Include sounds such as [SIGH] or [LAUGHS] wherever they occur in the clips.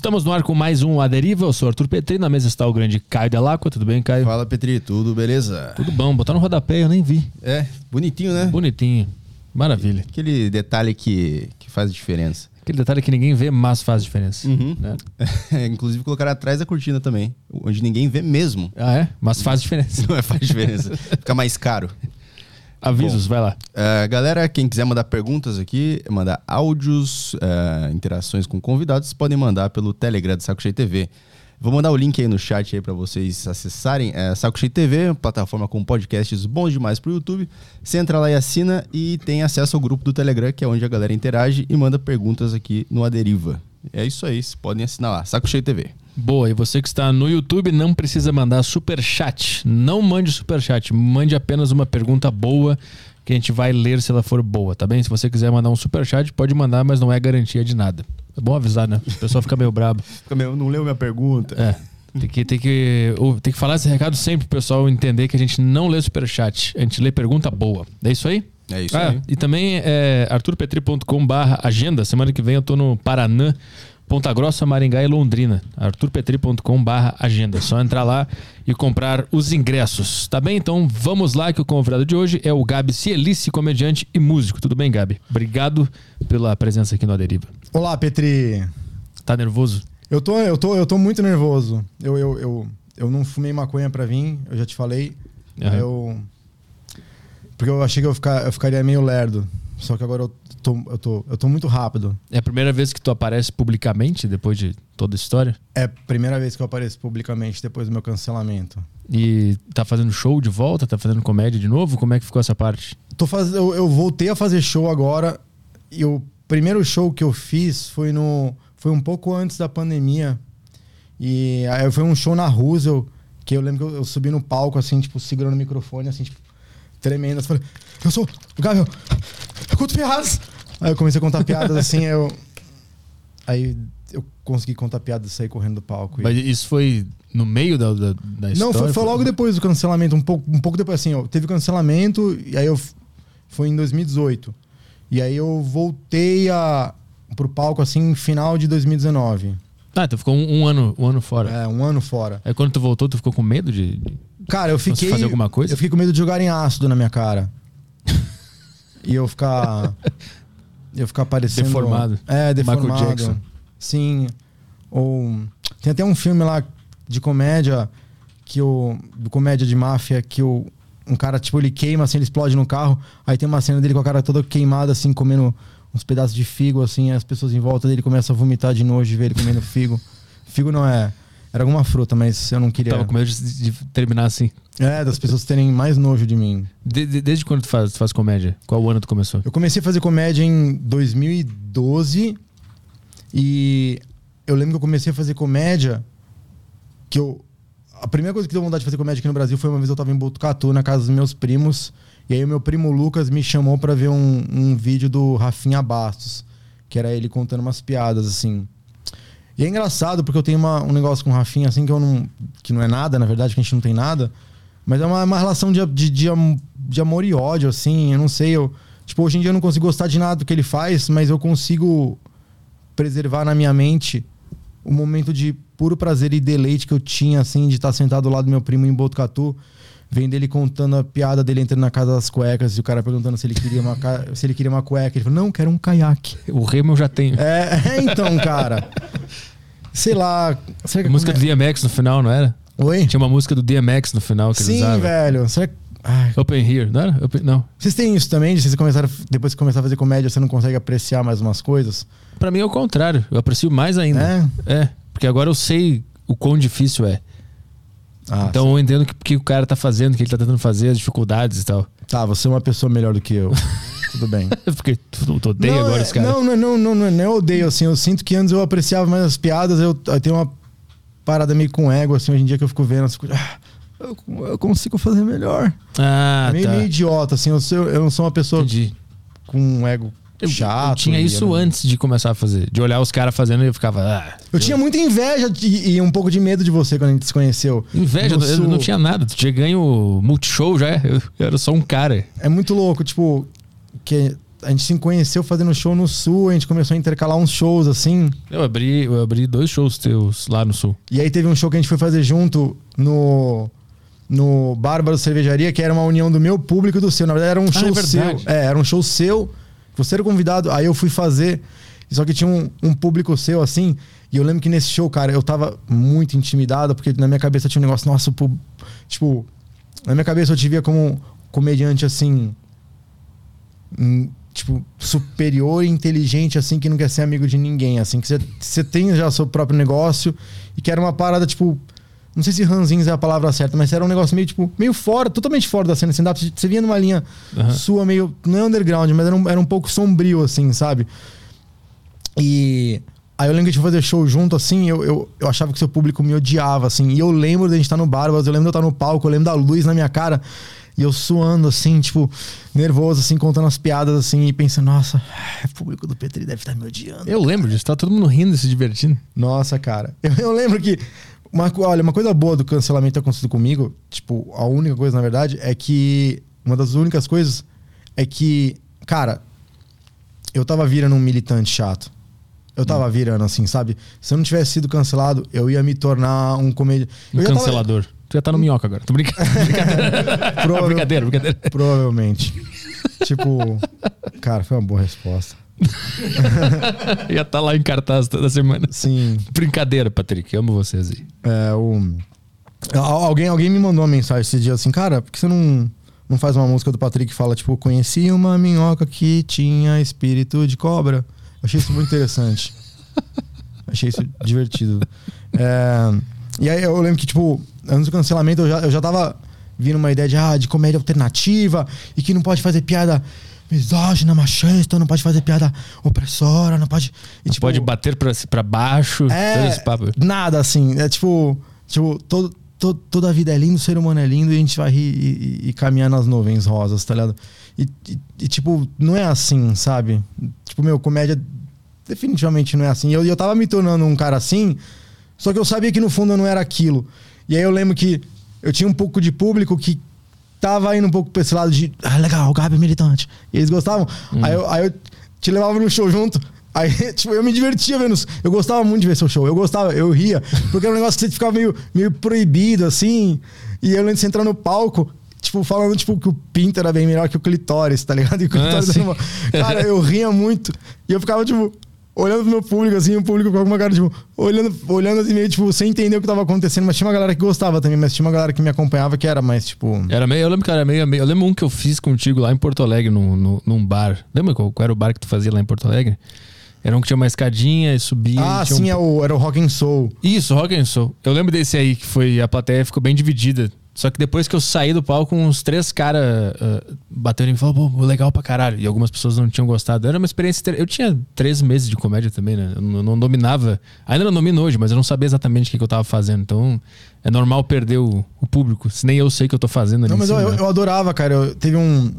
Estamos no ar com mais um A Deriva. Eu sou Arthur Petri. Na mesa está o grande Caio Delacqua. Tudo bem, Caio? Fala, Petri. Tudo beleza? Tudo bom. Botar no rodapé, eu nem vi. É, bonitinho, né? Bonitinho. Maravilha. Aquele detalhe que, que faz diferença. Aquele detalhe que ninguém vê, mas faz diferença. Uhum. né? [LAUGHS] Inclusive colocaram atrás da cortina também, onde ninguém vê mesmo. Ah, é? Mas faz diferença. [LAUGHS] Não é faz diferença. Fica mais caro. [LAUGHS] Avisos, vai lá. Uh, galera, quem quiser mandar perguntas aqui, mandar áudios, uh, interações com convidados, podem mandar pelo Telegram do Saco Cheio TV. Vou mandar o link aí no chat aí para vocês acessarem. É Saco Cheio TV, plataforma com podcasts bons demais pro YouTube. Você entra lá e assina e tem acesso ao grupo do Telegram, que é onde a galera interage e manda perguntas aqui no Aderiva. É isso aí, vocês podem assinar lá, Saco Cheio TV. Boa, e você que está no YouTube não precisa mandar super chat. Não mande super chat, mande apenas uma pergunta boa que a gente vai ler se ela for boa, tá bem? Se você quiser mandar um super chat, pode mandar, mas não é garantia de nada. É bom avisar, né? O pessoal fica meio brabo. [LAUGHS] Fica meio, não leu minha pergunta. É. Tem que, tem, que, tem que falar esse recado sempre pro pessoal entender que a gente não lê superchat, a gente lê pergunta boa. É isso aí? É isso ah, aí. E também é arturpetri.com barra agenda. Semana que vem eu tô no Paranã, Ponta Grossa, Maringá e Londrina. arturpetri.com barra agenda. Só entrar lá e comprar os ingressos. Tá bem? Então vamos lá que o convidado de hoje é o Gabi Cielice, comediante e músico. Tudo bem, Gabi? Obrigado pela presença aqui no Aderiva. Olá, Petri. Tá nervoso? Eu tô, eu tô, eu tô muito nervoso. Eu, eu, eu, eu não fumei maconha pra vir, eu já te falei. Aham. Eu. Porque eu achei que eu, ficar, eu ficaria meio lerdo. Só que agora eu tô, eu, tô, eu tô muito rápido. É a primeira vez que tu aparece publicamente depois de toda a história? É a primeira vez que eu apareço publicamente depois do meu cancelamento. E tá fazendo show de volta? Tá fazendo comédia de novo? Como é que ficou essa parte? Tô faz... eu, eu voltei a fazer show agora. E o primeiro show que eu fiz foi no. Foi um pouco antes da pandemia. E aí foi um show na Roosevelt, que eu lembro que eu, eu subi no palco, assim, tipo, segurando o microfone, assim, tipo, tremendo. Eu falei, eu sou o Gabriel, eu conto piadas. Aí eu comecei a contar piadas [LAUGHS] assim, eu. Aí eu consegui contar piadas e sair correndo do palco. E- Mas isso foi no meio da, da, da não, história? foi, foi logo depois do cancelamento, um pouco, um pouco depois, assim, ó, teve cancelamento, e aí eu. Foi em 2018. E aí eu voltei a, pro palco, assim, final de 2019. Ah, tu ficou um, um ano, um ano fora. É, um ano fora. Aí quando tu voltou, tu ficou com medo de. de- Cara, eu Você fiquei. fazer alguma coisa? Eu fiquei com medo de jogarem ácido na minha cara. [LAUGHS] e eu ficar. Eu ficar parecendo. Deformado. É, Michael deformado. Jackson. Sim. Ou. Tem até um filme lá de comédia. Que o. Comédia de máfia que o. Um cara, tipo, ele queima, assim, ele explode no carro. Aí tem uma cena dele com a cara toda queimada, assim, comendo uns pedaços de figo, assim. As pessoas em volta dele começam a vomitar de nojo de ver ele comendo figo. Figo não é. Era alguma fruta, mas eu não queria. Tava com medo de, de terminar assim. É, das pessoas terem mais nojo de mim. De- de- desde quando tu faz, tu faz comédia? Qual ano tu começou? Eu comecei a fazer comédia em 2012 e eu lembro que eu comecei a fazer comédia que eu a primeira coisa que deu vontade de fazer comédia aqui no Brasil foi uma vez eu tava em Botucatu na casa dos meus primos e aí o meu primo Lucas me chamou pra ver um, um vídeo do Rafinha Bastos, que era ele contando umas piadas assim. E é engraçado porque eu tenho uma- um negócio com o Rafinha assim que eu não que não é nada, na verdade, que a gente não tem nada, mas é uma, uma relação de, de, de, de amor e ódio assim, eu não sei, eu Tipo, hoje em dia eu não consigo gostar de nada do que ele faz, mas eu consigo preservar na minha mente o momento de puro prazer e deleite que eu tinha, assim, de estar sentado ao lado do meu primo em Botucatu, vendo ele contando a piada dele entrando na casa das cuecas e o cara perguntando se ele queria uma, se ele queria uma cueca. Ele falou, não, quero um caiaque. O remo eu já tenho. É, é, então, cara. Sei lá. Será que A música do come- DMX no final, não era? Oi? Tinha uma música do DMX no final que eles Sim, usavam. velho. Será que. Ai, Open Here, não era? Open- não. Vocês têm isso também? De vocês começaram, depois que começar a fazer comédia, você não consegue apreciar mais umas coisas? Pra mim é o contrário. Eu aprecio mais ainda. É? É. Porque agora eu sei o quão difícil é. Ah, então eu entendo o que, que o cara tá fazendo, o que ele tá tentando fazer, as dificuldades e tal. Tá, você é uma pessoa melhor do que eu. [LAUGHS] Tudo bem. [LAUGHS] Porque tu, tu odeia não, agora é- os caras. Não, não, não, não, não, não, eu odeio, assim. Eu sinto que antes eu apreciava mais as piadas, eu, eu tenho uma parada meio com ego, assim, hoje em dia que eu fico vendo, eu, fico, ah, eu, eu consigo fazer melhor. Ah, É meio, tá. meio idiota, assim. Eu, sou, eu não sou uma pessoa Entendi. com um ego Eu, chato. eu tinha isso não- antes de começar a fazer. De olhar os caras fazendo e eu ficava. Ah, Eu tinha muita inveja de- e um pouco de medo de você quando a gente se conheceu. inveja, eu não tinha nada. Tu tinha ganho Multishow já. Eu, eu era só um cara. É muito louco, tipo, que a gente se conheceu fazendo show no Sul, a gente começou a intercalar uns shows assim. Eu abri, eu abri dois shows teus lá no Sul. E aí teve um show que a gente foi fazer junto no no Bárbaro Cervejaria, que era uma união do meu público e do seu. Na verdade, era um Ah, show é seu. É, era um show seu. Você era convidado, aí eu fui fazer. Só que tinha um, um público seu, assim. E eu lembro que nesse show, cara, eu tava muito intimidado, porque na minha cabeça tinha um negócio, nossa, tipo, na minha cabeça eu te via como um comediante, assim. Hum, Tipo, superior e inteligente, assim, que não quer ser amigo de ninguém, assim, que você- tem já o seu próprio negócio e que era uma parada, tipo, não sei se ranzinhos é a palavra certa, mas era um negócio meio, tipo, meio fora, totalmente fora da cena stand-up. Você vinha numa linha Aham. sua meio, não é underground, mas era um, era um pouco sombrio, assim, sabe? E aí eu lembro que a gente foi fazer show junto, assim, eu, eu, eu achava que seu público me odiava, assim. E eu lembro da gente estar no Barbas, eu lembro de eu estar no palco, eu lembro da luz na minha cara. E eu suando, assim, tipo, nervoso, assim, contando as piadas, assim, e pensando, nossa, o público do Petri deve estar me odiando. Eu lembro disso, tá todo mundo rindo e se divertindo. Nossa, cara. [LAUGHS] Eu, eu lembro que. Uma, olha, uma coisa boa do cancelamento ter acontecido comigo, tipo, a única coisa, na verdade, é que. Uma das únicas coisas é que, cara, eu tava virando um militante chato. Eu tava Hum. virando, assim, sabe? Se eu não tivesse sido cancelado, eu ia me tornar um comediante. Um cancelador. Tu já tá no minhoca agora. Tô brincando. [LAUGHS] brincadeira. Brincadeira, brincadeira. Provavelmente. tipo. Cara, foi uma boa resposta. [LAUGHS] Já tá lá em cartaz toda semana. Sim. Brincadeira, Patrick. Amo vocês aí. É, o... Al- Alguém, alguém me mandou uma mensagem esse dia assim, cara, por que você não, não faz uma música do Patrick que fala, tipo, conheci uma minhoca que tinha espírito de cobra? Eu achei isso muito interessante. [LAUGHS] achei isso divertido. É, e aí eu lembro que, tipo, antes do cancelamento eu já, eu já tava vindo uma ideia de, ah, de comédia alternativa e que não pode fazer piada misógina, machista, não pode fazer piada opressora, não pode. E, tipo, Pode bater pra, pra baixo. todo é, nada assim. É tipo, tipo todo, to- toda a vida é linda, o ser humano é lindo e a gente vai rir e, e- e caminhar nas nuvens rosas, tá ligado? E, e- tipo, não é assim, sabe? Tipo, meu, comédia definitivamente não é assim. E eu, eu tava me tornando um cara assim, só que eu sabia que no fundo eu não era aquilo. E aí eu lembro que eu tinha um pouco de público que tava indo um pouco pra esse lado de, ah, legal, o Gabi é militante. E eles gostavam. Aí, eu, aí eu te levava no show junto. Aí, [LAUGHS] tipo, eu me divertia vendo. Eu gostava muito de ver seu show. Eu gostava, eu ria. Porque era um negócio que você ficava meio, meio proibido, assim. E eu lembro de você entrar no palco, tipo, falando, tipo, que o pinto era bem melhor que o clitóris, tá ligado? E o clitóris sim. era uma... Cara, eu ria muito. E eu ficava, tipo, olhando pro meu público, assim, o público com alguma cara, tipo, olhando, olhando assim, meio, tipo, sem entender o que tava acontecendo. Mas tinha uma galera que gostava também, mas tinha uma galera que me acompanhava que era mais, tipo. Era meio, eu lembro que era meio, meio. Eu lembro um que eu fiz contigo lá em Porto Alegre, num, num, num bar. Lembra qual, qual era o bar que tu fazia lá em Porto Alegre? Era um que tinha uma escadinha e subia. Ah, e sim, um... é o, era o Rock and Soul. Isso, Rock and Soul. Eu lembro desse aí que foi. A plateia ficou bem dividida. Só que depois que eu saí do palco, uns três caras uh, bateram em mim e falaram, pô, legal pra caralho. E algumas pessoas não tinham gostado. Era uma experiência. inter- Eu tinha três meses de comédia também, né? Eu não, não dominava. Ainda não domino hoje, mas eu não sabia exatamente o que, que eu tava fazendo. Então é normal perder o, o público. Se nem eu sei o que eu tô fazendo ali. Não, mas eu, cima, eu, né? eu adorava, cara. Eu, teve um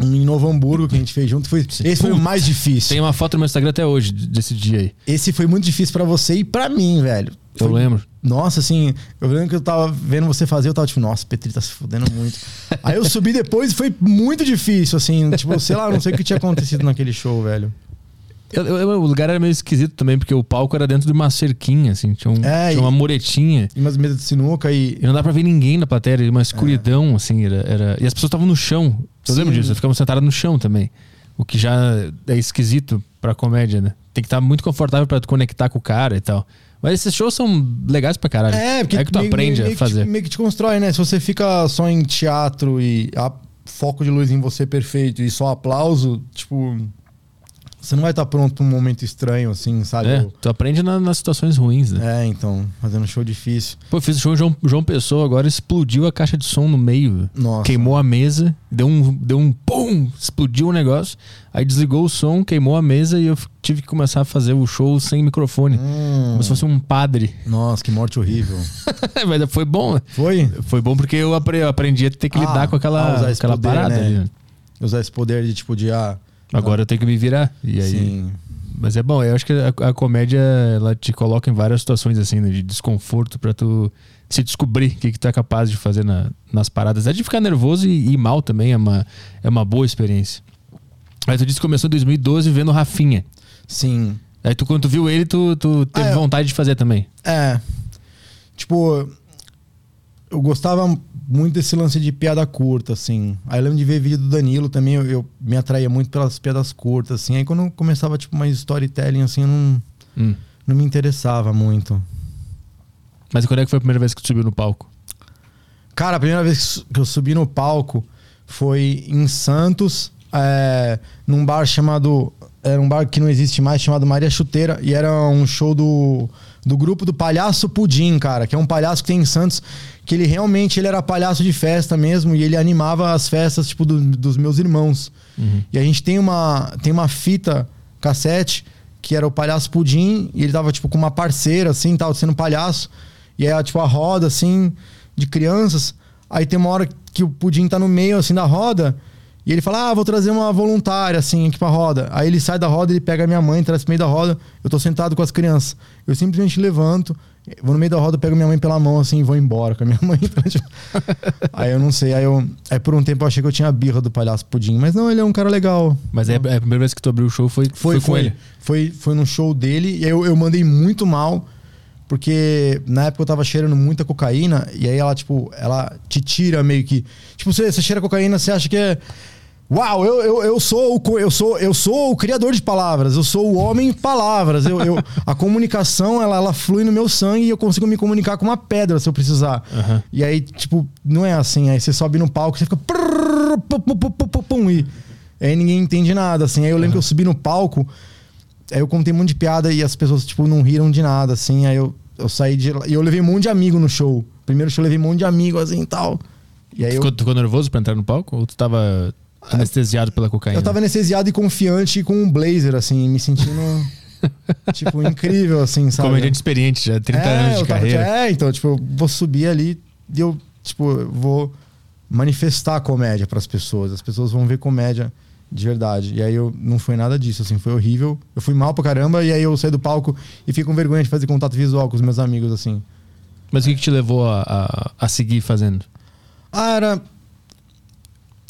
em Novo Hamburgo que a gente fez junto. Foi, esse foi o mais difícil. Tem uma foto no meu Instagram até hoje, desse dia aí. Esse foi muito difícil pra você e pra mim, velho. Eu Foi- lembro. Nossa, assim, eu lembro que eu tava vendo você fazer, eu tava tipo, nossa, Petri tá se fudendo muito. [LAUGHS] Aí eu subi depois e foi muito difícil, assim, tipo, sei lá, não sei o que tinha acontecido naquele show, velho. Eu- eu- o lugar era meio esquisito também, porque o palco era dentro de uma cerquinha, assim. Tinha, um- É, tinha uma muretinha. E umas mesas de sinuca e. E não dá pra ver ninguém na plateia, uma escuridão, assim. Era, era- E as pessoas estavam no chão. Eu Sim. lembro disso, elas ficavam sentadas no chão também. O que já é esquisito pra comédia, né? Tem que estar muito confortável pra tu conectar com o cara e tal. Mas esses shows são legais pra caralho. É, porque é que tu meio- aprende meio a fazer. meio que te constrói, né? Se você fica só em teatro e a foco de luz em você perfeito e só aplauso, tipo. Você não vai estar pronto pra um momento estranho, assim, sabe? É, tu aprende na- nas situações ruins, né? É, então, fazendo show difícil. Pô, eu fiz o show João, João Pessoa, agora explodiu a caixa de som no meio. Nossa. Queimou a mesa, deu um, deu um pum, explodiu o negócio. Aí desligou o som, queimou a mesa e eu tive que começar a fazer o show sem microfone. Hum, Como se fosse um padre. Nossa, que morte horrível. [LAUGHS] Mas foi bom. né? Foi? Foi bom porque eu apre- eu aprendi a ter que Ah, lidar com ah, aquela, esse aquela poder, parada né? ali. né? Usar esse poder de tipo de ah. Agora eu tenho que me virar. E aí, Sim. Mas é bom, eu acho que a, a comédia ela te coloca em várias situações assim, né, de desconforto pra tu se descobrir o que, que tu é capaz de fazer na- nas paradas. É de ficar nervoso e, e mal também, é uma, é uma boa experiência. Mas tu disse que começou em 2012 vendo Rafinha. Sim. Aí tu, quando tu viu ele, tu, tu teve Ah, eu- vontade de fazer também. É. Tipo, eu gostava muito desse lance de piada curta, assim. Aí eu lembro de ver vídeo do Danilo também, eu, eu me atraía muito pelas piadas curtas, assim. Aí quando começava, tipo, mais storytelling, assim, eu não, Hum. não me interessava muito. Mas quando é que foi a primeira vez que tu subiu no palco? Cara, a primeira vez que eu subi no palco foi em Santos, é, num bar chamado. Era um bar que não existe mais, chamado Maria Chuteira, e era um show do, do grupo do Palhaço Pudim, cara, que é um palhaço que tem em Santos, que ele realmente ele era palhaço de festa mesmo, e ele animava as festas, tipo, do- dos meus irmãos. E a gente tem uma, tem uma fita cassete que era o Palhaço Pudim, e ele tava, tipo, com uma parceira, assim, tava sendo palhaço. E é, tipo, a roda, assim, de crianças. Aí tem uma hora que o Pudim tá no meio, assim, da roda. E ele fala, ah, vou trazer uma voluntária, assim, aqui pra roda. Aí ele sai da roda, ele pega a minha mãe, traz pro meio da roda. Eu tô sentado com as crianças. Eu simplesmente levanto, vou no meio da roda, pego minha mãe pela mão, assim, e vou embora com a minha [LAUGHS] mãe. Então, tipo, aí eu não sei. Aí, eu, aí por um tempo eu achei que eu tinha a birra do palhaço Pudim. Mas não, ele é um cara legal. Mas aí a a primeira vez que tu abriu o show foi, foi, Foi, com foi, ele. Foi, foi no show dele e aí eu, eu mandei muito mal, porque na época eu tava cheirando muita cocaína e aí ela, tipo, ela te tira meio que. Tipo, você, você cheira cocaína, você acha que é. Uau, eu, eu, eu, sou o, eu, sou, eu sou o criador de palavras, eu sou o homem palavras. Eu, eu- a comunicação, ela, ela flui no meu sangue e eu consigo me comunicar com uma pedra se eu precisar. Aham. E aí, tipo, não é assim. Aí você sobe no palco, você fica. E aí ninguém entende nada, assim. Aí eu lembro que eu subi no palco, aí eu contei um monte de piada e as pessoas, tipo, não riram de nada, assim. Aí eu, eu saí de lá. E eu levei um monte de amigo no show. Primeiro show eu levei um monte de amigo, assim e tal. E aí eu, Ficou, tu ficou nervoso pra entrar no palco? Ou tu tava anestesiado pela cocaína? eu tava anestesiado e confiante com um blazer, assim, me sentindo. [LAUGHS] tipo, incrível, assim, sabe? Comediante experiente, já 30 é, anos de eu tava- carreira. é, então, tipo, eu vou subir ali e eu, tipo, eu vou manifestar a comédia pras pessoas. As pessoas vão ver comédia de verdade. E aí eu não foi nada disso, assim, foi horrível. Eu fui mal pra caramba e aí eu saí do palco e fiquei com vergonha de fazer contato visual com os meus amigos, assim. Mas o que, que te levou a, a, a seguir fazendo? Ah, era.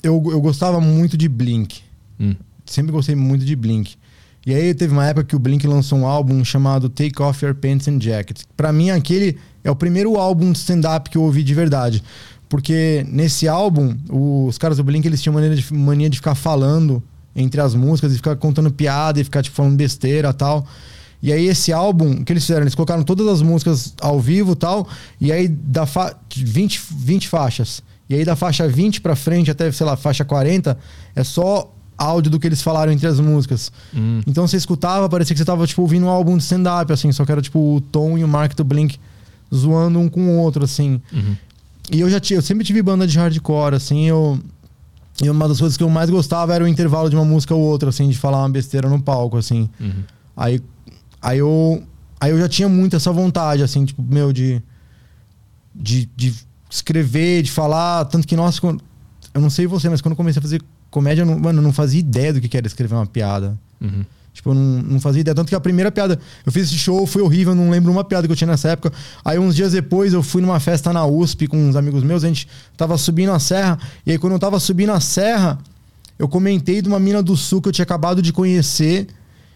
Eu, eu gostava muito de Blink. Hum. Sempre gostei muito de Blink. E aí teve uma época que o Blink lançou um álbum chamado Take Off Your Pants and Jacket. Pra mim, aquele é o primeiro álbum de stand-up que eu ouvi de verdade. Porque nesse álbum, os caras do Blink eles tinham maneira de, mania de ficar falando entre as músicas e ficar contando piada e ficar tipo, falando besteira e tal. E aí esse álbum, o que eles fizeram? Eles colocaram todas as músicas ao vivo e tal, e aí da fa 20, 20 faixas. E aí da faixa 20 pra frente até, sei lá, faixa 40, é só áudio do que eles falaram entre as músicas. Hum. Então você escutava, parecia que você tava tipo ouvindo um álbum de stand-up, assim, só que era tipo o Tom e o Mark do Blink zoando um com o outro, assim. Uhum. E eu já tinha, eu sempre tive banda de hardcore, assim, eu. E uma das coisas que eu mais gostava era o intervalo de uma música ou outra, assim, de falar uma besteira no palco, assim. Uhum. Aí, aí eu. Aí eu já tinha muito essa vontade, assim, tipo, meu, de. De, de escrever, de falar. Tanto que, nossa, quando- eu não sei você, mas quando eu comecei a fazer comédia, eu não, mano, eu não fazia ideia do que que era escrever uma piada. Uhum. Tipo, eu não, não fazia ideia. Tanto que a primeira piada. Eu fiz esse show, foi horrível, eu não lembro uma piada que eu tinha nessa época. Aí, uns dias depois, eu fui numa festa na USP com uns amigos meus. A gente tava subindo a serra. E aí, quando eu tava subindo a serra, eu comentei de uma mina do sul que eu tinha acabado de conhecer.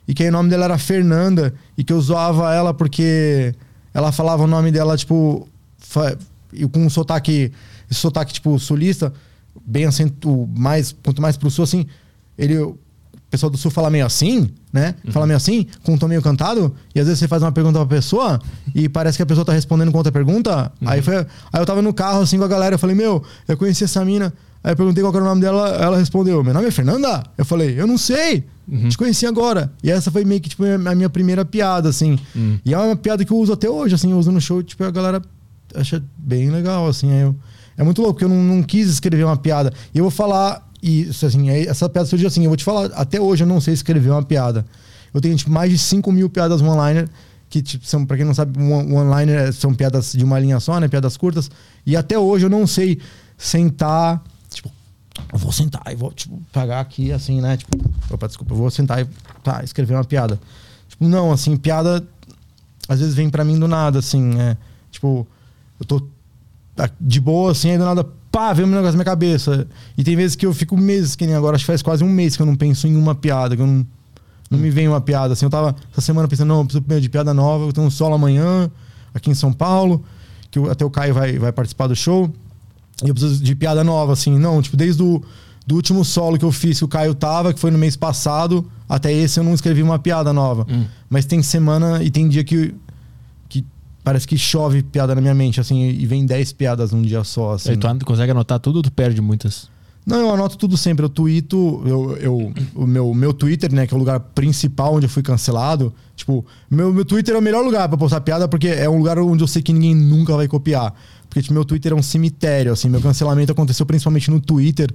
E que aí o nome dela era Fernanda. E que eu zoava ela porque ela falava o nome dela, tipo. E com um sotaque. Esse sotaque, tipo, sulista. Bem acento. Mais, quanto mais pro sul, assim. Ele. O pessoal do sul fala meio assim, né? Fala meio assim, com um tom meio cantado, e às vezes você faz uma pergunta pra pessoa [LAUGHS] e parece que a pessoa tá respondendo com outra pergunta. Aí, foi, aí eu tava no carro assim com a galera, eu falei, meu, eu conheci essa mina. Aí eu perguntei qual era o nome dela, ela respondeu, meu nome é Fernanda? Eu falei, eu não sei, te conheci agora. E essa foi meio que tipo, a minha primeira piada, assim. E é uma piada que eu uso até hoje, assim, eu uso no show, tipo, a galera acha bem legal, assim. Eu, é muito louco, porque eu não, não quis escrever uma piada. E eu vou falar, e assim, aí essa piada surgiu assim, eu vou te falar, até hoje eu não sei escrever uma piada. Eu tenho tipo, mais de 5 mil piadas one-liner, que tipo, são, pra quem não sabe, one- one-liner são piadas de uma linha só, né? Piadas curtas. E até hoje eu não sei sentar, tipo, eu vou sentar e vou, tipo, pagar aqui, assim, né? Tipo, opa, desculpa, eu vou sentar e tá, escrever uma piada. Tipo, não, assim, piada às vezes vem pra mim do nada, assim, é, tipo, eu tô de boa, assim, aí do nada, pá, vem um negócio na minha cabeça. E tem vezes que eu fico meses, que nem agora, acho que faz quase um mês que eu não penso em uma piada, que eu não, não me vem uma piada. Assim, eu tava essa semana pensando, não, eu preciso de piada nova, eu tenho um solo amanhã, aqui em São Paulo, que eu, até o Caio vai, vai participar do show. E eu preciso de piada nova, assim, não, tipo, desde o do último solo que eu fiz, que o Caio tava, que foi no mês passado, até esse eu não escrevi uma piada nova. Hum. Mas tem semana e tem dia que parece que chove piada na minha mente, assim, e vem 10 piadas num dia só, assim. Aí tu consegue anotar tudo ou tu perde muitas? Não, eu anoto tudo sempre. Eu tweeto, eu, eu, o meu, meu Twitter, né, que é o lugar principal onde eu fui cancelado. Tipo, meu, meu Twitter é o melhor lugar pra postar piada, porque é um lugar onde eu sei que ninguém nunca vai copiar. Porque, tipo, meu Twitter é um cemitério, assim. Meu cancelamento aconteceu principalmente no Twitter.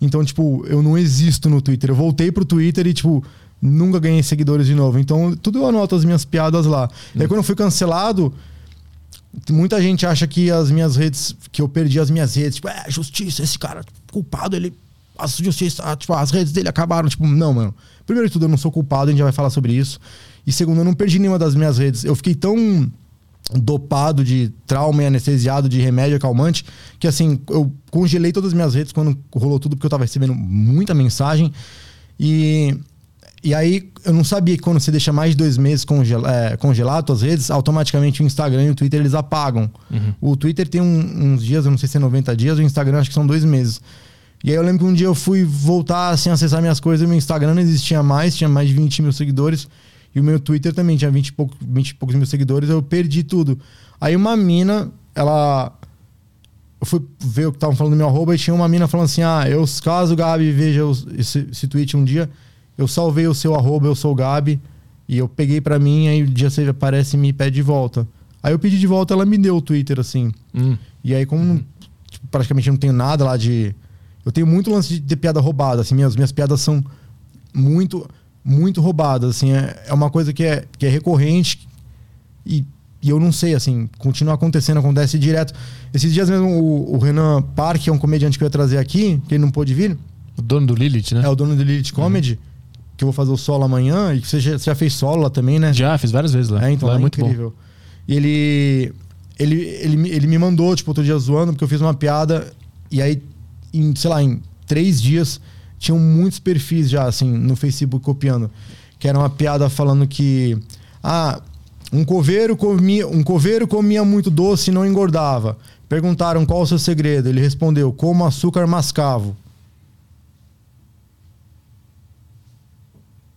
Então, tipo, eu não existo no Twitter. Eu voltei pro Twitter e, tipo, nunca ganhei seguidores de novo. Então, tudo eu anoto as minhas piadas lá. E aí, quando eu fui cancelado, muita gente acha que as minhas redes, que eu perdi as minhas redes, tipo, é, justiça, esse cara culpado, ele. As justiça, ah, tipo, as redes dele acabaram. Tipo, não, mano. Primeiro de tudo, eu não sou culpado, a gente já vai falar sobre isso. E segundo, eu não perdi nenhuma das minhas redes. Eu fiquei tão dopado de trauma e anestesiado de remédio calmante que assim, eu congelei todas as minhas redes quando rolou tudo, porque eu tava recebendo muita mensagem. E e aí, eu não sabia que quando você deixa mais de dois meses congel é, congelado as redes, automaticamente o Instagram e o Twitter eles apagam. O Twitter tem um- uns dias, eu não sei se é 90 dias, o Instagram acho que são dois meses. E aí eu lembro que um dia eu fui voltar assim, a acessar minhas coisas, e meu Instagram não existia mais, tinha mais de 20 mil seguidores. E o meu Twitter também tinha 20 e, pouco, 20 e poucos mil seguidores, eu perdi tudo. Aí uma mina, ela. Eu fui ver o que estavam falando no meu arroba e tinha uma mina falando assim: Ah, eu, caso o Gabi veja esse, esse tweet um dia, eu salvei o seu arroba, eu sou o Gabi, e eu peguei pra mim, aí o dia você aparece e me pede de volta. Aí eu pedi de volta, ela me deu o Twitter, assim. Hum. E aí, como não- tipo, praticamente não tenho nada lá de. Eu tenho muito lance de piada roubada, assim, minhas, minhas piadas são muito, muito roubadas, assim, é, é uma coisa que é, que é recorrente e, e eu não sei, assim, continua acontecendo, acontece direto. Esses dias mesmo, o, o Renan Park, que é um comediante que eu ia trazer aqui, que ele não pôde vir, O dono do Lilith, né? é o dono do Lilith Comedy, que eu vou fazer o solo amanhã, e que você já, você já fez solo lá também, né? Já, fiz várias vezes lá. É, então lá lá é muito bom. incrível. E ele, ele, ele, me- ele me mandou, tipo, outro dia zoando, porque eu fiz uma piada, e aí, em, sei lá, em três dias, tinham muitos perfis já, assim, no Facebook copiando. Que era uma piada falando que. Ah, um coveiro comia, um coveiro comia muito doce e não engordava. Perguntaram qual o seu segredo. Ele respondeu: como açúcar mascavo.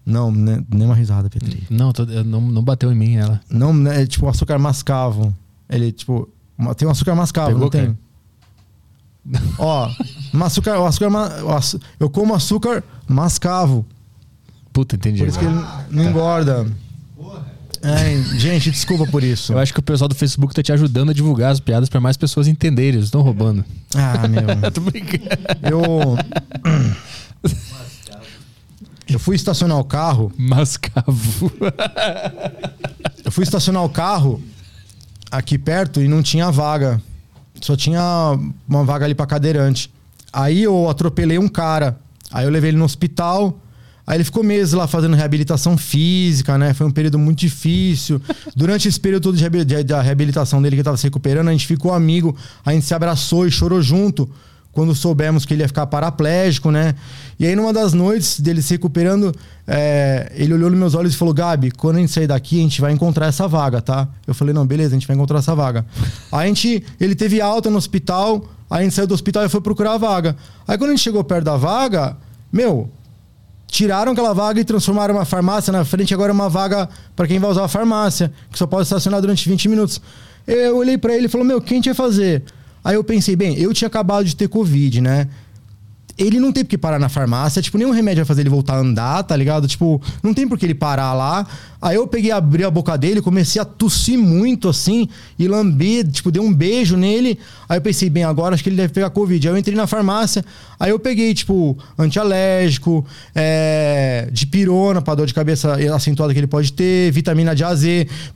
Não, né, nem uma risada, Petri. Não, tô- não, não bateu em mim ela. Não, né, é tipo açúcar mascavo. Ele, tipo, tem um açúcar mascavo, Pegou, não tem? [LAUGHS] Ó, açúcar, o açúcar, o açu- eu como açúcar mascavo. Puta, entendi. Por isso que ele não engorda. É, gente, desculpa por isso. Eu acho que o pessoal do Facebook tá te ajudando a divulgar as piadas pra mais pessoas entenderem. Eles estão roubando. Ah, meu. [LAUGHS] Tô brincando. Eu. [LAUGHS] Eu fui estacionar o carro. Mascavo. Eu fui estacionar o carro aqui perto e não tinha vaga. Só tinha uma vaga ali pra cadeirante. Aí eu atropelei um cara. Aí eu levei ele no hospital. Aí ele ficou meses lá fazendo reabilitação física, né? Foi um período muito difícil. Durante esse período todo de da reabilitação dele que ele tava se recuperando, a gente ficou amigo. A gente se abraçou e chorou junto quando soubemos que ele ia ficar paraplégico, né? E aí, numa das noites dele se recuperando, é, ele olhou nos meus olhos e falou: Gabi, quando a gente sair daqui, a gente vai encontrar essa vaga, tá? Eu falei: não, beleza, a gente vai encontrar essa vaga. Aí a gente, ele teve alta no hospital, aí a gente saiu do hospital e foi procurar a vaga. Aí quando a gente chegou perto da vaga, meu, tiraram aquela vaga e transformaram uma farmácia na frente, agora é uma vaga para quem vai usar a farmácia, que só pode estacionar durante 20 minutos. Eu olhei para ele e falou: "Meu, quem a gente vai fazer?" Aí eu pensei, bem, eu tinha acabado de ter covid, né? Ele não tem porque parar na farmácia, tipo, nenhum remédio vai fazer ele voltar a andar, tá ligado? Tipo, não tem por que ele parar lá. Aí eu peguei, abri a boca dele, comecei a tossir muito assim, e lamber, tipo, dei um beijo nele. Aí eu pensei, bem, agora acho que ele deve pegar Covid. Aí eu entrei na farmácia, aí eu peguei, tipo, antialérgico, é, dipirona pra dor de cabeça acentuada que ele pode ter, vitamina de AZ,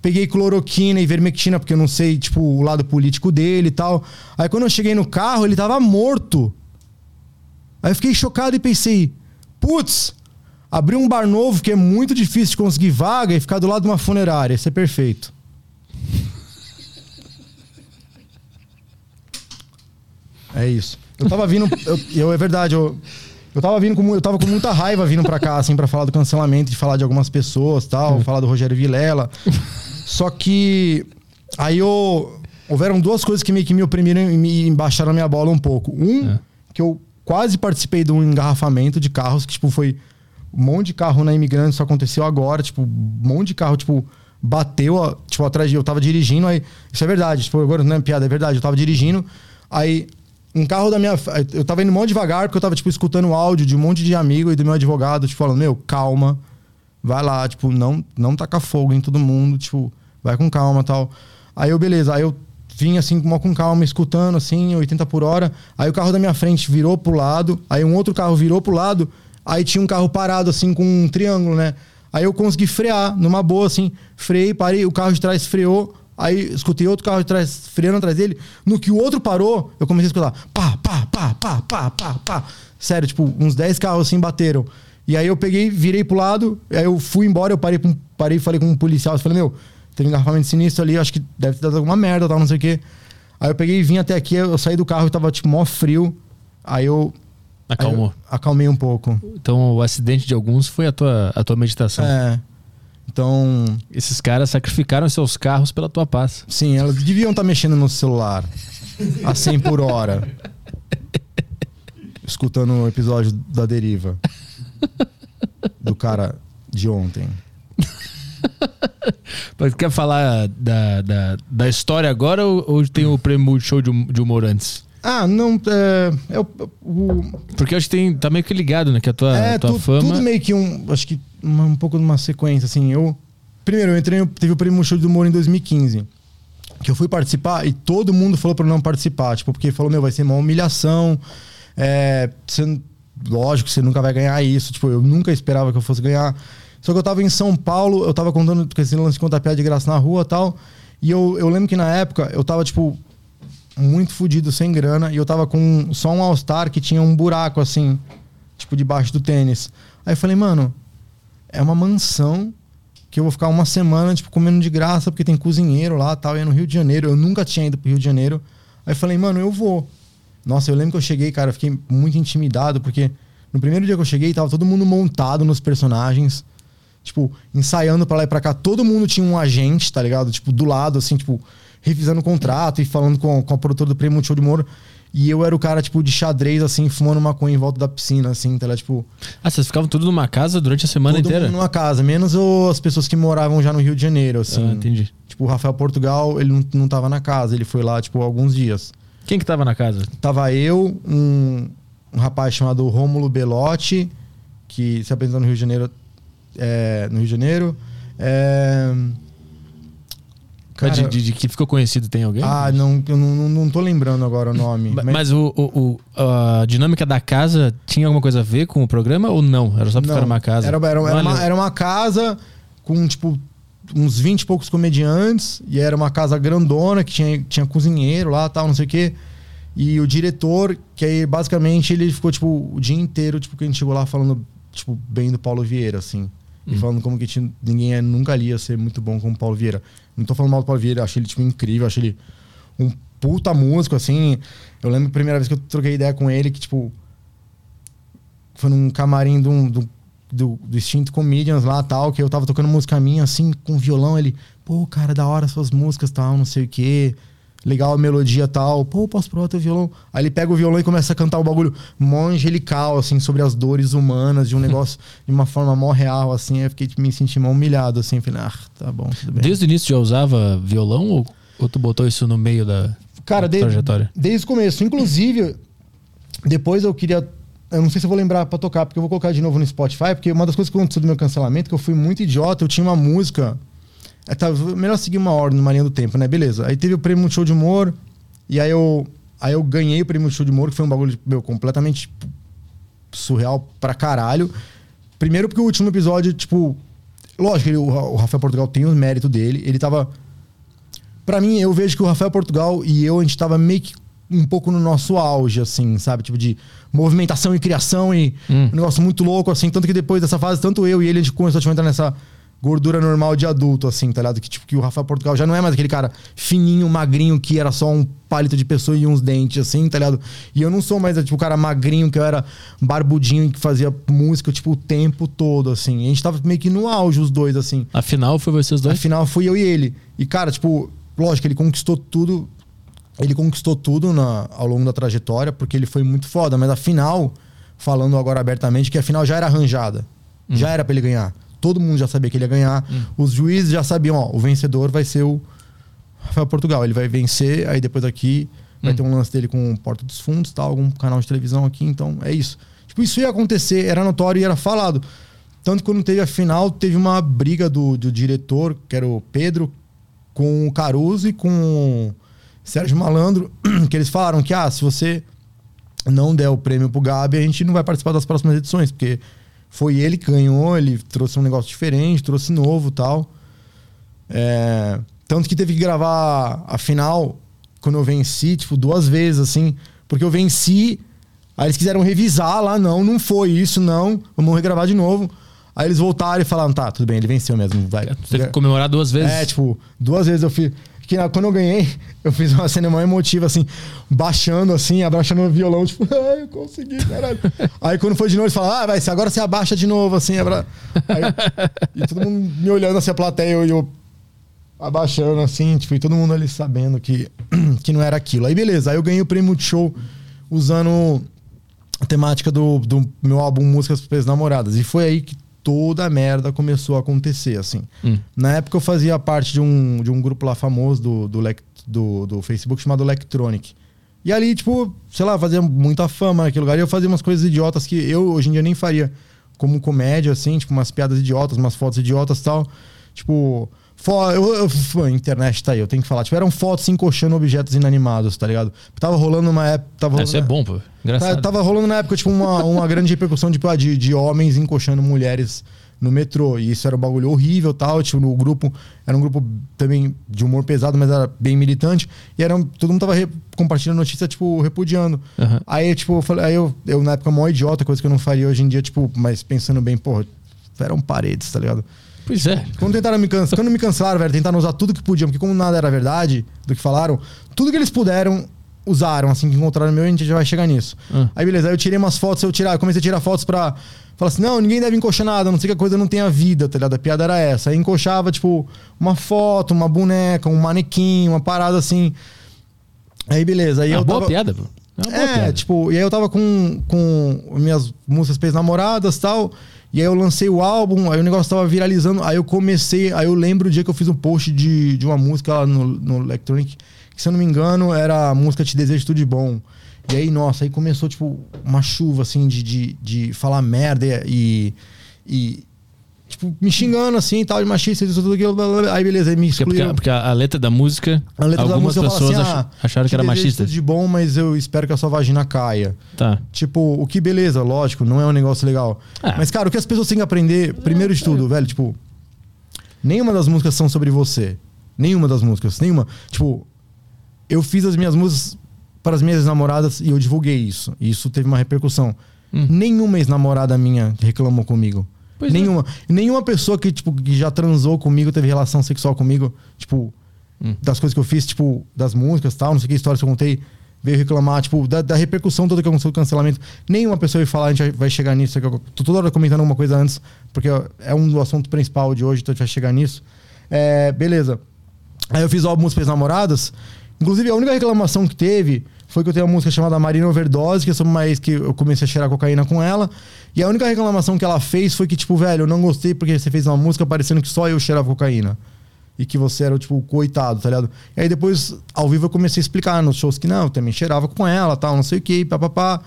peguei cloroquina e vermectina, porque eu não sei, tipo, o lado político dele e tal. Aí quando eu cheguei no carro, ele tava morto. Aí eu fiquei chocado e pensei, putz, abrir um bar novo que é muito difícil de conseguir vaga e ficar do lado de uma funerária, isso é perfeito. É isso. Eu tava vindo. Eu, eu- é verdade, eu. Eu tava vindo com, eu tava com muita raiva vindo pra cá, assim, pra falar do cancelamento, de falar de algumas pessoas tal, falar do Rogério Vilela. Só que aí eu, houveram duas coisas que meio que me oprimiram e me baixaram a minha bola um pouco. Um, É. que eu quase participei de um engarrafamento de carros, que, tipo, foi um monte de carro na imigrante, isso aconteceu agora, tipo, um monte de carro, tipo, bateu, tipo, atrás de eu tava dirigindo, aí. Isso é verdade, tipo, agora não é piada, é verdade. Eu tava dirigindo, aí um carro da minha. Eu tava indo mó devagar, porque eu tava, tipo, escutando áudio de um monte de amigo e do meu advogado, tipo, falando, meu, calma, vai lá, tipo, não, não taca fogo em todo mundo, tipo, vai com calma tal. Aí eu, beleza, aí eu vim assim, com calma, escutando assim, 80 por hora. Aí o carro da minha frente virou pro lado, aí um outro carro virou pro lado, aí tinha um carro parado assim com um triângulo, né? Aí eu consegui frear numa boa, assim, freiei, parei, o carro de trás freou, aí escutei outro carro de trás freando atrás dele. No que o outro parou, eu comecei a escutar pá, pá, pá, pá, pá, pá, pá. Sério, tipo, uns 10 carros assim bateram. E aí eu peguei, virei pro lado, aí eu fui embora, eu parei, parei falei com um policial, eu falei, meu, teve um engarrafamento sinistro ali, acho que deve ter dado alguma merda, tal, não sei o quê. Aí eu peguei e vim até aqui, eu saí do carro e tava, tipo, mó frio. Aí eu... Acalmou. aí eu acalmei um pouco. Então o acidente de alguns foi a tua, a tua meditação. É. Então, Esses caras sacrificaram seus carros pela tua paz. sim, elas deviam estar mexendo no celular a 100 por hora. Escutando o episódio da deriva. [LAUGHS] Do cara de ontem. [LAUGHS] Mas quer falar da, da, da história agora ou, ou tem o prêmio Multishow de, hum- de humor antes? Ah, não. É, é o, o- Porque acho que tem, tá meio que ligado, né? Que a tua, é, a tua tu- fama. tudo meio que um. Acho que uma- um pouco de uma sequência, assim. Eu. Primeiro, eu entrei, teve o prêmio Show do Humor em 2015. Que eu fui participar e todo mundo falou pra eu não participar. Tipo, porque falou, meu, vai ser uma humilhação. É, você, lógico, você nunca vai ganhar isso. Tipo, eu nunca esperava que eu fosse ganhar. Só que eu tava em São Paulo, eu tava contando com esse lance de contar piada de graça na rua e tal. E eu, eu lembro que na época eu tava, tipo, muito fudido, sem grana. E eu tava com só um All-Star que tinha um buraco, assim, tipo, debaixo do tênis. Aí eu falei, mano, é uma mansão que eu vou ficar uma semana, tipo, comendo de graça, porque tem cozinheiro lá tal. E é no Rio de Janeiro. Eu nunca tinha ido pro Rio de Janeiro. Aí eu falei, mano, eu vou. Nossa, eu lembro que eu cheguei, cara, eu fiquei muito intimidado, porque no primeiro dia que eu cheguei, tava todo mundo montado nos personagens. Tipo, ensaiando pra lá e pra cá. Todo mundo tinha um agente, tá ligado? Tipo, do lado, assim, tipo, revisando o contrato e falando com, com a produtora do Prêmio Multishow de Moro. E eu era o cara, tipo, de xadrez, assim, fumando maconha em volta da piscina, assim, tá ligado? Tipo, Ah, vocês ficavam tudo numa casa durante a semana todo inteira? mundo numa casa, menos o- as pessoas que moravam já no Rio de Janeiro, assim. Ah, entendi. Tipo, o Rafael Portugal, ele não, não tava na casa, ele foi lá, tipo, alguns dias. Quem que tava na casa? Tava eu, um, um rapaz chamado Rômulo Belotti, que se apresentou no Rio de Janeiro. É, no Rio de Janeiro. É, Mas de, cara, de- de que ficou conhecido tem alguém? ah, não, eu não, não, tô lembrando agora o nome. Ma- Mas o, o- a dinâmica da casa tinha alguma coisa a ver com o programa ou não? Era só ficar Não, numa casa? Era, era, era uma, era uma casa com, tipo, uns 20 e poucos comediantes. E era uma casa grandona que tinha, tinha cozinheiro lá tal, não sei o quê. E o diretor, que aí basicamente ele ficou, tipo, o dia inteiro, tipo, que a gente chegou lá falando, tipo, bem do Paulo Vieira, assim. E Hum. falando como que tinha- ninguém é- nunca ali ia ser muito bom como o Paulo Vieira. Não tô falando mal do Paulo Vieira, achei ele, tipo, incrível, achei ele um puta músico, assim. Eu lembro a primeira vez que eu troquei ideia com ele, que, tipo, foi num camarim do, do, do, do Extinto Comedians lá tal, que eu tava tocando música minha, assim, com violão. Ele, pô, cara, da hora suas músicas tal, não sei o quê. Legal a melodia tal. Pô, posso provar teu violão? Aí ele pega o violão e começa a cantar o bagulho mó angelical, assim, sobre as dores humanas, de um [LAUGHS] negócio de uma forma mó real, assim. Eu fiquei, me senti mó humilhado, assim. Falei, ah, tá bom, tudo bem. Desde o início já usava violão ou, ou tu botou isso no meio da Cara, de- trajetória? desde o começo. Inclusive, depois eu queria. Eu não sei se eu vou lembrar pra tocar, porque eu vou colocar de novo no Spotify, porque uma das coisas que aconteceu do meu cancelamento, que eu fui muito idiota, eu tinha uma música. É, tá, melhor seguir uma ordem numa linha do tempo, né? Beleza. Aí teve o prêmio Show de Humor, e aí eu, aí eu ganhei o prêmio Show de Humor, que foi um bagulho meu, completamente surreal pra caralho. Primeiro porque o último episódio, tipo. Lógico, ele, o, o Rafael Portugal tem o mérito dele. Ele tava. Pra mim, eu vejo que o Rafael Portugal e eu, a gente tava meio que um pouco no nosso auge, assim, sabe? Tipo, de movimentação e criação e Hum. um negócio muito louco, assim. Tanto que depois dessa fase, tanto eu e ele, a gente começou tipo, a entrar nessa gordura normal de adulto, assim, tá ligado? Que, tipo, que o Rafael Portugal já não é mais aquele cara fininho, magrinho, que era só um palito de pessoa e uns dentes, assim, tá ligado? E eu não sou mais, tipo, o cara magrinho, que eu era barbudinho, que fazia música, tipo, o tempo todo, assim. E a gente tava meio que no auge, os dois, assim. Afinal, foi vocês dois? Afinal, fui eu e ele. E, cara, tipo, lógico, ele conquistou tudo. Ele conquistou tudo na, ao longo da trajetória, porque ele foi muito foda. Mas afinal, falando agora abertamente, que afinal já era arranjada. Hum. Já era pra ele ganhar. Todo mundo já sabia que ele ia ganhar. Os juízes já sabiam, ó, o vencedor vai ser o Rafael Portugal. Ele vai vencer, aí depois aqui vai Hum. ter um lance dele com o Porta dos Fundos, tal, algum canal de televisão aqui, então é isso. Tipo, isso ia acontecer, era notório e era falado. Tanto que quando teve a final, teve uma briga do, do diretor, que era o Pedro, com o Caruso e com o Sérgio Malandro, [CLEARS THROAT] que eles falaram que, ah, se você não der o prêmio pro Gabi, a gente não vai participar das próximas edições, porque foi ele que ganhou, ele trouxe um negócio diferente, trouxe novo tal. É, tanto que teve que gravar a final quando eu venci, tipo, duas vezes, assim, porque eu venci, aí eles quiseram revisar lá, não, não foi isso, não, vamos regravar de novo. Aí eles voltaram e falaram, tá, tudo bem, ele venceu mesmo, vai. Tu teve que comemorar duas vezes. É, tipo, duas vezes eu fiz. Que na- quando eu ganhei, eu fiz uma cena mó emotiva, assim, baixando, assim, abaixando o violão, tipo, [LAUGHS] ai, eu consegui, caralho. Aí quando foi de novo, eles falaram, ah, vai, agora você abaixa de novo, assim, abra... Aí, e todo mundo me olhando assim, a plateia, eu, eu abaixando, assim, tipo, e todo mundo ali sabendo que, [CLEARS THROAT] que não era aquilo. Aí beleza, aí eu ganhei o prêmio de show usando a temática do, do meu álbum Músicas para as Namoradas. E foi aí que toda a merda começou a acontecer, assim. Hum. Na época eu fazia parte de um, de um grupo lá famoso do, do, do, do Facebook chamado Electronic. E ali, tipo, sei lá, fazia muita fama naquele lugar. E eu fazia umas coisas idiotas que eu hoje em dia nem faria como comédia, assim, tipo, umas piadas idiotas, umas fotos idiotas e tal. Tipo, eu, eu, a internet tá aí, eu tenho que falar. Tipo, eram fotos encoxando objetos inanimados, tá ligado? Tava rolando uma época. Tava Ah, Isso é bom, pô. Engraçado. Tá- Tava rolando na época, tipo, uma, uma grande repercussão tipo, ah, de, de homens encoxando mulheres no metrô. E isso era um bagulho horrível tal. Tipo, no grupo. Era um grupo também de humor pesado, mas era bem militante. E era, todo mundo tava re- compartilhando notícia, tipo, repudiando. Aham. Aí, tipo, eu falei, aí eu, eu, na época, mó idiota, coisa que eu não faria hoje em dia, tipo, mas pensando bem, porra, eram paredes, tá ligado? Pois é. Quando tentaram me cancelar, quando me cancelaram, velho, tentaram usar tudo que podiam, porque como nada era verdade do que falaram, tudo que eles puderam usaram, assim que encontraram meu, a gente já vai chegar nisso. Ah. Aí beleza, aí eu tirei umas fotos, eu tirar, eu comecei a tirar fotos pra falar assim, não, ninguém deve encoxar nada, a não sei que a coisa não tenha vida, tá ligado? A piada era essa. Aí encoxava, tipo, uma foto, uma boneca, um manequim, uma parada assim. Aí beleza, aí É eu boa tava... piada, pô. É É, tipo, e aí eu tava com, com minhas músicas pra namoradas e tal. E aí eu lancei o álbum, aí o negócio tava viralizando. Aí eu comecei, aí eu lembro o dia que eu fiz um post de, de uma música lá no, no Electronic, que se eu não me engano era a música Te Desejo Tudo de Bom. E aí, nossa, aí começou, tipo, uma chuva, assim, de, de, de falar merda e. e tipo, me xingando, assim, e tal, de machista, isso, tudo aquilo. blá, blá. Aí beleza, aí me Porque, porque, excluíram. porque a, a letra da música, A letra da algumas música fala pessoas assim, ah, acharam que era machista. de bom, mas eu espero que a sua vagina caia. Tá. Tipo, o que beleza, lógico, não é um negócio legal. Ah. Mas, cara, o que as pessoas têm que aprender, primeiro de tudo, velho, tipo, nenhuma das músicas são sobre você. Nenhuma das músicas, nenhuma. Tipo, eu fiz as minhas músicas para as minhas namoradas e eu divulguei isso. E isso teve uma repercussão. Hum. Nenhuma ex-namorada minha reclamou comigo. Pois é. nenhuma. Nenhuma pessoa que, tipo, que já transou comigo, teve relação sexual comigo, tipo, Hum. das coisas que eu fiz, tipo, das músicas tal, não sei que histórias que eu contei, veio reclamar, tipo, da, da repercussão toda que aconteceu do cancelamento. Nenhuma pessoa veio falar, a gente vai- chegar nisso. eu Tô toda hora comentando alguma coisa antes, porque é um do assunto principal de hoje, então a gente vai chegar nisso. É, beleza. Aí eu fiz o álbum Namoradas. Inclusive, a única reclamação que teve foi que eu tenho uma música chamada Marina Overdose, que é sobre ex que eu comecei a cheirar cocaína com ela. E a única reclamação que ela fez foi que, tipo, velho, eu não gostei porque você fez uma música parecendo que só eu cheirava cocaína. E que você era, tipo, coitado, tá ligado? E aí depois, ao vivo, eu comecei a explicar nos shows que não, eu também cheirava com ela, tal, não sei o que, papapá.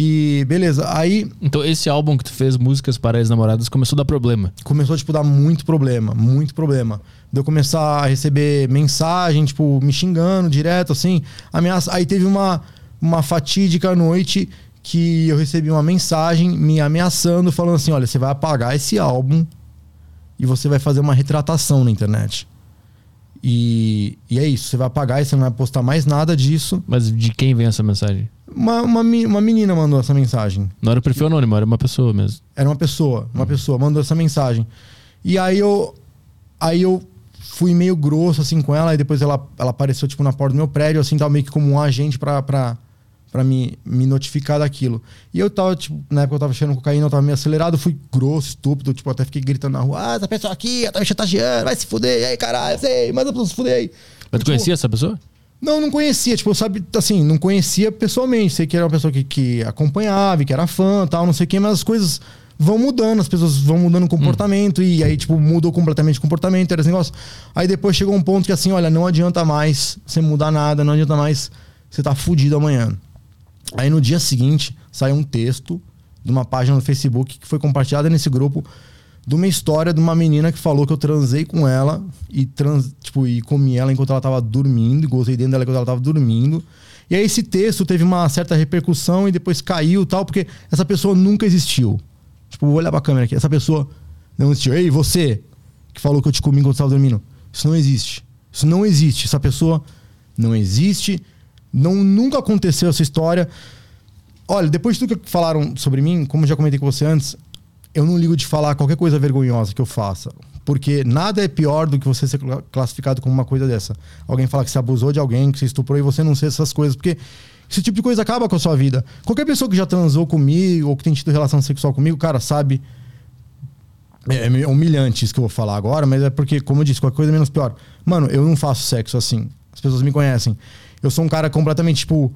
E beleza. Aí Então esse álbum que tu fez, Músicas para Ex-Namoradas, começou a dar problema. começou tipo, a dar muito problema, muito problema. De eu começar a receber mensagem, tipo, me xingando direto, assim, ameaça. Aí teve uma, uma fatídica noite que eu recebi uma mensagem me ameaçando, falando assim: olha, você vai apagar esse álbum e você vai fazer uma retratação na internet. E, e é isso, você vai apagar e você não vai postar mais nada disso. Mas de quem vem essa mensagem? Uma, uma, uma menina mandou essa mensagem. Não era o perfil anônimo, era uma pessoa mesmo. Era uma pessoa, uma pessoa mandou essa mensagem. E aí eu. Aí eu fui meio grosso assim com ela, e depois ela, ela apareceu, tipo, na porta do meu prédio, assim, tava meio que como um agente pra. pra para me, me notificar daquilo. E eu tava, tipo, na época eu tava cheirando cocaína, eu tava meio acelerado, fui grosso, estúpido, tipo, até fiquei gritando na rua, ah, essa pessoa aqui, tá me chantageando, vai se fuder, e aí, caralho, sei, manda pra se fuder aí. Mas tu Tipo, conhecia essa pessoa? Não, não conhecia, tipo, sabe, assim, não conhecia pessoalmente, sei que era uma pessoa que, que acompanhava, que era fã tal, não sei o quê, mas as coisas vão mudando, as pessoas vão mudando o comportamento, e aí, tipo, mudou completamente o comportamento, era esse negócio. Aí depois chegou um ponto que assim, olha, não adianta mais você mudar nada, não adianta mais você tá fudido amanhã. Aí no dia seguinte saiu um texto de uma página no Facebook que foi compartilhada nesse grupo de uma história de uma menina que falou que eu transei com ela e trans, tipo, e comi ela enquanto ela tava dormindo, e gozei dentro dela enquanto ela tava dormindo. E aí esse texto teve uma certa repercussão e depois caiu tal, porque essa pessoa nunca existiu. Tipo, vou olhar pra câmera aqui. Essa pessoa não existiu. Ei, você que falou que eu te comi enquanto você tava dormindo. Isso não existe. Isso não existe. Essa pessoa não existe. Não, nunca aconteceu essa história. Olha, depois de tudo que falaram sobre mim, como já comentei com você antes, eu não ligo de falar qualquer coisa vergonhosa que eu faça. Porque nada é pior do que você ser cla- classificado como uma coisa dessa. Alguém falar que você abusou de alguém, que você estuprou e você não ser essas coisas. Porque esse tipo de coisa acaba com a sua vida. Qualquer pessoa que já transou comigo ou que tem tido relação sexual comigo, cara, sabe. É é meio humilhante isso que eu vou falar agora, mas é porque, como eu disse, qualquer coisa é menos pior. Mano, eu não faço sexo assim. As pessoas me conhecem. Eu sou um cara completamente, tipo,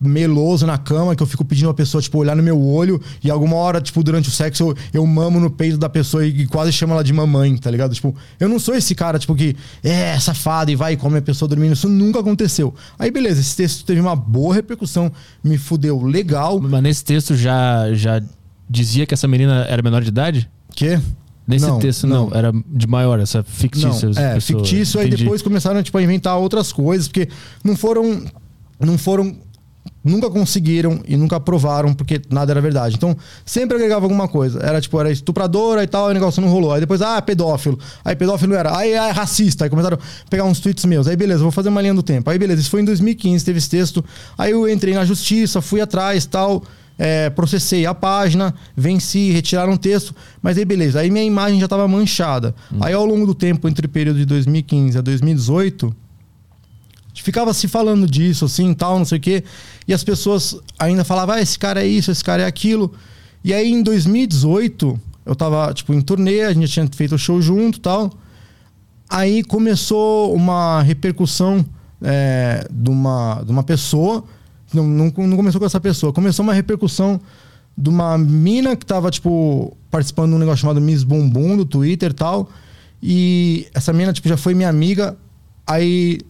meloso na cama, que eu fico pedindo a pessoa, tipo, olhar no meu olho e alguma hora, tipo, durante o sexo eu, eu mamo no peito da pessoa e, e quase chamo ela de mamãe, tá ligado? Tipo, eu não sou esse cara, tipo, que é safado e vai e come a pessoa dormindo. Isso nunca aconteceu. Aí, beleza, esse texto teve uma boa repercussão, me fudeu legal. Mas nesse texto já, já dizia que essa menina era menor de idade? Que? Nesse Não, texto não, era de maior, essa fictícia. Não, é, pessoa. fictício, aí Entendi. depois começaram tipo, a inventar outras coisas, porque não foram. Não foram. Nunca conseguiram e nunca provaram, porque nada era verdade. Então, sempre agregava alguma coisa. Era tipo, era estupradora e tal, aí o negócio não rolou. Aí depois, ah, pedófilo. Aí pedófilo era, aí é racista. Aí começaram a pegar uns tweets meus. Aí beleza, vou fazer uma linha do tempo. Aí beleza, isso foi em 2015, teve esse texto. Aí eu entrei na justiça, fui atrás tal. é, processei a página, venci, retiraram o texto, mas aí beleza, aí minha imagem já estava manchada. Aí ao longo do tempo, entre o período de 2015 a 2018, ficava se falando disso, assim, tal, não sei o quê, e as pessoas ainda falavam, ah, esse cara é isso, esse cara é aquilo. E aí em 2018, eu tava, tipo, em turnê, a gente tinha feito o show junto tal. Aí começou uma repercussão é, de, uma, de uma pessoa. Não, não, não começou com essa pessoa, começou uma repercussão de uma mina que tava, tipo, participando de um negócio chamado Miss Bumbum do Twitter e tal. E essa mina, tipo, já foi minha amiga. Aí,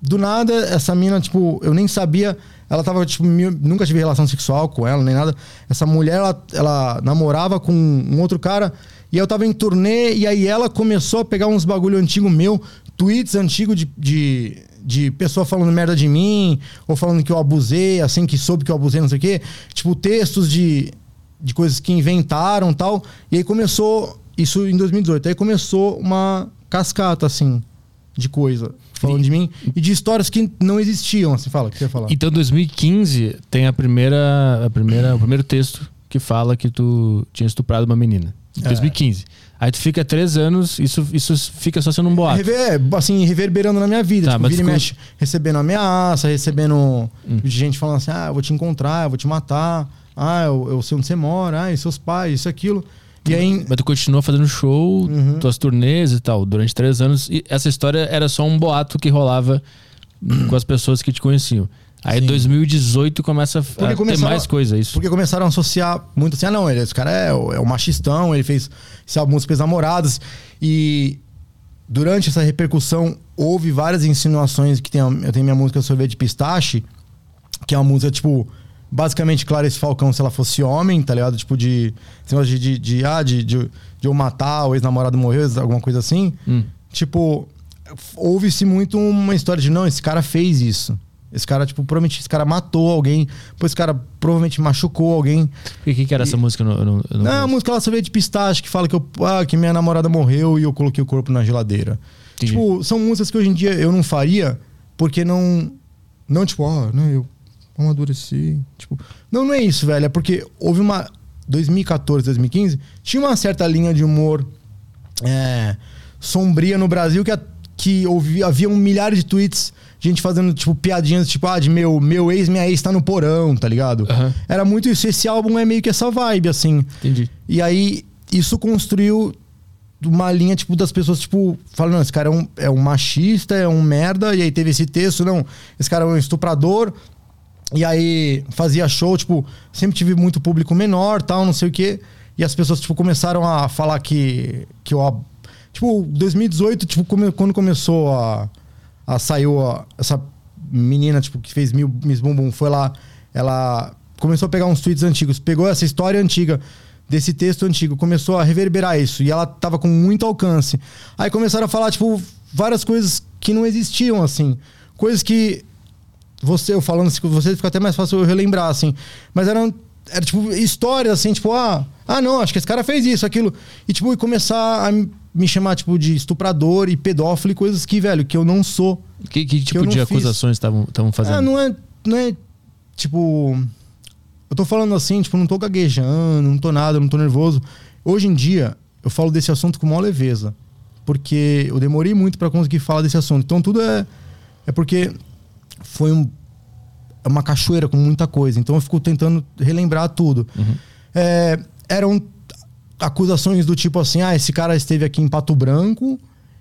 do nada, essa mina, tipo, eu nem sabia. Ela tava, tipo, nunca tive relação sexual com ela, nem nada. Essa mulher, ela, ela namorava com um outro cara. E eu tava em turnê, e aí ela começou a pegar uns bagulho antigo meu, tweets antigos de, de, de pessoa falando merda de mim, ou falando que eu abusei, assim, que soube que eu abusei, não sei o quê. Tipo, textos de, de coisas que inventaram tal. E aí começou, isso em 2018, aí começou uma cascata, assim, de coisa falando de mim e de histórias que não existiam, assim, fala, o que você ia falar? Então, 2015 tem a primeira, a primeira, o primeiro texto que fala que tu tinha estuprado uma menina. Em É. 2015. Aí tu fica três anos, isso, isso fica só sendo um boato. Rever, é, assim, reverberando na minha vida. Tá, tipo, mas vira e ficou- mexe, recebendo ameaça, recebendo de gente falando assim, ah, eu vou te encontrar, eu vou te matar, ah, eu, eu sei onde você mora, ah, e seus pais, isso, aquilo. E aí, Mas tu continuou fazendo show, Uhum. tuas turnês e tal, durante três anos. E essa história era só um boato que rolava com as pessoas que te conheciam. Aí Sim. 2018 começa a ter mais coisa, isso. Porque começaram a associar muito assim, ah, não, ele, esse cara é, o- é o machistão, ele fez esse álbum Músicas Namoradas. E durante essa repercussão, houve várias insinuações que tem, eu tenho minha música Sorvete de Pistache, que é uma música, tipo, basicamente Clarice Falcão se ela fosse homem, tá ligado? Tipo, de. De, de, de, ah, de, de, de eu matar, o ex-namorado morreu, alguma coisa assim. Hum. Tipo, houve-se muito uma história de, não, esse cara fez isso. Esse cara, tipo, provavelmente esse cara matou alguém, depois esse cara provavelmente machucou alguém. O que, que era essa música? Eu não, não, a música lá sorvete de pistache que fala que, eu, ah, que minha namorada morreu e eu coloquei o corpo na geladeira. Entendi. Tipo, são músicas que hoje em dia eu não faria porque não. Não, tipo, ah, não, eu amadureci. Tipo, não, não é isso, velho. É porque houve uma. 2014, 2015, tinha uma certa linha de humor é, sombria no Brasil que, a- que ouvi, haviam milhares de tweets, gente fazendo, tipo, piadinhas, tipo, ah, de meu, meu ex, minha ex tá no porão, tá ligado? Aham. Era muito isso. Esse álbum é meio que essa vibe, assim. Entendi. E aí, isso construiu uma linha, tipo, das pessoas, tipo, falando, não, esse cara é um, é um machista, é um merda, e aí teve esse texto, não, esse cara é um estuprador, e aí fazia show, tipo, sempre tive muito público menor, tal, não sei o quê, e as pessoas, tipo, começaram a falar que, que eu, tipo, 2018, tipo, come- quando começou a, a saiu a- essa menina, tipo, que fez mil Miss Bumbum, foi lá, ela começou a pegar uns tweets antigos, pegou essa história antiga desse texto antigo, começou a reverberar isso, e ela tava com muito alcance. Aí começaram a falar, tipo, várias coisas que não existiam, assim, coisas que você, eu falando assim com você, fica até mais fácil eu relembrar, assim. Mas eram, era tipo histórias, assim, tipo, ah, ah, não, acho que esse cara fez isso, aquilo. E, tipo, e começar a me- chamar, tipo, de estuprador e pedófilo e coisas que, velho, que eu não sou. Que, que tipo não de acusações estavam fazendo? Ah, não é, não é, tipo... Eu tô falando assim, tipo, não tô gaguejando, não tô nada, não tô nervoso. Hoje em dia, eu falo desse assunto com maior leveza. Porque eu demorei muito pra conseguir falar desse assunto. Então tudo é... É porque foi um, uma cachoeira com muita coisa. Então eu fico tentando relembrar tudo. É, eram acusações do tipo assim: ah, esse cara esteve aqui em Pato Branco,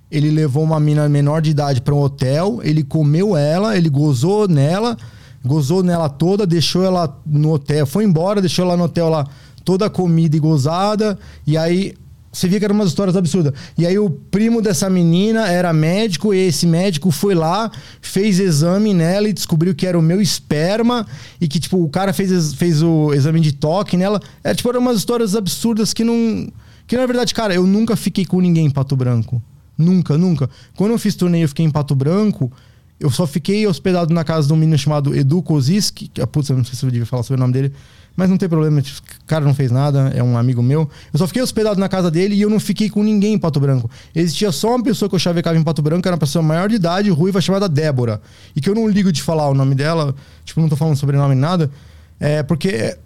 ele levou uma mina menor de idade para um hotel, ele comeu ela, ele gozou nela, gozou nela toda, deixou ela no hotel, foi embora, deixou ela no hotel lá toda comida e gozada, e aí você via que eram umas histórias absurdas. E aí o primo dessa menina era médico, e esse médico foi lá, fez exame nela e descobriu que era o meu esperma, e que, tipo, o cara fez, fez o exame de toque nela. É, tipo, eram umas histórias absurdas que não. Que na verdade, cara, eu nunca fiquei com ninguém em Pato Branco. Nunca, nunca. Quando eu fiz torneio, eu fiquei em Pato Branco. Eu só fiquei hospedado na casa de um menino chamado Edu Koziski. Putz, eu não sei se eu devia falar sobre o nome dele. Mas não tem problema, tipo, o cara não fez nada, é um amigo meu. Eu só fiquei hospedado na casa dele e eu não fiquei com ninguém em Pato Branco. Existia só uma pessoa que eu chavecava em Pato Branco, era uma pessoa maior de idade, ruiva, chamada Débora. E que eu não ligo de falar o nome dela, tipo, não tô falando sobrenome nem nada. É porque é,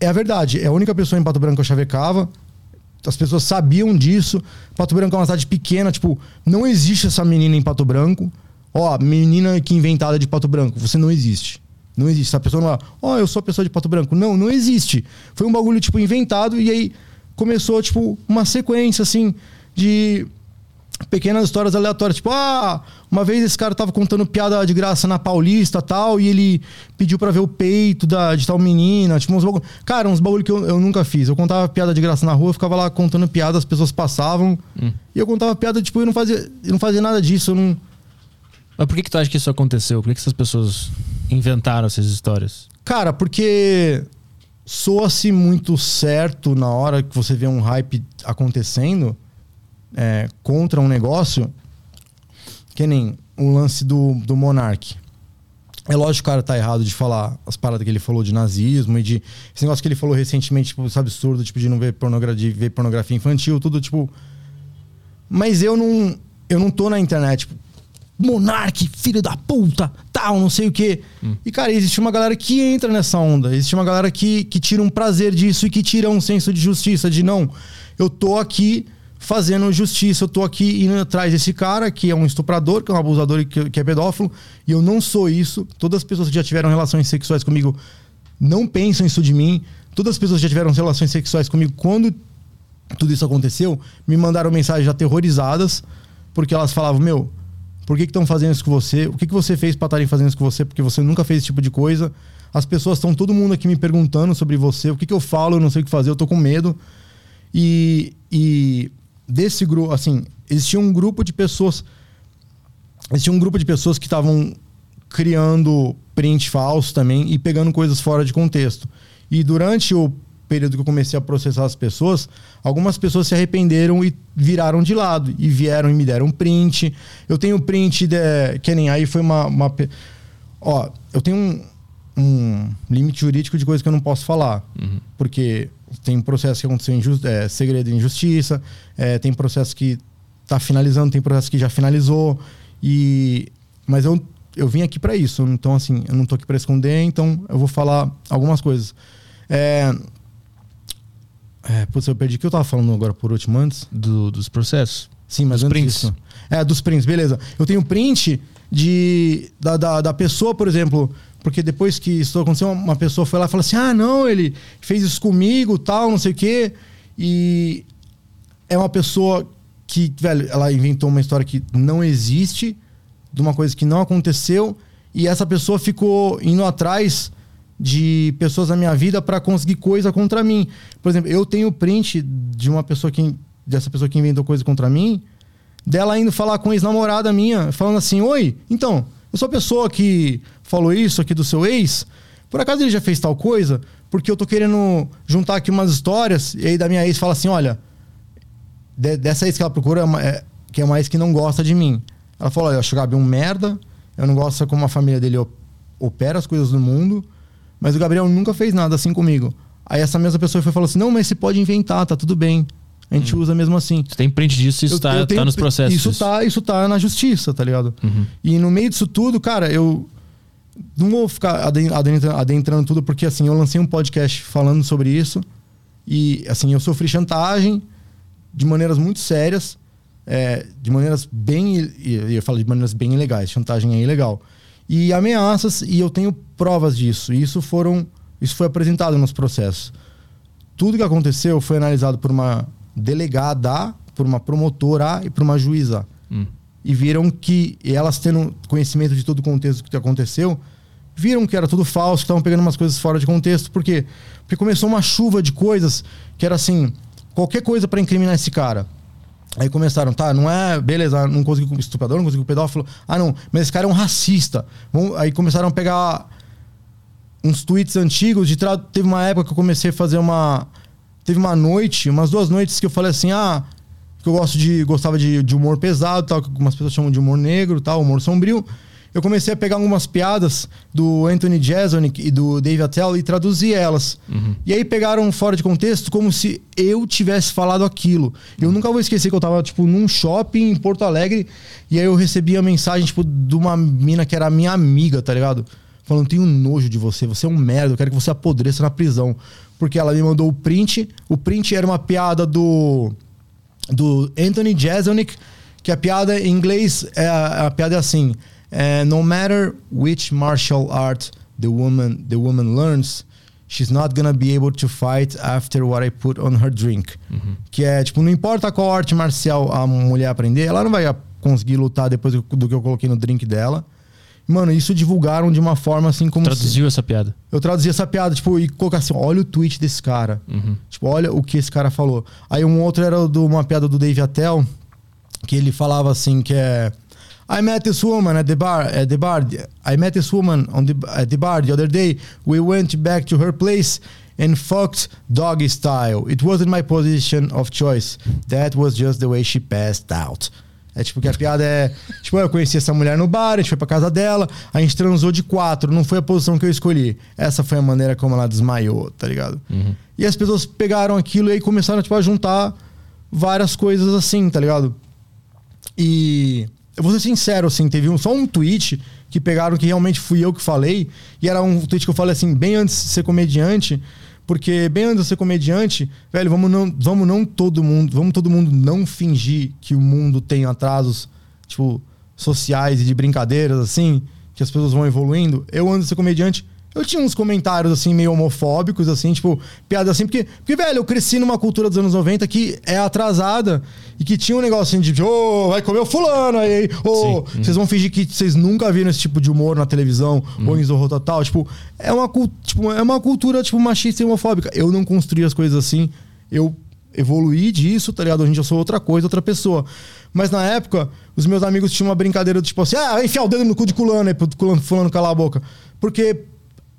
é a verdade, é a única pessoa em Pato Branco que eu chavecava. As pessoas sabiam disso. Pato Branco é uma cidade pequena, tipo, não existe essa menina em Pato Branco. Ó, menina que inventada de Pato Branco, você não existe. Não existe. Essa pessoa não é, ó, eu sou a pessoa de Pato Branco. Não, não existe. Foi um bagulho, tipo, inventado e aí começou, tipo, uma sequência, assim, de pequenas histórias aleatórias. Tipo, ah, uma vez esse cara tava contando piada de graça na Paulista tal, e ele pediu pra ver o peito da, de tal menina. Tipo, uns bagulho. Cara, uns bagulho que eu, eu nunca fiz. Eu contava piada de graça na rua, eu ficava lá contando piada, as pessoas passavam. E eu contava piada, tipo, eu não fazia, eu não fazia nada disso. Eu não. Mas por que, que tu acha que isso aconteceu? Por que, que essas pessoas inventaram essas histórias? Cara, porque soa-se muito certo na hora que você vê um hype acontecendo é, contra um negócio, que nem o lance do, do Monark. É lógico que o cara tá errado de falar as paradas que ele falou de nazismo e de. Esse negócio que ele falou recentemente, tipo, absurdo, tipo, de não ver pornografia, ver pornografia infantil, tudo, tipo. Mas eu não. Eu não tô na internet, tipo, Monark, filho da puta, tal, não sei o quê. E, cara, existe uma galera que entra nessa onda. Existe uma galera que, que tira um prazer disso e que tira um senso de justiça, de não, eu tô aqui fazendo justiça, eu tô aqui indo atrás desse cara que é um estuprador, que é um abusador e que, que é pedófilo, e eu não sou isso. Todas as pessoas que já tiveram relações sexuais comigo não pensam isso de mim. Todas as pessoas que já tiveram relações sexuais comigo quando tudo isso aconteceu, me mandaram mensagens aterrorizadas, porque elas falavam, meu, por que estão fazendo isso com você? O que, que você fez para estarem fazendo isso com você? Porque você nunca fez esse tipo de coisa. As pessoas estão, todo mundo aqui me perguntando sobre você. O que, que eu falo? Eu não sei o que fazer, eu tô com medo. E, e desse grupo, assim, existia um grupo de pessoas. Existia um grupo de pessoas que estavam criando print falso também e pegando coisas fora de contexto. E durante o período que eu comecei a processar as pessoas, algumas pessoas se arrependeram e viraram de lado e vieram e me deram print. Eu tenho print de, que nem aí foi uma, uma ó, eu tenho um, um limite jurídico de coisas que eu não posso falar, porque tem processo que aconteceu em é, segredo em justiça, é, tem processo que tá finalizando, tem processo que já finalizou e mas eu eu vim aqui para isso, então assim, eu não tô aqui para esconder, então eu vou falar algumas coisas. É, É, putz, eu perdi o que eu tava falando agora por último antes. Do- dos processos. Sim, mas Dos antes prints. disso. É, dos prints, beleza. Eu tenho print de da, da, da pessoa, por exemplo, porque depois que isso aconteceu, uma pessoa foi lá e falou assim: ah, não, ele fez isso comigo, tal, não sei o quê. E é uma pessoa que, velho, ela inventou uma história que não existe, de uma coisa que não aconteceu, e essa pessoa ficou indo atrás de pessoas na minha vida para conseguir coisa contra mim. Por exemplo, eu tenho print de uma pessoa que dessa pessoa que inventou coisa contra mim, dela indo falar com ex-namorada minha, falando assim: "Oi, então, eu sou a pessoa que falou isso aqui do seu ex. Por acaso ele já fez tal coisa? Porque eu tô querendo juntar aqui umas histórias e aí da minha ex fala assim: "Olha, de- dessa ex que ela procura, é uma- é- que é uma ex que não gosta de mim. Ela falou: Olha, eu acho o Gabi um merda, eu não gosto como a família dele op- opera as coisas do mundo, mas o Gabriel nunca fez nada assim comigo. Aí essa mesma pessoa foi falou assim: Não, mas você pode inventar, tá tudo bem. A gente usa mesmo assim. Você tem print disso e isso Eu- tá, eu tenho- tá nos processos. Isso tá, isso tá na justiça, tá ligado? Uhum. E no meio disso tudo, cara, eu não vou ficar aden- adentrando, adentrando tudo, porque assim, eu lancei um podcast falando sobre isso. E assim, eu sofri chantagem de maneiras muito sérias, é, de maneiras bem. Eu falo de maneiras bem ilegais, chantagem é ilegal. E ameaças, e eu tenho provas disso. E isso foram. Isso foi apresentado nos processos. Tudo que aconteceu foi analisado por uma delegada, por uma promotora e por uma juíza Hum. e viram que e elas tendo conhecimento de todo o contexto que aconteceu, viram que era tudo falso, que estavam pegando umas coisas fora de contexto, por quê? Porque começou uma chuva de coisas que era assim, qualquer coisa para incriminar esse cara. Aí começaram, tá, não é, beleza, não conseguiu com estuprador, não conseguiu com pedófilo. Ah, não, mas esse cara é um racista. Vamos- aí começaram a pegar uns tweets antigos de tra... teve uma época que eu comecei a fazer uma teve uma noite, umas duas noites que eu falei assim: "Ah, que eu gosto de gostava de, de humor pesado, tal, que algumas pessoas chamam de humor negro, tal, humor sombrio". Eu comecei a pegar algumas piadas do Anthony Jeselnik e do Dave Attell e traduzir elas. E aí pegaram fora de contexto como se eu tivesse falado aquilo. Eu nunca vou esquecer que eu tava, tipo, num shopping em Porto Alegre e aí eu recebi a mensagem, tipo, de uma mina que era minha amiga, tá ligado? Falando, tenho nojo de você, você é um merda, eu quero que você apodreça na prisão. Porque ela me mandou o print. O print era uma piada do. do Anthony Jeselnik, que a piada em inglês é a, a piada é assim: é, No matter which martial art the woman, the woman learns, she's not gonna be able to fight after what I put on her drink. Que é tipo, não importa qual arte marcial a mulher aprender, ela não vai conseguir lutar depois do que eu coloquei no drink dela. Mano, isso divulgaram de uma forma assim como se- Traduziu essa piada. eu traduzia essa piada, tipo, e colocar assim, olha o tweet desse cara. Tipo, olha o que esse cara falou. Aí um outro era de uma piada do Dave Attell, que ele falava assim, que é... I met this woman at the bar, at the bar. I met this woman on the, at the bar the other day. We went back to her place and fucked doggy style. It wasn't my position of choice. That was just the way she passed out. É tipo que a piada é. Tipo, eu conheci essa mulher no bar, a gente foi pra casa dela, a gente transou de quatro, não foi a posição que eu escolhi. Essa foi a maneira como ela desmaiou, tá ligado? E as pessoas pegaram aquilo e aí começaram tipo, a juntar várias coisas assim, tá ligado? E eu vou ser sincero, assim, teve um- só um tweet que pegaram que realmente fui eu que falei, e era um tweet que eu falei assim, bem antes de ser comediante, porque bem antes de ser comediante, velho, vamos não, vamos não todo mundo, vamos todo mundo não fingir que o mundo tem atrasos, tipo, sociais e de brincadeiras, assim, que as pessoas vão evoluindo. Eu antes de ser comediante, eu tinha uns comentários, assim, meio homofóbicos, assim, tipo, piada assim, porque, porque, velho, eu cresci numa cultura dos anos 90 que é atrasada e que tinha um negócio assim de, ô, vai comer o fulano aí, ô, Sim. vocês vão fingir que vocês nunca viram esse tipo de humor na televisão ou em Zorro Total, tipo, é uma, tipo, é uma cultura, tipo, machista e homofóbica. Eu não construí as coisas assim, eu evoluí disso, tá ligado? Hoje eu sou outra coisa, outra pessoa. Mas na época, os meus amigos tinham uma brincadeira do tipo assim, ah, enfiar o dedo no cu de culano aí, pro culano, fulano calar a boca. Porque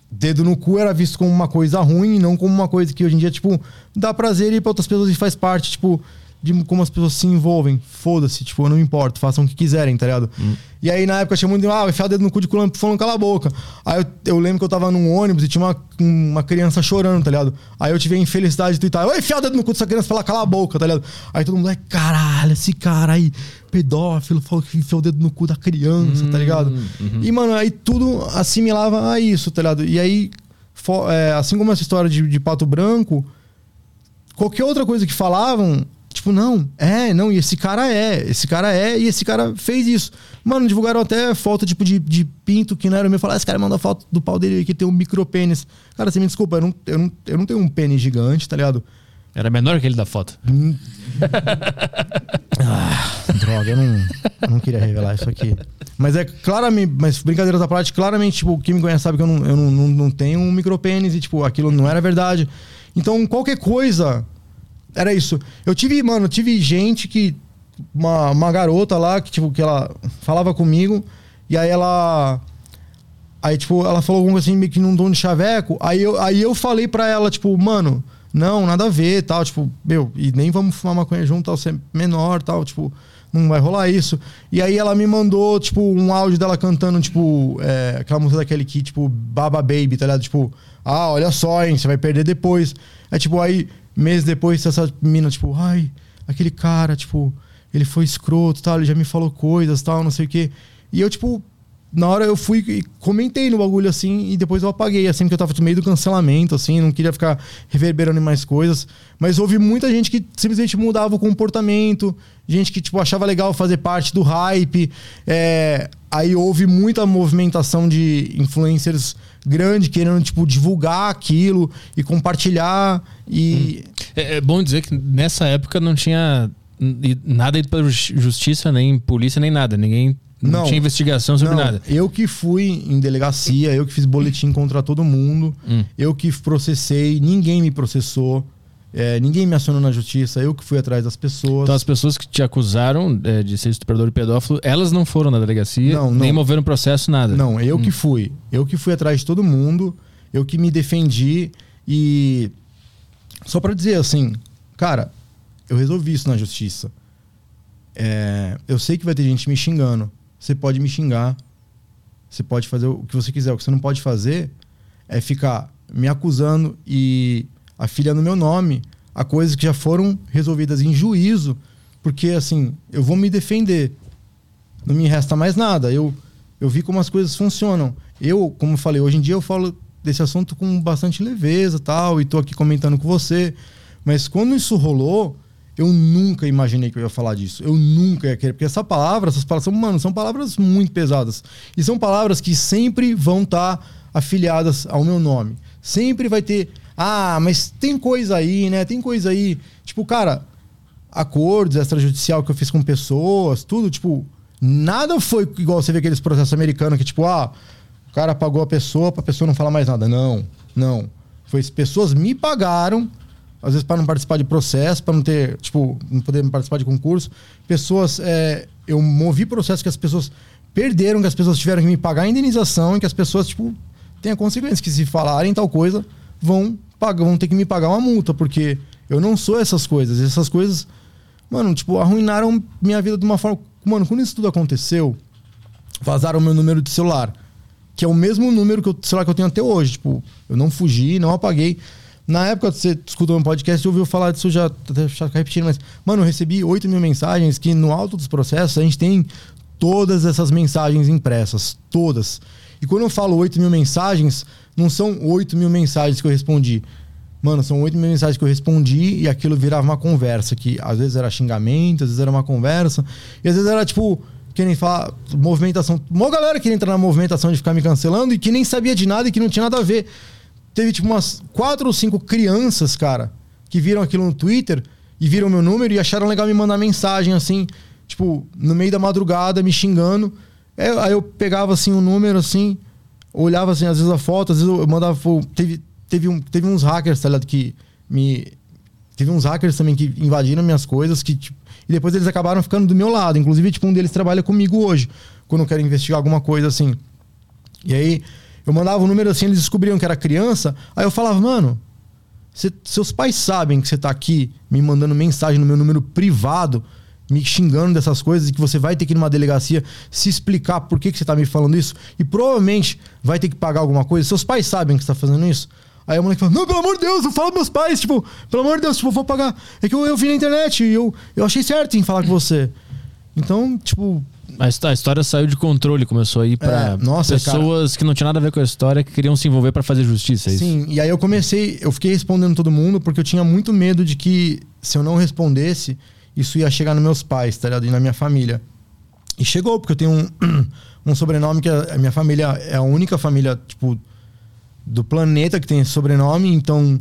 dedo no cu era visto como uma coisa ruim não como uma coisa que hoje em dia, tipo, dá prazer ir pra outras pessoas e faz parte, tipo, de como as pessoas se envolvem. Foda-se, tipo, eu não me importo, façam o que quiserem, tá ligado? E aí na época tinha muito, ah, vai enfiar o dedo no cu de fulano, fulano cala a boca. Aí eu, eu lembro que eu tava num ônibus e tinha uma, uma criança chorando, tá ligado? Aí eu tive a infelicidade de twittar, vai enfiar o dedo no cu dessa criança pra ela calar a boca, tá ligado? Aí todo mundo, ai, caralho, esse cara aí, pedófilo, falou que enfiou o dedo no cu da criança, tá ligado? E, mano, aí tudo assimilava a isso, tá ligado? E aí, fo- é, assim como essa história de, de Pato Branco, qualquer outra coisa que falavam, tipo, não, é, não, e esse cara é, esse cara é, e esse cara fez isso. Mano, divulgaram até foto, tipo, de, de pinto que não era o meu. Falaram, esse cara mandou foto do pau dele que tem um micropênis. Cara, você me desculpa, eu não, eu, não, eu não tenho um pênis gigante, tá ligado? Era menor que ele da foto. [LAUGHS] Ah, droga, eu não, eu não queria revelar isso aqui. Mas é claramente, mas brincadeiras à parte, claramente, tipo, quem me conhece sabe que eu não, eu não, não, não tenho um micropênis e, tipo, aquilo não era verdade. Então, qualquer coisa, era isso. Eu tive, mano, tive gente que. Uma, uma garota lá, que, tipo, que ela falava comigo, e aí ela. Aí, tipo, ela falou alguma coisa assim, meio que num dom de chaveco. Aí eu, aí eu falei pra ela, tipo, mano, não, nada a ver, tal, tipo, meu, e nem vamos fumar maconha junto, tal, ser menor, tal, tipo, não vai rolar isso. E aí ela me mandou, tipo, um áudio dela cantando, tipo, é, aquela música daquele que, tipo, Baba Baby, tá ligado? Tipo, ah, olha só, hein, você vai perder depois. É tipo, aí, meses depois, essa mina, tipo, ai, aquele cara, tipo, ele foi escroto, tal, ele já me falou coisas, tal, não sei o quê. E eu, tipo, na hora eu fui e comentei no bagulho assim e depois eu apaguei, assim, porque eu tava no meio do cancelamento, assim, não queria ficar reverberando em mais coisas. Mas houve muita gente que simplesmente mudava o comportamento, gente que, tipo, achava legal fazer parte do hype. É, aí houve muita movimentação de influencers grandes querendo, tipo, divulgar aquilo e compartilhar. E. É, é bom dizer que nessa época não tinha nada ido jus- justiça, nem polícia, nem nada. Ninguém. Não, Não. tinha investigação sobre Não, nada. Eu que fui em delegacia, eu que fiz boletim contra todo mundo, Hum. eu que processei, ninguém me processou, é, ninguém me acionou na justiça, eu que fui atrás das pessoas. Então as pessoas que te acusaram é, de ser estuprador e pedófilo, elas não foram na delegacia, Não, nem não. moveram processo, nada. Não, eu Hum. que fui. Eu que fui atrás de todo mundo, eu que me defendi e. Só pra dizer assim, cara, eu resolvi isso na justiça. É, eu sei que vai ter gente me xingando. Você pode me xingar. Você pode fazer o que você quiser. O que você não pode fazer é ficar me acusando e afiliando meu nome a coisas que já foram resolvidas em juízo, porque assim, eu vou me defender. Não me resta mais nada. Eu eu vi como as coisas funcionam. Eu, como eu falei, hoje em dia eu falo desse assunto com bastante leveza, tal, e tô aqui comentando com você, mas quando isso rolou, eu nunca imaginei que eu ia falar disso. Eu nunca ia querer, porque essa palavra, essas palavras são, mano, são palavras muito pesadas. E são palavras que sempre vão estar afiliadas ao meu nome. Sempre vai ter, ah, mas tem coisa aí, né? Tem coisa aí. Tipo, cara, acordos extrajudicial que eu fiz com pessoas, tudo, tipo, nada foi igual você vê aqueles processos americanos que, tipo, ah, o cara pagou a pessoa pra pessoa não falar mais nada. Não, não. Foi pessoas me pagaram, às vezes para não participar de processo, para não ter, tipo, não poder participar de concurso. Pessoas, é, eu movi processos que as pessoas perderam, que as pessoas tiveram que me pagar a indenização e que as pessoas, tipo, tem a consequência que se falarem tal coisa, vão pagar, vão ter que me pagar uma multa, porque eu não sou essas coisas. Essas coisas, mano, tipo, arruinaram minha vida de uma forma. Mano, quando isso tudo aconteceu, vazaram meu número de celular, que é o mesmo número que eu, celular que eu tenho até hoje. Tipo, eu não fugi, não apaguei. Na época que você escutou meu podcast, você ouviu falar disso, eu já ficar repetindo, mas, mano, eu recebi 8 mil mensagens que no alto dos processos a gente tem todas essas mensagens impressas. Todas. E quando eu falo 8 mil mensagens, não são 8 mil mensagens que eu respondi. Mano, são 8 mil mensagens que eu respondi e aquilo virava uma conversa, que às vezes era xingamento, às vezes era uma conversa, e às vezes era tipo, que nem falar, movimentação. Uma galera que entrar na movimentação de ficar me cancelando e que nem sabia de nada e que não tinha nada a ver. Teve tipo umas quatro ou cinco crianças, cara, que viram aquilo no Twitter e viram meu número e acharam legal me mandar mensagem assim, tipo, no meio da madrugada, me xingando. É, aí eu pegava assim o número assim, olhava assim, às vezes a foto, às vezes eu mandava. Teve, teve, um, teve uns hackers, tá ligado? Que me. Teve uns hackers também que invadiram minhas coisas, que, tipo, e depois eles acabaram ficando do meu lado. Inclusive, tipo, um deles trabalha comigo hoje, quando eu quero investigar alguma coisa assim. E aí, eu mandava o número assim, eles descobriam que era criança. Aí eu falava, mano, cê- seus pais sabem que você tá aqui me mandando mensagem no meu número privado, me xingando dessas coisas, e que você vai ter que ir numa delegacia se explicar por que, que você tá me falando isso, e provavelmente vai ter que pagar alguma coisa. Seus pais sabem que você tá fazendo isso? Aí o moleque fala, não, pelo amor de Deus, não fala meus pais, tipo, pelo amor de Deus, tipo, vou pagar. É que eu, eu vi na internet e eu, eu achei certo em falar com você. Então, tipo, A histó- a história saiu de controle, começou a ir pra É, nossa, pessoas que não tinham nada a ver com a história, que queriam se envolver pra fazer justiça. é? Sim, e aí eu comecei, eu fiquei respondendo todo mundo porque eu tinha muito medo de que se eu não respondesse, isso ia chegar nos meus pais, tá ligado? E na minha família. E chegou, porque eu tenho um, [CLEARS THROAT] um sobrenome que a a minha família é a única família, tipo, do planeta que tem esse sobrenome, então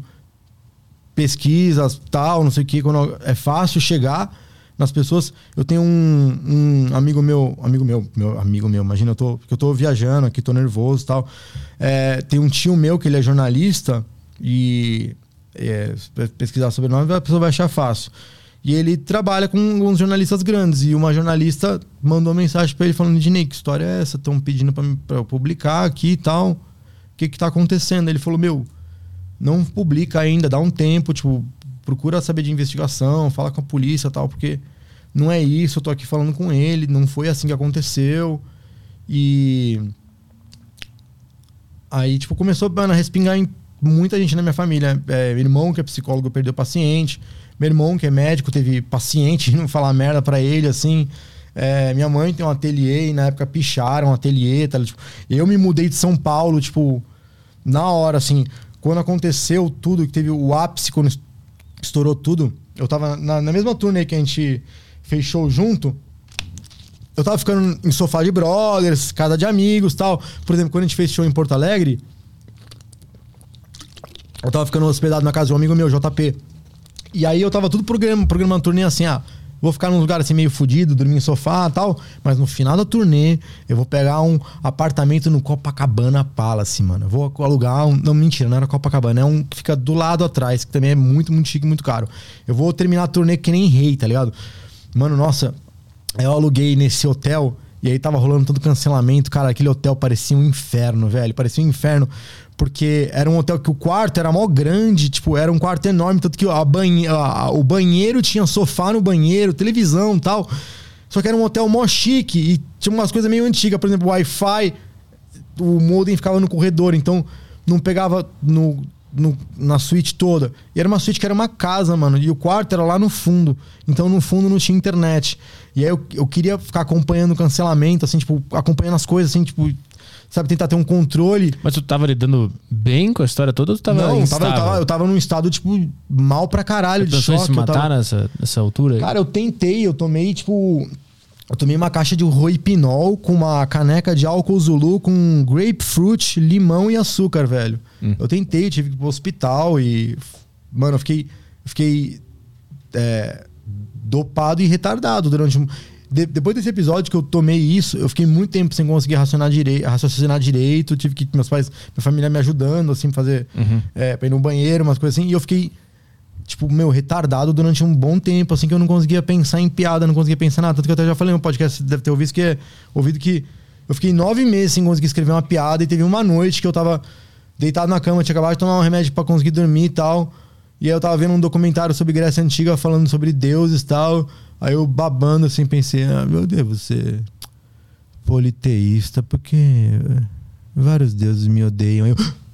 pesquisas, tal, não sei o que, quando é fácil chegar nas pessoas. Eu tenho um, um amigo meu, amigo meu, meu amigo meu, imagina, eu tô, eu tô viajando aqui, tô nervoso tal. É, tem um tio meu que ele é jornalista e é, pesquisar sobre nome, a pessoa vai achar fácil. E ele trabalha com uns jornalistas grandes. E uma jornalista mandou mensagem para ele falando: Dinei, que história é essa? Estão pedindo para eu publicar aqui e tal. O que que tá acontecendo? Ele falou: Meu, não publica ainda, dá um tempo, tipo, procura saber de investigação, fala com a polícia e tal, porque não é isso, eu tô aqui falando com ele, não foi assim que aconteceu. E aí, tipo, começou a respingar em muita gente na minha família. É, irmão, que é psicólogo, perdeu paciente. Meu irmão, que é médico, teve paciente, [LAUGHS] não falar merda pra ele, assim. É, minha mãe tem um ateliê e na época picharam um ateliê. Tá, tipo, eu me mudei de São Paulo, tipo, na hora, assim. Quando aconteceu tudo, que teve o ápice, quando es- estourou tudo, eu tava na, na mesma turnê que a gente fechou junto. Eu tava ficando em sofá de brothers, casa de amigos tal. Por exemplo, quando a gente fez show em Porto Alegre, eu tava ficando hospedado na casa de um amigo meu, JP. E aí eu tava tudo programa, programando turnê assim, ah, vou ficar num lugar assim meio fudido, dormir em sofá tal. Mas no final da turnê, eu vou pegar um apartamento no Copacabana Palace, mano. Vou alugar um. Não, mentira, não era Copacabana, é um que fica do lado atrás, que também é muito, muito chique, muito caro. Eu vou terminar a turnê que nem rei, tá ligado? Mano, nossa, eu aluguei nesse hotel e aí tava rolando todo cancelamento. Cara, aquele hotel parecia um inferno, velho. Parecia um inferno. Porque era um hotel que o quarto era mó grande, tipo, era um quarto enorme, tanto que a banhe a- o banheiro tinha sofá no banheiro, televisão tal. Só que era um hotel mó chique e tinha umas coisas meio antigas, por exemplo, Wi-Fi, o modem ficava no corredor, então não pegava no, no- na suíte toda. E era uma suíte que era uma casa, mano, e o quarto era lá no fundo. Então no fundo não tinha internet. E aí eu, eu queria ficar acompanhando o cancelamento, assim, tipo, acompanhando as coisas, assim, tipo, sabe, tentar ter um controle. Mas tu tava lidando bem com a história toda ou tu tava não, eu tava, eu, tava, eu tava num estado, tipo, mal pra caralho, Tu de choque. se eu matar tava- nessa, nessa altura? aí? Cara, eu tentei, eu tomei, tipo. Eu tomei uma caixa de roipinol com uma caneca de álcool Zulu com grapefruit, limão e açúcar, velho. Hum. Eu tentei, tive que ir pro hospital e. Mano, eu fiquei. Eu fiquei. é, dopado e retardado durante um. De- depois desse episódio que eu tomei isso, eu fiquei muito tempo sem conseguir raciocinar direito, raciocinar direito. Tive que. Meus pais, minha família me ajudando, assim, fazer. Uhum. É, pra ir no banheiro, umas coisas assim. E eu fiquei tipo, meu, retardado durante um bom tempo, assim, que eu não conseguia pensar em piada, não conseguia pensar nada. Tanto que eu até já falei no podcast, você deve ter ouvido que, é, ouvido que eu fiquei nove meses sem conseguir escrever uma piada e teve uma noite que eu tava deitado na cama, tinha acabado de tomar um remédio pra conseguir dormir e tal. E aí eu tava vendo um documentário sobre Grécia Antiga falando sobre deuses e tal. Aí eu babando assim, pensei, ah, meu Deus, você politeísta, porque eh, vários deuses me odeiam. Aí eu, [GASPS]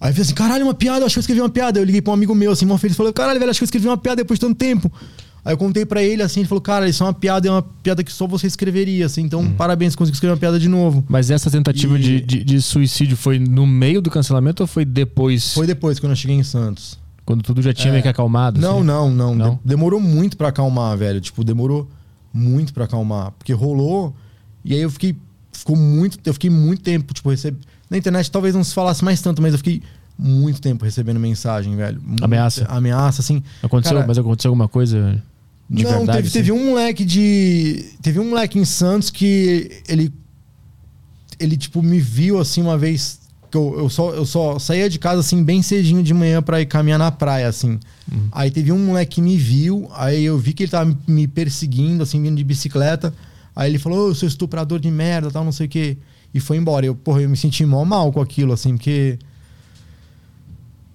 Aí eu falei assim, caralho, uma piada, eu acho que eu escrevi uma piada. Eu liguei pra um amigo meu, assim, mó feliz, falou, caralho, velho, acho que eu escrevi uma piada depois de tanto tempo. Aí eu contei pra ele, assim, ele falou, cara, isso é uma piada, é uma piada que só você escreveria, assim, então parabéns, conseguiu escrever uma piada de novo. Mas essa tentativa E- de, de, de suicídio foi no meio do cancelamento ou foi depois? Foi depois, quando eu cheguei em Santos. Quando tudo já tinha É. meio que acalmado? Não, assim? não, não, Não? De- demorou muito pra acalmar, velho. Tipo, demorou muito pra acalmar. Porque rolou, e aí eu fiquei. Ficou muito. Eu fiquei muito tempo, tipo, receb... Na internet talvez não se falasse mais tanto, mas eu fiquei muito tempo recebendo mensagem, velho. Ameaça. Ameaça, assim. Aconteceu, Cara, mas aconteceu alguma coisa de não, verdade? teve, assim? teve um moleque de. Teve um moleque em Santos que ele. Ele, tipo, me viu assim uma vez. Que eu, eu, só, eu só saía de casa assim, bem cedinho de manhã pra ir caminhar na praia, assim. Uhum. Aí teve um moleque que me viu, aí eu vi que ele tava me perseguindo, assim, vindo de bicicleta. Aí ele falou, ô, eu sou estuprador de merda, tal, não sei o quê. E foi embora. Eu, porra, eu me senti mó mal com aquilo, assim, porque.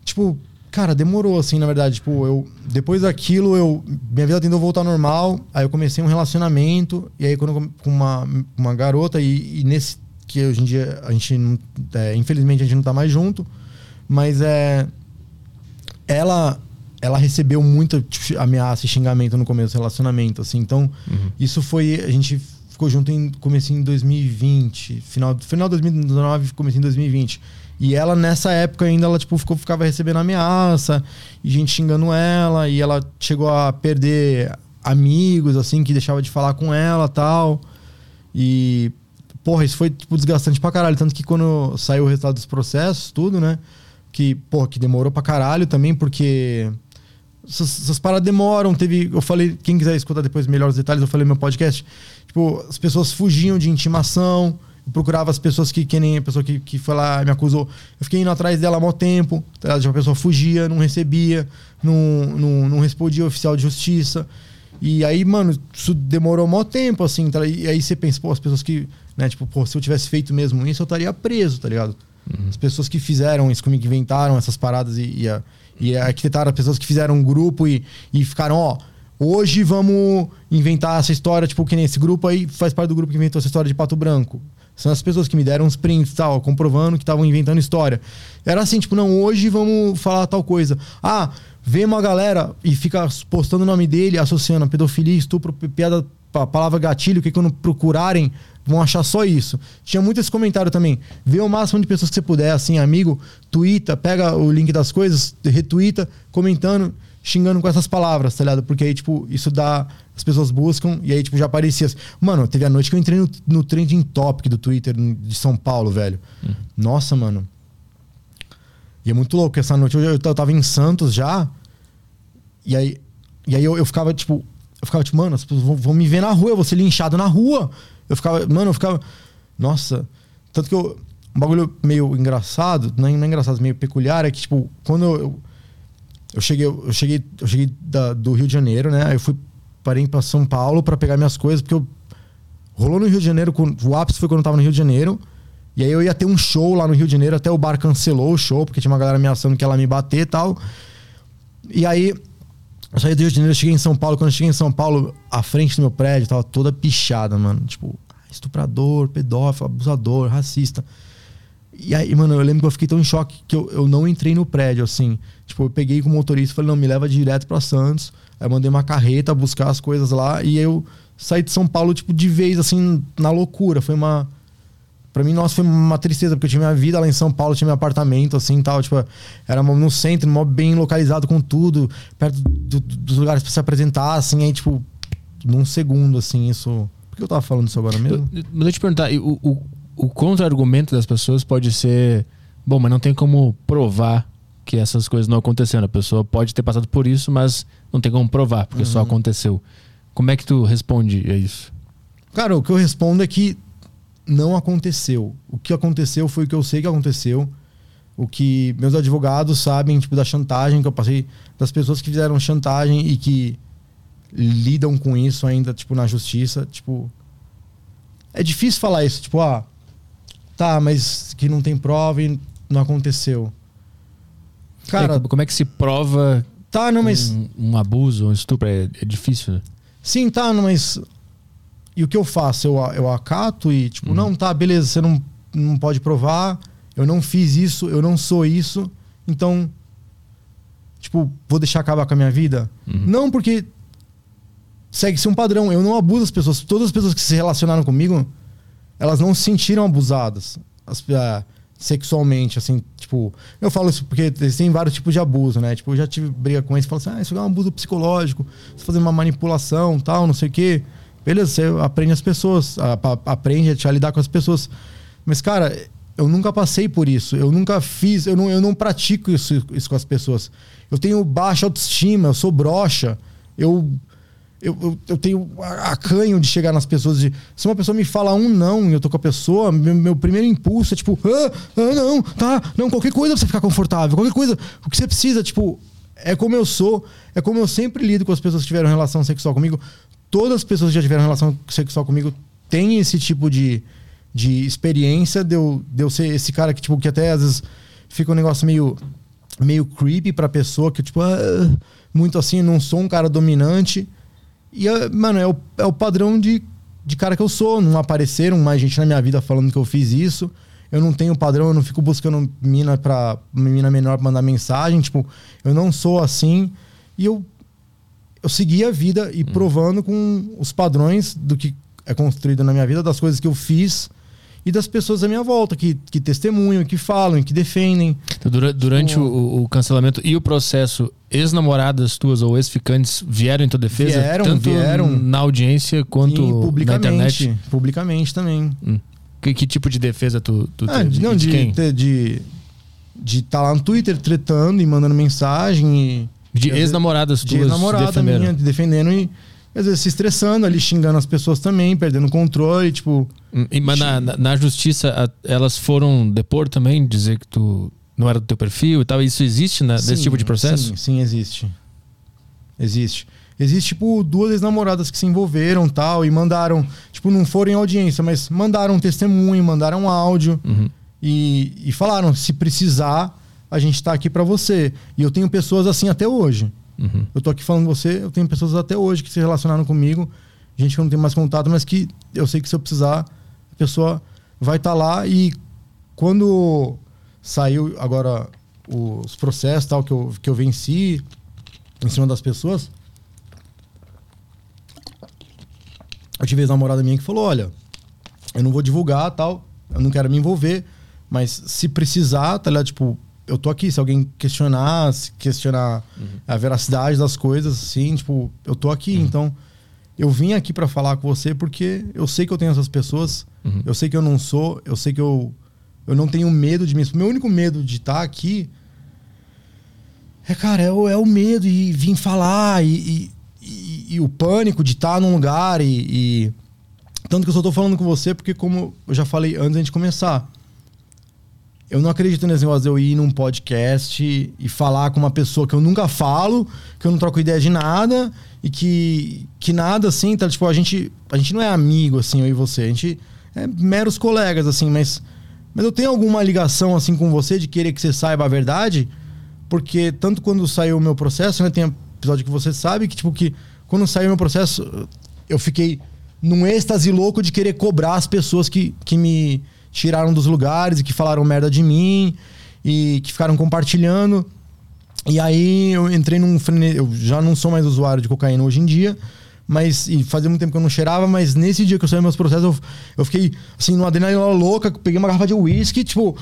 Tipo, cara, demorou, assim, na verdade. Tipo, eu. Depois daquilo, eu. Minha vida tentou voltar ao normal. Aí eu comecei um relacionamento. E aí, quando eu com uma, uma garota, e, e nesse. Que hoje em dia a gente não. é, infelizmente a gente não tá mais junto. Mas é. Ela. Ela recebeu muita tipo, ameaça e xingamento no começo do relacionamento, assim. Então, Uhum. isso foi. A gente ficou junto em comecinho em 2020, final final de 2019, comecinho em 2020. E ela nessa época ainda ela tipo ficou ficava recebendo ameaça e gente xingando ela e ela chegou a perder amigos assim que deixava de falar com ela, tal. E porra, isso foi tipo desgastante pra caralho, tanto que quando saiu o resultado dos processos, tudo, né? Que, porra, que demorou pra caralho também, porque essas, essas paradas demoram. Teve. Eu falei, quem quiser escutar depois melhores detalhes, eu falei no meu podcast. Tipo, as pessoas fugiam de intimação. Eu procurava as pessoas que, que nem a pessoa que, que foi lá me acusou. Eu fiquei indo atrás dela há mó tempo. Tá? Tipo, a pessoa fugia, não recebia, não, não, não respondia oficial de justiça. E aí, mano, isso demorou mó tempo, assim. Tá? E aí você pensa, pô, as pessoas que. Né, tipo, pô, se eu tivesse feito mesmo isso, eu estaria preso, tá ligado? Uhum. As pessoas que fizeram isso comigo, que inventaram essas paradas e, e, a, e arquitetaram, as pessoas que fizeram um grupo e, e ficaram, ó, hoje vamos inventar essa história, tipo, que nem esse grupo aí faz parte do grupo que inventou essa história de Pato Branco. São as pessoas que me deram uns prints tal, comprovando que estavam inventando história. Era assim, tipo, não, hoje vamos falar tal coisa. Ah, vem uma galera e fica postando o nome dele, associando a pedofilia, estupro, piada, a palavra gatilho, que quando procurarem vão achar só isso. Tinha muito esse comentário também. Vê o máximo de pessoas que você puder, assim, amigo, twitta, pega o link das coisas, retweeta, comentando, xingando com essas palavras, tá ligado? Porque aí, tipo, isso dá. As pessoas buscam, e aí, tipo, já aparecia. Assim. Mano, teve a noite que eu entrei no, no trending topic do Twitter de São Paulo, velho. Hum. Nossa, mano. E é muito louco, essa noite eu, eu, eu tava em Santos já. E aí, e aí eu, eu ficava, tipo, eu ficava, tipo, mano, as pessoas vão, vão me ver na rua, eu vou ser linchado na rua. Eu ficava, mano, eu ficava. Nossa. Tanto que eu. Um bagulho meio engraçado, não é, não é engraçado, meio peculiar, é que, tipo, quando eu. Eu cheguei, eu cheguei, eu cheguei da, do Rio de Janeiro, né? Aí eu fui, parei para São Paulo para pegar minhas coisas, porque eu. Rolou no Rio de Janeiro, o ápice foi quando eu tava no Rio de Janeiro. E aí eu ia ter um show lá no Rio de Janeiro, até o bar cancelou o show, porque tinha uma galera ameaçando que ela me bater e tal. E aí eu saí do Rio de Janeiro, cheguei em São Paulo. Quando eu cheguei em São Paulo, a frente do meu prédio tava toda pichada, mano. Tipo, estuprador, pedófilo, abusador, racista. E aí, mano, eu lembro que eu fiquei tão em choque que eu, eu não entrei no prédio, assim. Tipo, eu peguei com o motorista e falei, não, me leva direto pra Santos. Aí eu mandei uma carreta buscar as coisas lá. E eu saí de São Paulo, tipo, de vez, assim, na loucura. Foi uma Pra mim, nossa, foi uma tristeza, porque eu tinha minha vida lá em São Paulo, tinha meu apartamento, assim tal. Tipo, era no centro, bem localizado com tudo, perto do, dos lugares pra se apresentar, assim, aí, tipo, num segundo, assim, isso. Por que eu tava falando isso agora mesmo? Mas deixa eu te perguntar, o, o, o contra-argumento das pessoas pode ser. Bom, mas não tem como provar que essas coisas não aconteceram. A pessoa pode ter passado por isso, mas não tem como provar, porque uhum. só aconteceu. Como é que tu responde a isso? Cara, o que eu respondo é que não aconteceu. O que aconteceu foi o que eu sei que aconteceu. O que meus advogados sabem, tipo, da chantagem que eu passei, das pessoas que fizeram chantagem e que lidam com isso ainda, tipo, na justiça, tipo. É difícil falar isso, tipo, ah, tá, mas que não tem prova e não aconteceu. Cara. É, como é que se prova tá, não, mas... um, um abuso, um estupro? É, é difícil, né? Sim, tá, não, mas e o que eu faço? Eu, eu acato e, tipo, uhum. não, tá, beleza, você não, não pode provar, eu não fiz isso, eu não sou isso, então, tipo, vou deixar acabar com a minha vida? Uhum. Não, porque segue-se um padrão. Eu não abuso as pessoas. Todas as pessoas que se relacionaram comigo, elas não se sentiram abusadas as, uh, sexualmente, assim, tipo. Eu falo isso porque tem vários tipos de abuso, né? Tipo, eu já tive briga com eles e falo assim: ah, isso é um abuso psicológico, você fazendo uma manipulação, tal, não sei o quê. Beleza, você aprende as pessoas, a, a, aprende a lidar com as pessoas. Mas, cara, eu nunca passei por isso. Eu nunca fiz, eu não, eu não pratico isso, isso com as pessoas. Eu tenho baixa autoestima, eu sou broxa. Eu, eu, eu, eu tenho acanho de chegar nas pessoas. De, se uma pessoa me fala um não e eu tô com a pessoa, meu, meu primeiro impulso é tipo, ah, ah, não, tá, não, qualquer coisa pra você ficar confortável, qualquer coisa, o que você precisa, tipo, é como eu sou, é como eu sempre lido com as pessoas que tiveram relação sexual comigo todas as pessoas que já tiveram relação sexual comigo têm esse tipo de, de experiência de eu, de eu ser esse cara que, tipo, que até às vezes fica um negócio meio, meio creepy pra pessoa, que, tipo, ah, muito assim, não sou um cara dominante. E, ah, mano, é o, é o padrão de, de cara que eu sou. Não apareceram mais gente na minha vida falando que eu fiz isso. Eu não tenho padrão, eu não fico buscando mina pra mina menor pra mandar mensagem. Tipo, eu não sou assim. E eu eu segui a vida e hum. provando com os padrões do que é construído na minha vida, das coisas que eu fiz e das pessoas à minha volta que, que testemunham, que falam, que defendem. Então, dura- durante o, o cancelamento e o processo, ex-namoradas tuas ou ex-ficantes vieram em tua defesa? Vieram, tanto vieram. na audiência quanto Sim, na publicamente. internet? Publicamente também. Hum. Que, que tipo de defesa tu, tu Ah, teve? não, de de de de estar lá no Twitter tretando e mandando mensagem e De ex-namoradas de ex-namorada minha defendendo e às vezes se estressando ali, xingando as pessoas também, perdendo o controle, tipo, Hum, e- Mas na, na, justiça, elas foram depor também, dizer que tu não era do teu perfil e tal. Isso existe né, Sim, tipo de processo? Sim, sim, existe. Existe. Existe, tipo, duas ex-namoradas que se envolveram tal, e mandaram, tipo, não foram em audiência, mas mandaram testemunho, mandaram áudio Uhum. e, e falaram: se precisar, a gente tá aqui pra você. E eu tenho pessoas assim até hoje. Uhum. Eu tô aqui falando com você, eu tenho pessoas até hoje que se relacionaram comigo, gente que eu não tenho mais contato, mas que eu sei que se eu precisar, a pessoa vai estar lá e quando saiu agora os processos tal que eu, que eu venci em cima das pessoas, eu tive ex-namorada minha que falou, olha, eu não vou divulgar tal, eu não quero me envolver, mas se precisar, tá ligado? Tipo, eu tô aqui, se alguém questionar, se questionar a veracidade das coisas, assim, tipo, eu tô aqui, então eu vim aqui pra falar com você porque eu sei que eu tenho essas pessoas, Uhum. eu sei que eu não sou, eu sei que eu eu não tenho medo de mim. Meu único medo de estar aqui é, cara, é o, é o medo e vir falar e, e, e- e o pânico de estar num lugar e, e- Tanto que eu só tô falando com você porque, como eu já falei antes da gente começar, eu não acredito nesse negócio de eu ir num podcast e falar com uma pessoa que eu nunca falo, que eu não troco ideia de nada e que, que nada assim, tá? Tipo, a gente, a gente não é amigo, assim, eu e você. A gente é meros colegas, assim, mas, mas eu tenho alguma ligação, assim, com você de querer que você saiba a verdade, porque tanto quando saiu o meu processo, né? Tem episódio que você sabe que, tipo, que quando saiu o meu processo, eu fiquei num êxtase louco de querer cobrar as pessoas que, que me tiraram dos lugares e que falaram merda de mim e que ficaram compartilhando. E aí eu entrei num frene... Eu já não sou mais usuário de cocaína hoje em dia, mas e fazia muito tempo que eu não cheirava, mas nesse dia que eu saí meus processos, eu, eu fiquei assim, numa adrenalina louca, peguei uma garrafa de uísque, tipo,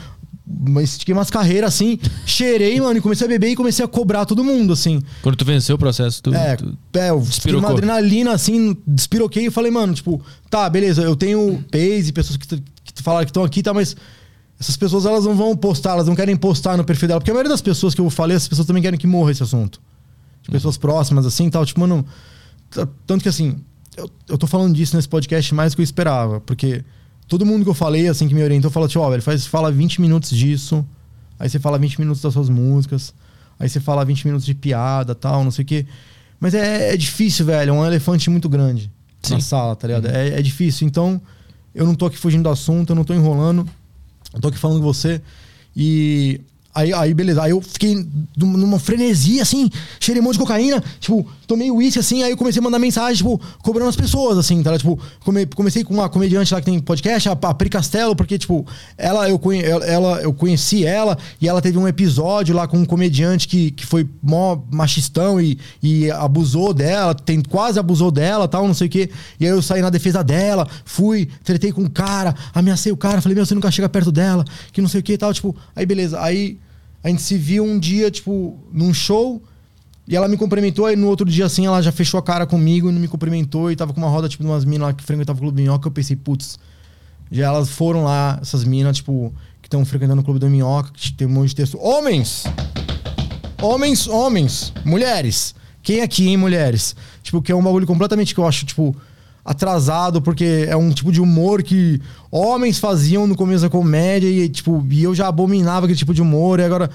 estiquei umas carreiras assim, cheirei, mano, e comecei a beber e comecei a cobrar todo mundo, assim. Quando tu venceu o processo, tu, É, tu- é eu fiquei numa adrenalina, assim, despiroquei e falei, mano, tipo, tá, beleza, eu tenho Paze, pessoas que, falaram que estão aqui, tá, mas essas pessoas elas não vão postar, elas não querem postar no perfil dela, porque a maioria das pessoas que eu falei, essas pessoas também querem que morra esse assunto. De pessoas próximas, assim, tal, tipo, mano, tanto que assim, eu, eu tô falando disso nesse podcast mais do que eu esperava, porque todo mundo que eu falei, assim, que me orientou, falou, tipo, ó, velho, faz, fala 20 minutos disso, aí você fala 20 minutos das suas músicas, aí você fala 20 minutos de piada, tal, não sei o quê. Mas é, é difícil, velho, é um elefante muito grande na Sim. sala, tá ligado? É, é difícil, então eu não tô aqui fugindo do assunto, eu não tô enrolando, eu tô aqui falando com você. E... Aí, aí, beleza. Aí eu fiquei num- numa frenesia, assim, cheirei um monte de cocaína, tipo, tomei uísque, assim, aí eu comecei a mandar mensagem, tipo, cobrando as pessoas, assim, tá? Tipo, come- comecei com uma comediante lá que tem podcast, a, a Pri Castelo, porque, tipo, ela eu, ela, eu conheci ela e ela teve um episódio lá com um comediante que, que foi mó machistão e, e abusou dela, tem, quase abusou dela, tal, não sei o quê. E aí eu saí na defesa dela, fui, tretei com o cara, ameacei o cara, falei, meu, você nunca chega perto dela, que não sei o que e tal, tipo, aí beleza. Aí a gente se viu um dia, tipo, num show, e ela me cumprimentou, aí no outro dia, assim, ela já fechou a cara comigo e não me cumprimentou, e tava com uma roda, tipo, de umas minas lá que frequentavam o Clube do Minhoca, eu pensei, putz, já elas foram lá, essas minas, tipo, que estão frequentando o Clube do Minhoca, que tem um monte de texto. Homens! Homens, homens, mulheres. Quem aqui, hein, mulheres? Tipo, que é um bagulho completamente que eu acho, tipo, atrasado, porque é um tipo de humor que homens faziam no começo da comédia e, tipo, e eu já abominava aquele tipo de humor, e agora.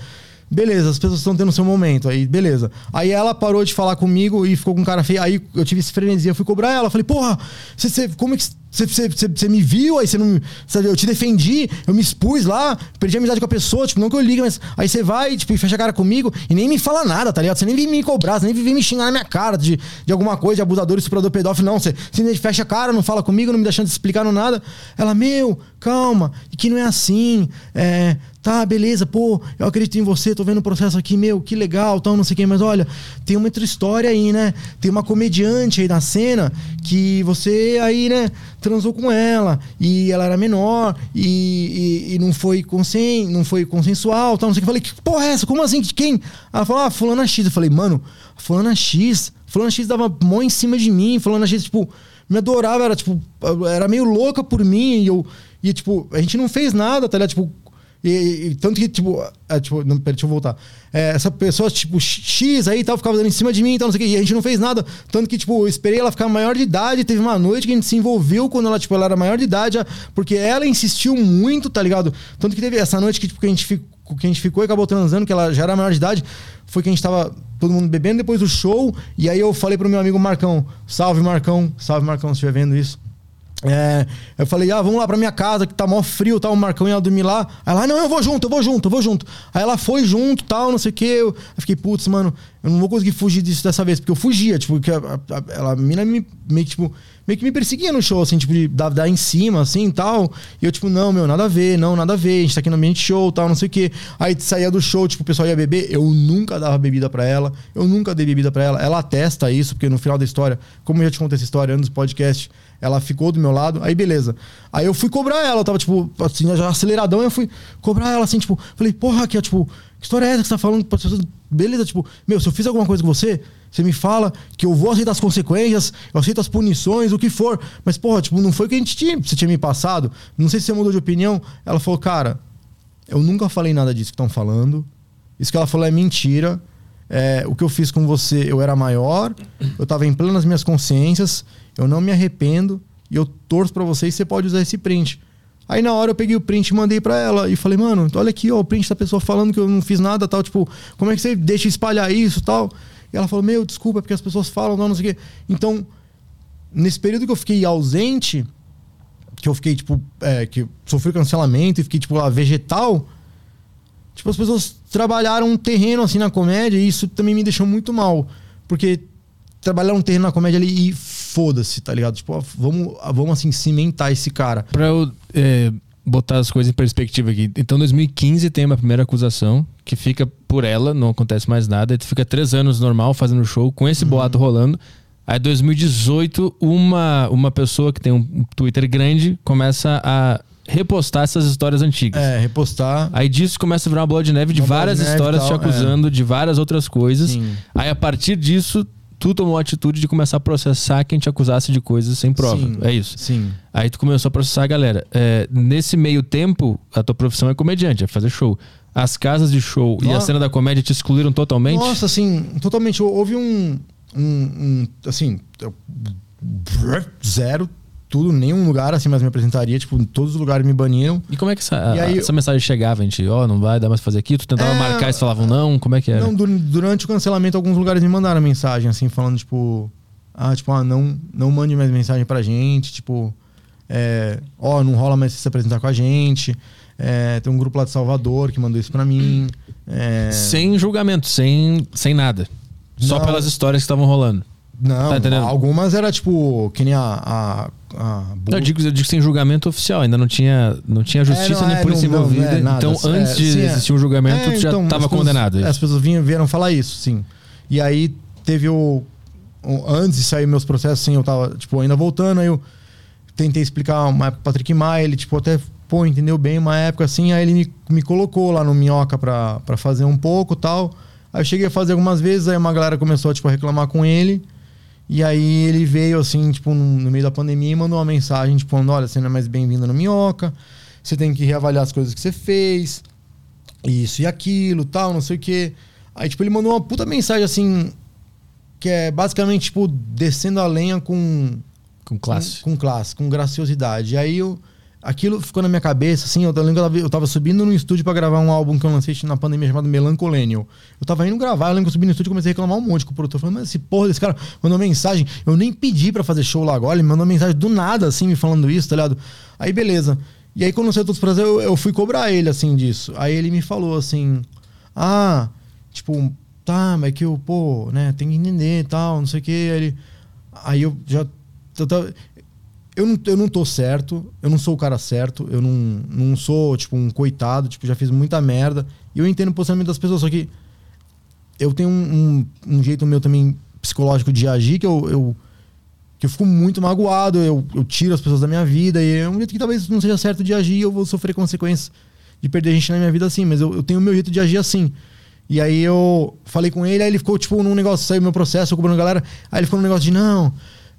Beleza, as pessoas estão tendo seu momento. Aí, beleza. Aí ela parou de falar comigo e ficou com cara feio. Aí eu tive esse frenesia, eu fui cobrar ela. Falei, porra, você, como é que. Você, me viu, aí você não. sabe, eu te defendi, eu me expus lá, perdi amizade com a pessoa, tipo, não que eu ligue, mas aí você vai, tipo, e fecha a cara comigo e nem me fala nada, tá ligado? Você nem vem me cobrar, você nem vem me xingar na minha cara de, de alguma coisa, de abusador, estuprador, pedófilo, não. Você, fecha a cara, não fala comigo, não me dá chance de explicar no nada. Ela, meu, calma, e que não é assim, é. Tá, beleza, pô, eu acredito em você, tô vendo o processo aqui, meu, que legal, tal, não sei quê, mas olha, tem uma outra história aí, né? Tem uma comediante aí na cena que você aí, né, transou com ela e ela era menor e, e, e não foi consen, não foi consensual, tal, não sei o que. Eu falei, que porra é essa? Como assim? Quem? Ela falou, ah, fulana X. Eu falei, mano, fulana X, fulana X dava mão em cima de mim, fulana X, tipo, me adorava, era tipo, era meio louca por mim e eu e tipo, a gente não fez nada, tá ligado? Tipo, e, e, tanto que, tipo, é, tipo não, pera, deixa eu voltar. É, essa pessoa, tipo, X aí tal, ficava dando em cima de mim e tal, não sei o que. E a gente não fez nada. Tanto que, tipo, eu esperei ela ficar maior de idade. Teve uma noite que a gente se envolveu quando ela, tipo, ela era maior de idade, porque ela insistiu muito, tá ligado? Tanto que teve essa noite que, tipo, que a gente ficou, que a gente ficou e acabou transando, que ela já era maior de idade, foi que a gente tava todo mundo bebendo depois do show. E aí eu falei pro meu amigo Marcão: Salve, Marcão, salve, Marcão, se estiver vendo isso. É, eu falei, ah, vamos lá pra minha casa, que tá mó frio, tal, o Marcão ia dormir lá. Aí ela, ah, não, eu vou junto, eu vou junto, eu vou junto. Aí ela foi junto, tal, não sei o quê. Eu, eu fiquei, putz, mano, eu não vou conseguir fugir disso dessa vez, porque eu fugia, tipo, que a, a, ela, a mina me, meio que, tipo, meio que me perseguia no show, assim, tipo, de dar, dar em cima, assim, e tal. E eu, tipo, não, meu, nada a ver, não, nada a ver, a gente tá aqui no ambiente show, tal, não sei o quê. Aí saía do show, tipo, o pessoal ia beber, eu nunca dava bebida pra ela, eu nunca dei bebida pra ela. Ela atesta isso, porque no final da história, como eu já te contei essa história antes do podcast, ela ficou do meu lado, aí beleza. Aí eu fui cobrar ela, eu tava, tipo, assim, já aceleradão, eu fui cobrar ela, assim, tipo, falei, porra, aqui, tipo, que história é essa que você tá falando? Beleza, tipo, meu, se eu fiz alguma coisa com você, você me fala que eu vou aceitar as consequências, eu aceito as punições, o que for. Mas, porra, tipo, não foi o que a gente tinha, você tinha me passado. Não sei se você mudou de opinião. Ela falou, cara, eu nunca falei nada disso que estão falando. Isso que ela falou é mentira. É, o que eu fiz com você, eu era maior, eu tava em plenas minhas consciências. Eu não me arrependo e eu torço para vocês, você pode usar esse print. Aí na hora eu peguei o print mandei para ela e falei, mano, olha aqui, ó, o print da pessoa falando que eu não fiz nada, tal, tipo, como é que você deixa espalhar isso, tal? E ela falou, meu, desculpa, porque as pessoas falam, não, não sei o quê. Então, nesse período que eu fiquei ausente, que eu fiquei, tipo, é, que sofri cancelamento e fiquei, tipo, lá, vegetal, tipo, as pessoas trabalharam um terreno, assim, na comédia e isso também me deixou muito mal. Porque trabalharam um terreno na comédia ali e foda-se, tá ligado? Tipo, vamos, vamos assim, cimentar esse cara. Pra eu é, botar as coisas em perspectiva aqui. Então, 2015 tem uma primeira acusação que fica por ela, não acontece mais nada. Tu fica três anos normal fazendo show com esse uhum. boato rolando. Aí, 2018, uma, uma pessoa que tem um Twitter grande começa a repostar essas histórias antigas. É, repostar. Aí disso começa a virar uma bola de neve de uma várias de neve histórias tal, te acusando é. de várias outras coisas. Sim. Aí a partir disso, tu tomou a atitude de começar a processar quem te acusasse de coisas sem prova. Sim, é isso. Sim. Aí tu começou a processar a galera. É, nesse meio tempo, a tua profissão é comediante, é fazer show. As casas de show Nossa. e a cena da comédia te excluíram totalmente? Nossa, assim, totalmente. Houve um. um, um assim. Zero tudo, nenhum lugar assim mais me apresentaria. Tipo, em todos os lugares me baniram. E como é que essa, aí, essa mensagem chegava? A gente, ó, oh, não vai dar mais pra fazer aqui? Tu tentava é, marcar e falavam não? Como é que era? Não, durante o cancelamento, alguns lugares me mandaram mensagem, assim, falando, tipo, ah, tipo, ah, não, não mande mais mensagem pra gente, tipo, é, ó, não rola mais se apresentar com a gente. É, tem um grupo lá de Salvador que mandou isso pra mim. É... Sem julgamento, sem, sem nada. Só não, pelas histórias que estavam rolando. Não, tá algumas era tipo, que nem a. a, a eu, digo, eu digo sem julgamento oficial, ainda não tinha, não tinha justiça é, não, nem é, polícia não, envolvida. Não, é, então, antes de sim, é. existir um julgamento, tu já estava então, condenado. As pessoas vinham, vieram falar isso, sim. E aí teve o. o antes de sair meus processos, sim, eu tava, tipo, ainda voltando, aí eu tentei explicar uma época Patrick Maia, ele, tipo, até, pô, entendeu bem uma época assim, aí ele me, me colocou lá no Minhoca pra, pra fazer um pouco tal. Aí eu cheguei a fazer algumas vezes, aí uma galera começou, tipo, a reclamar com ele. E aí ele veio assim, tipo, no meio da pandemia e mandou uma mensagem, tipo, falando, olha, você não é mais bem-vindo no Minhoca, você tem que reavaliar as coisas que você fez, isso e aquilo, tal, não sei o quê. Aí, tipo, ele mandou uma puta mensagem assim, que é basicamente, tipo, descendo a lenha com. Com classe. Com, com classe, com graciosidade. E aí eu aquilo ficou na minha cabeça, assim, eu lembro que eu tava, eu tava subindo no estúdio para gravar um álbum que eu lancei na pandemia chamado Melancolênio. Eu tava indo gravar, eu lembro que eu subi no estúdio e comecei a reclamar um monte com o produtor, falando, mas esse porra desse cara mandou mensagem, eu nem pedi para fazer show lá agora, ele mandou mensagem do nada, assim, me falando isso, tá ligado? Aí beleza. E aí quando eu saí todos prazer, eu, eu fui cobrar ele, assim, disso. Aí ele me falou assim, ah, tipo, tá, mas que eu, pô, né, tem que entender e tal, não sei o que. Aí, ele, aí eu já... Eu, eu não, eu não tô certo, eu não sou o cara certo, eu não, não sou, tipo, um coitado, tipo, já fiz muita merda. E eu entendo o posicionamento das pessoas, só que eu tenho um, um, um jeito meu também psicológico de agir, que eu, eu, Que eu fico muito magoado, eu, eu tiro as pessoas da minha vida, e é um jeito que talvez não seja certo de agir, eu vou sofrer consequências de perder gente na minha vida assim, mas eu, eu tenho o meu jeito de agir assim. E aí eu falei com ele, aí ele ficou, tipo, num negócio, saiu meu processo, cobrando a galera, aí ele ficou num negócio de, não,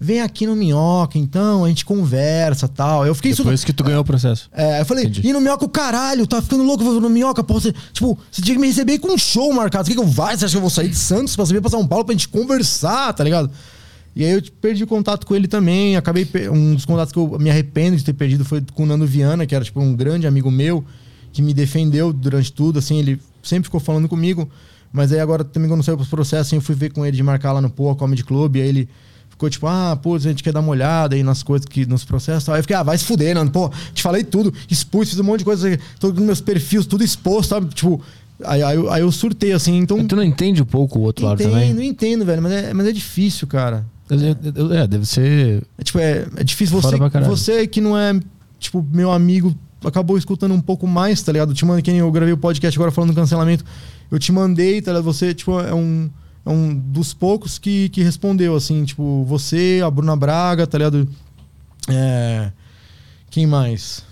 vem aqui no Minhoca, então, a gente conversa tal. Eu fiquei Depois que tu ganhou o processo. É, eu falei, Entendi. e no Minhoca o caralho, tá ficando louco no Minhoca, pô, você, tipo, você tinha que me receber com um show marcado, você quer que eu vá? Você acha que eu vou sair de Santos pra subir pra São Paulo pra gente conversar, tá ligado? E aí eu perdi contato com ele também, acabei, um dos contatos que eu me arrependo de ter perdido foi com o Nando Viana, que era, tipo, um grande amigo meu, que me defendeu durante tudo, assim, ele sempre ficou falando comigo, mas aí agora também quando saiu pros processos, assim, eu fui ver com ele de marcar lá no Poa Comedy Club, e aí ele ficou tipo, ah, pô, a gente quer dar uma olhada aí nas coisas que nos processos. Aí eu fiquei, ah, vai se fuder, Nando, pô, te falei tudo, expus, fiz um monte de coisa, todos os meus perfis, tudo exposto, sabe? Tipo, aí, aí, eu- aí eu surtei, assim, então. Tu não entende um pouco o outro lado Entendo, também? não entendo, velho, mas é, mas é difícil, cara. Eu- eu- É, deve ser. É, tipo, é, é difícil. Você, você que não é, tipo, meu amigo, acabou escutando um pouco mais, tá ligado? Te mandei, que nem eu gravei o podcast agora falando do cancelamento. Eu te mandei, tá ligado? Você, tipo, é um, é um dos poucos que, que respondeu, assim, tipo, você, a Bruna Braga, tá ligado? É, quem mais?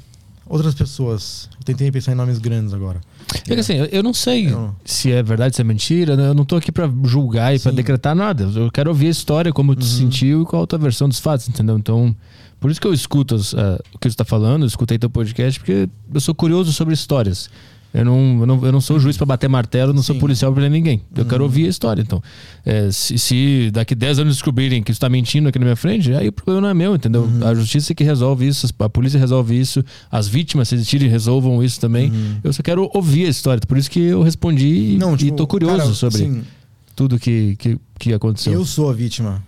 Outras pessoas. Eu tentei pensar em nomes grandes agora. É assim, eu, eu não sei Eu- se é verdade, se é mentira. né? Eu não tô aqui pra julgar e pra Sim. decretar nada. Eu quero ouvir a história, como tu se sentiu e qual a tua versão dos fatos, entendeu? Então, por isso que eu escuto as, ah, o que você tá falando, eu escutei teu podcast, porque eu sou curioso sobre histórias. Eu não, eu não, eu não sou juiz pra bater martelo, não sou Sim. policial pra ninguém. Eu quero ouvir a história. Então, é, se, se daqui 10 anos descobrirem que tu tá mentindo aqui na minha frente, aí o problema não é meu, entendeu? A justiça é que resolve isso, a polícia resolve isso, as vítimas, se existirem, resolvam isso também. Eu só quero ouvir a história. Por isso que eu respondi e- e tô curioso tipo, cara, sobre assim, tudo que, que, que aconteceu. eu sou a vítima.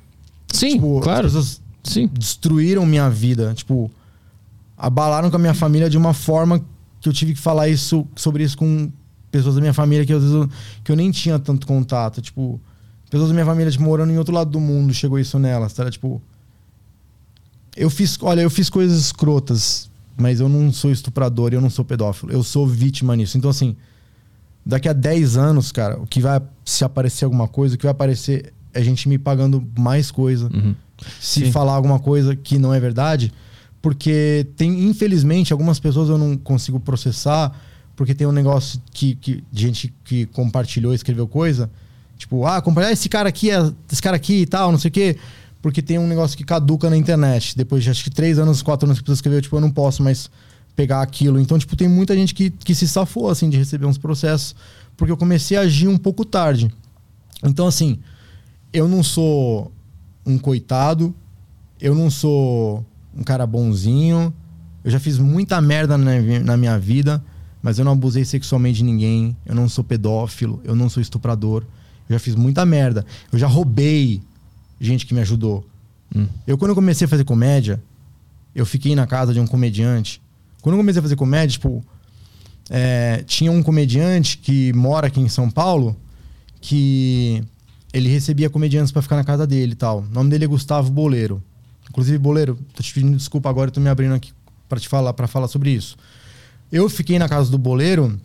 Sim, Tipo, claro. As pessoas Sim. destruíram minha vida. Tipo, abalaram com a minha família de uma forma que eu tive que falar isso sobre isso com pessoas da minha família que às vezes eu, que eu nem tinha tanto contato. Tipo, pessoas da minha família tipo, morando em outro lado do mundo, chegou isso nelas, tá? Tipo, eu fiz, olha, eu fiz coisas escrotas, mas eu não sou estuprador, eu não sou pedófilo. Eu sou vítima nisso. Então, assim, daqui a 10 anos, cara, o que vai se aparecer alguma coisa, o que vai aparecer é gente me pagando mais coisa Uhum. se Sim. falar alguma coisa que não é verdade, porque tem, infelizmente, algumas pessoas eu não consigo processar, porque tem um negócio que, que de gente que compartilhou, escreveu coisa, tipo, ah, compartilhar esse cara aqui, é- esse cara aqui e tal, não sei o quê, porque tem um negócio que caduca na internet. Depois de acho que três anos, quatro anos que a pessoa escreveu, tipo, eu não posso mais pegar aquilo. Então, tipo, tem muita gente que, que se safou, assim, de receber uns processos, porque eu comecei a agir um pouco tarde. Então, assim, eu não sou um coitado, eu não sou um cara bonzinho, eu já fiz muita merda na, minha vida, mas eu não abusei sexualmente de ninguém, eu não sou pedófilo, eu não sou estuprador, eu já fiz muita merda, eu já roubei gente que me ajudou. Hum. Eu, quando eu comecei a fazer comédia, eu fiquei na casa de um comediante. Quando eu comecei a fazer comédia, tipo, é, tinha um comediante que mora aqui em São Paulo que ele recebia comediantes pra ficar na casa dele e tal. O nome dele é Gustavo Boleiro. Inclusive, Boleiro, tô te pedindo desculpa agora, eu tô me abrindo aqui pra te falar, para falar sobre isso. Eu fiquei na casa do Boleiro,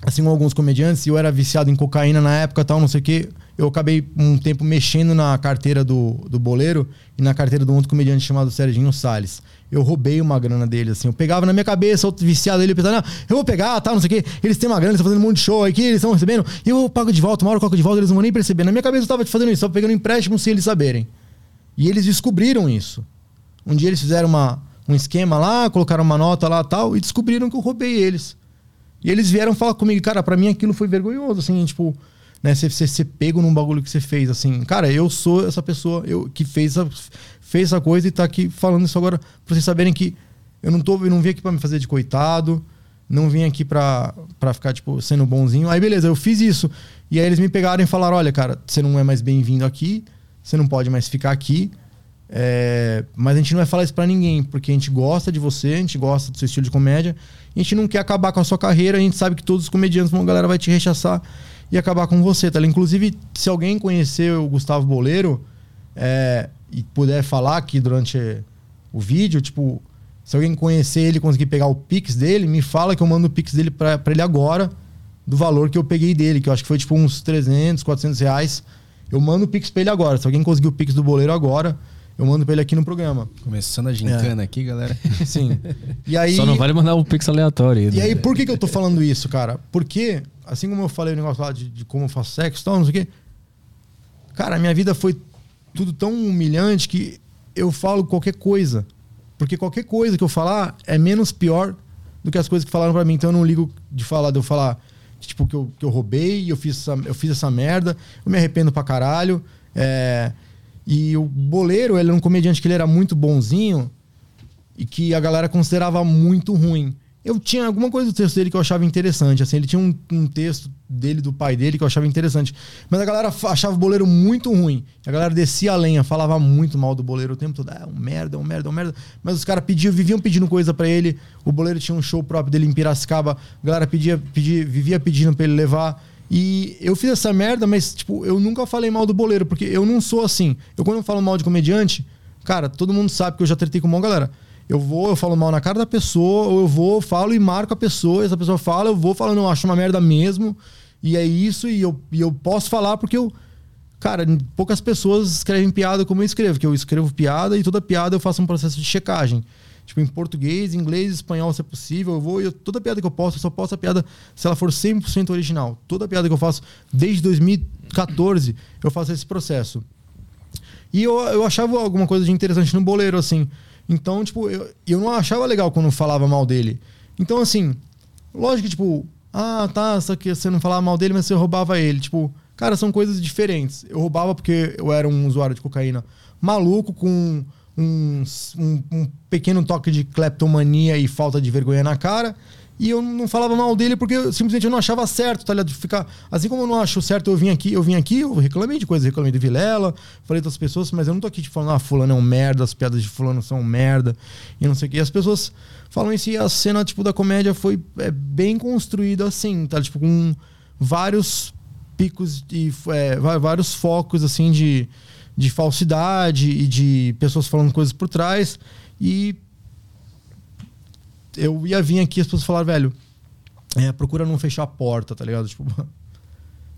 assim como alguns comediantes, e eu era viciado em cocaína na época tal, não sei o quê. Eu acabei um tempo mexendo na carteira do, do Boleiro e na carteira de um outro comediante chamado Serginho Salles. Eu roubei uma grana dele, assim. Eu pegava na minha cabeça, outro viciado ele não, eu vou pegar, tal, não sei o quê. Eles têm uma grana, eles estão fazendo um monte de show aqui, eles estão recebendo, eu pago de volta, uma hora eu coloco de volta, eles não vão nem perceber. Na minha cabeça eu tava fazendo isso, tava pegando empréstimo sem eles saberem. E eles descobriram isso. Um dia eles fizeram uma, um esquema lá, colocaram uma nota lá tal, e descobriram que eu roubei eles. E eles vieram falar comigo, cara, pra mim aquilo foi vergonhoso, assim, tipo, né, você ser pego num bagulho que você fez, assim. Cara, eu sou essa pessoa eu, que fez essa, fez essa coisa e tá aqui falando isso agora pra vocês saberem que eu não, tô, eu não vim aqui pra me fazer de coitado, não vim aqui pra, pra ficar, tipo, sendo bonzinho. Aí, beleza, eu fiz isso. E aí eles me pegaram e falaram, olha, cara, você não é mais bem-vindo aqui, você não pode mais ficar aqui. É, mas a gente não vai falar isso pra ninguém, porque a gente gosta de você, a gente gosta do seu estilo de comédia, a gente não quer acabar com a sua carreira, a gente sabe que todos os comediantes, a galera vai te rechaçar e acabar com você, tá? Inclusive, se alguém conhecer o Gustavo Boleiro é, e puder falar aqui durante o vídeo, tipo, se alguém conhecer ele conseguir pegar o Pix dele, me fala que eu mando o Pix dele pra ele agora, do valor que eu peguei dele, que eu acho que foi tipo uns 300, 400 reais. Eu mando o Pix pra ele agora. Se alguém conseguir o Pix do Boleiro agora, eu mando pra ele aqui no programa. Começando a gincana aqui, galera. [LAUGHS] Sim. E aí. Só não vale mandar um pix aleatório. E né? aí, por que, que eu tô falando isso, cara? Porque, assim como eu falei o negócio lá de, de como eu faço sexo e tal, não sei o quê. Cara, a minha vida foi tudo tão humilhante que eu falo qualquer coisa. Porque qualquer coisa que eu falar é menos pior do que as coisas que falaram pra mim. Então eu não ligo de falar, de eu falar, tipo, que eu, que eu roubei, eu fiz, essa, eu fiz essa merda, eu me arrependo pra caralho. É, e o Boleiro, ele era um comediante que ele era muito bonzinho e que a galera considerava muito ruim. Eu tinha alguma coisa do texto dele que eu achava interessante. Assim, ele tinha um, um texto dele, do pai dele, que eu achava interessante. Mas a galera achava o boleiro muito ruim. A galera descia a lenha, falava muito mal do boleiro o tempo todo. É um merda, é um merda, é um merda. Mas os caras pediam, viviam pedindo coisa pra ele. O boleiro tinha um show próprio dele em Piracicaba. A galera pedia, pedia, vivia pedindo pra ele levar. E eu fiz essa merda, mas, tipo, eu nunca falei mal do boleiro, porque eu não sou assim. Eu, quando eu falo mal de comediante, cara, todo mundo sabe que eu já tretei com uma galera. Eu vou, eu falo mal na cara da pessoa, ou eu vou, falo e marco a pessoa, essa pessoa fala, eu vou falando, não, acho uma merda mesmo, e é isso, e eu, e eu posso falar porque eu. Cara, poucas pessoas escrevem piada como eu escrevo, que eu escrevo piada e toda piada eu faço um processo de checagem. Tipo, em português, inglês, espanhol, se é possível, eu vou eu- toda piada que eu posto, eu só posto a piada se ela for 100% original. Toda piada que eu faço desde 2014, eu faço esse processo. E eu, eu achava alguma coisa de interessante no boleiro, assim. Então, tipo, eu, eu não achava legal quando falava mal dele. Então, assim, lógico que, tipo, ah, tá, só que você não falava mal dele, mas você roubava ele. Tipo, cara, são coisas diferentes. Eu roubava porque eu era um usuário de cocaína maluco, com um, um, um pequeno toque de kleptomania e falta de vergonha na cara. E eu não falava mal dele porque eu, simplesmente eu não achava certo, tá ligado? De Ficar, assim como eu não acho certo eu vim aqui, eu vim aqui, eu reclamei de coisas, reclamei de Vilela, falei das pessoas, mas eu não tô aqui tipo, falando, ah, fulano é um merda, as piadas de fulano são um merda, e não sei o que. E as pessoas falam isso e a cena, tipo, da comédia foi é, bem construída assim, tá? Tipo, com vários picos e é, vários focos, assim, de, de falsidade e de pessoas falando coisas por trás. E eu ia vir aqui as pessoas falaram, velho, é, procura não fechar a porta, tá ligado? Tipo, [LAUGHS]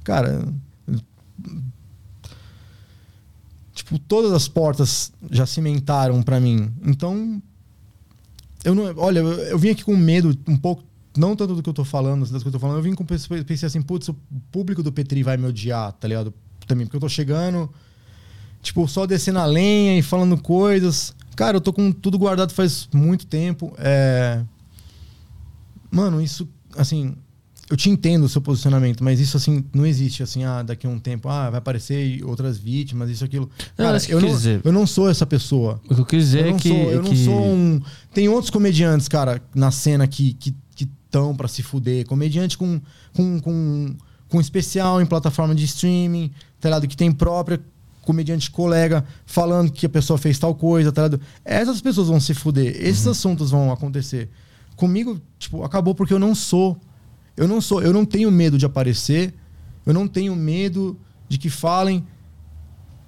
cara. Tipo, todas as portas já cimentaram pra mim. Então. Eu não. Olha, eu, eu vim aqui com medo um pouco. Não tanto do que eu tô falando, das coisas que eu tô falando. Eu vim com pensei assim, putz, o público do Petri vai me odiar, tá ligado? Também, porque eu tô chegando, tipo, só descendo a lenha e falando coisas. Cara, eu tô com tudo guardado faz muito tempo. É... Mano, isso, assim, eu te entendo o seu posicionamento, mas isso, assim, não existe, assim, ah, daqui a um tempo, ah, vai aparecer outras vítimas, isso, aquilo. Não, Cara, eu não, dizer. eu não sou essa pessoa. O que eu quis dizer Eu não, é que. sou, eu não que- sou um. Tem outros comediantes, cara, na cena que que estão pra se fuder. Comediante com, com, com, com especial em plataforma de streaming, tá ligado? Que tem própria comediante colega falando que a pessoa fez tal coisa, tá? Essas pessoas vão se fuder. Esses assuntos vão acontecer. Comigo, tipo, acabou porque eu não sou. Eu não sou. Eu não tenho medo de aparecer. Eu não tenho medo de que falem.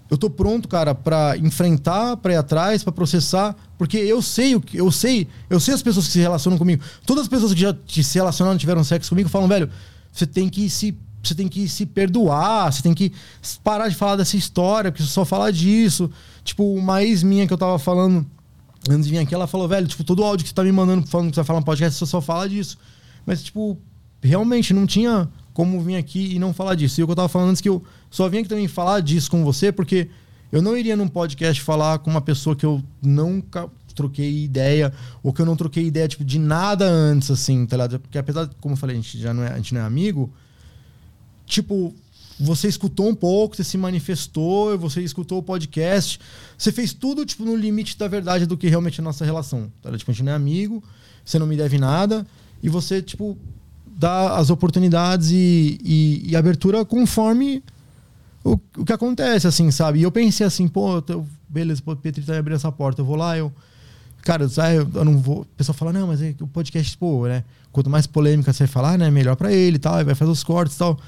Eu tô pronto, cara, pra enfrentar, pra ir atrás, pra processar, porque eu sei o que eu sei, eu sei as pessoas que se relacionam comigo. Todas as pessoas que já te- se relacionaram, tiveram sexo comigo, falam, velho, você tem que se você tem que se perdoar, você tem que parar de falar dessa história, porque você só fala disso. Tipo, uma ex minha que eu tava falando antes de vir aqui, ela falou, velho, tipo, todo áudio que você tá me mandando falando que você vai falar no podcast, você só fala disso. Mas, tipo, realmente não tinha como vir aqui e não falar disso. E o que eu tava falando antes que eu só vim aqui também falar disso com você, porque eu não iria num podcast falar com uma pessoa que eu nunca troquei ideia, ou que eu não troquei ideia, tipo, de nada antes, assim, tá ligado? Porque apesar, como eu falei, a gente já não é, a gente não é amigo, tipo, você escutou um pouco, você se manifestou, você escutou o podcast, você fez tudo, tipo, no limite da verdade do que realmente é a nossa relação. Tá? Tipo, a gente não é amigo, você não me deve nada, e você, tipo, dá as oportunidades e, e, e abertura conforme o, o que acontece, assim, sabe? E eu pensei assim, pô, eu, beleza, o Petri tá abrindo essa porta, eu vou lá, eu. Cara, eu, eu não vou. O pessoal fala, não, mas é o podcast, pô, né? Quanto mais polêmica você falar, né? Melhor pra ele e tal, aí vai fazer os cortes e tal.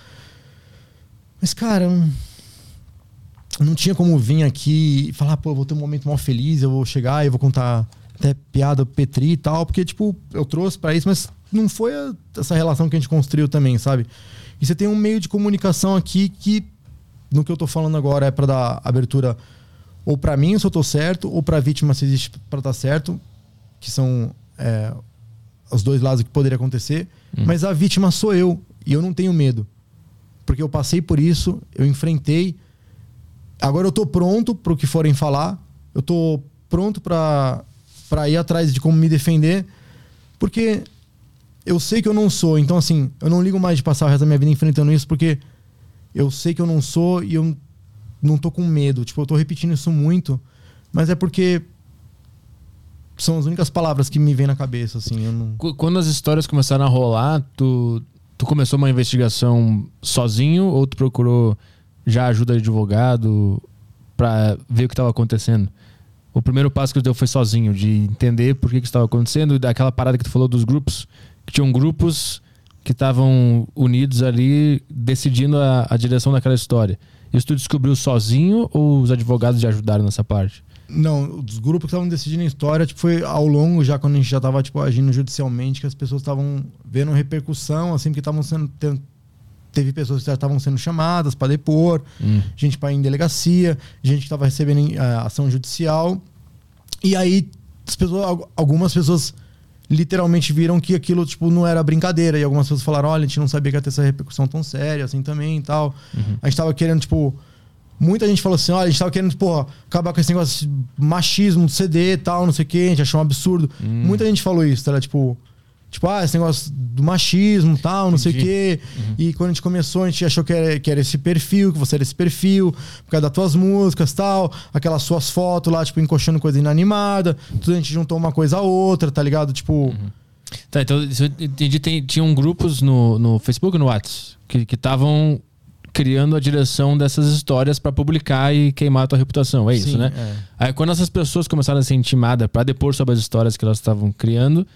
Mas, cara, eu não, tinha como vir aqui e falar, pô, eu vou ter um momento mal feliz, eu vou chegar e eu vou contar até piada Petri e tal, porque, tipo, eu trouxe pra isso, mas não foi a- essa relação que a gente construiu também, sabe? E você tem um meio de comunicação aqui que, no que eu tô falando agora, é pra dar abertura ou pra mim se eu tô certo, ou pra vítima se existe pra estar certo, que são é, os dois lados que poderia acontecer. Mas a vítima sou eu, e eu não tenho medo. Porque eu passei por isso, eu enfrentei. Agora eu tô pronto pro que forem falar, eu tô pronto pra ir atrás de como me defender, porque eu sei que eu não sou. Então, assim, eu não ligo mais de passar o resto da minha vida enfrentando isso, porque eu sei que eu não sou e eu não tô com medo. Tipo, eu tô repetindo isso muito, mas é porque são as únicas palavras que me vêm na cabeça, assim. Não... Qu- Quando as histórias começaram a rolar, tu, tu começou uma investigação sozinho ou tu procurou já ajuda de advogado pra ver o que estava acontecendo? O primeiro passo que tu deu foi sozinho, de entender por que que estava acontecendo e daquela parada que tu falou dos grupos, que tinham grupos que estavam unidos ali decidindo a, a direção daquela história. Isso tu descobriu sozinho ou os advogados te ajudaram nessa parte? Não, os grupos que estavam decidindo a história, tipo, foi ao longo, já quando a gente já tava, tipo, agindo judicialmente, que as pessoas estavam vendo repercussão, assim, porque estavam sendo. ten- Teve pessoas que já estavam sendo chamadas para depor, gente para ir em delegacia, gente que estava recebendo eh, ação judicial. E aí, as pessoas, al- algumas pessoas literalmente viram que aquilo, tipo, não era brincadeira. E algumas pessoas falaram, olha, a gente não sabia que ia ter essa repercussão tão séria, assim, também e tal. A gente tava querendo, tipo... Muita gente falou assim, olha, a gente tava querendo, porra, acabar com esse negócio de machismo do CD e tal, não sei o que, a gente achou um absurdo. Muita gente falou isso, tá? Tipo, tipo, ah, esse negócio do machismo e tal, não sei o Entendi. quê. E quando a gente começou, a gente achou que era, que era esse perfil, que você era esse perfil, por causa das tuas músicas tal, aquelas suas fotos lá, tipo, encoxando coisa inanimada. Tudo a gente juntou uma coisa a outra, tá ligado? Tipo, Tá, então eu entendi. Tem, tinham grupos no, no Facebook e no WhatsApp que estavam criando a direção dessas histórias pra publicar e queimar a tua reputação. É isso, Sim, né? é. Aí quando essas pessoas começaram a ser intimadas pra depor sobre as histórias que elas estavam criando,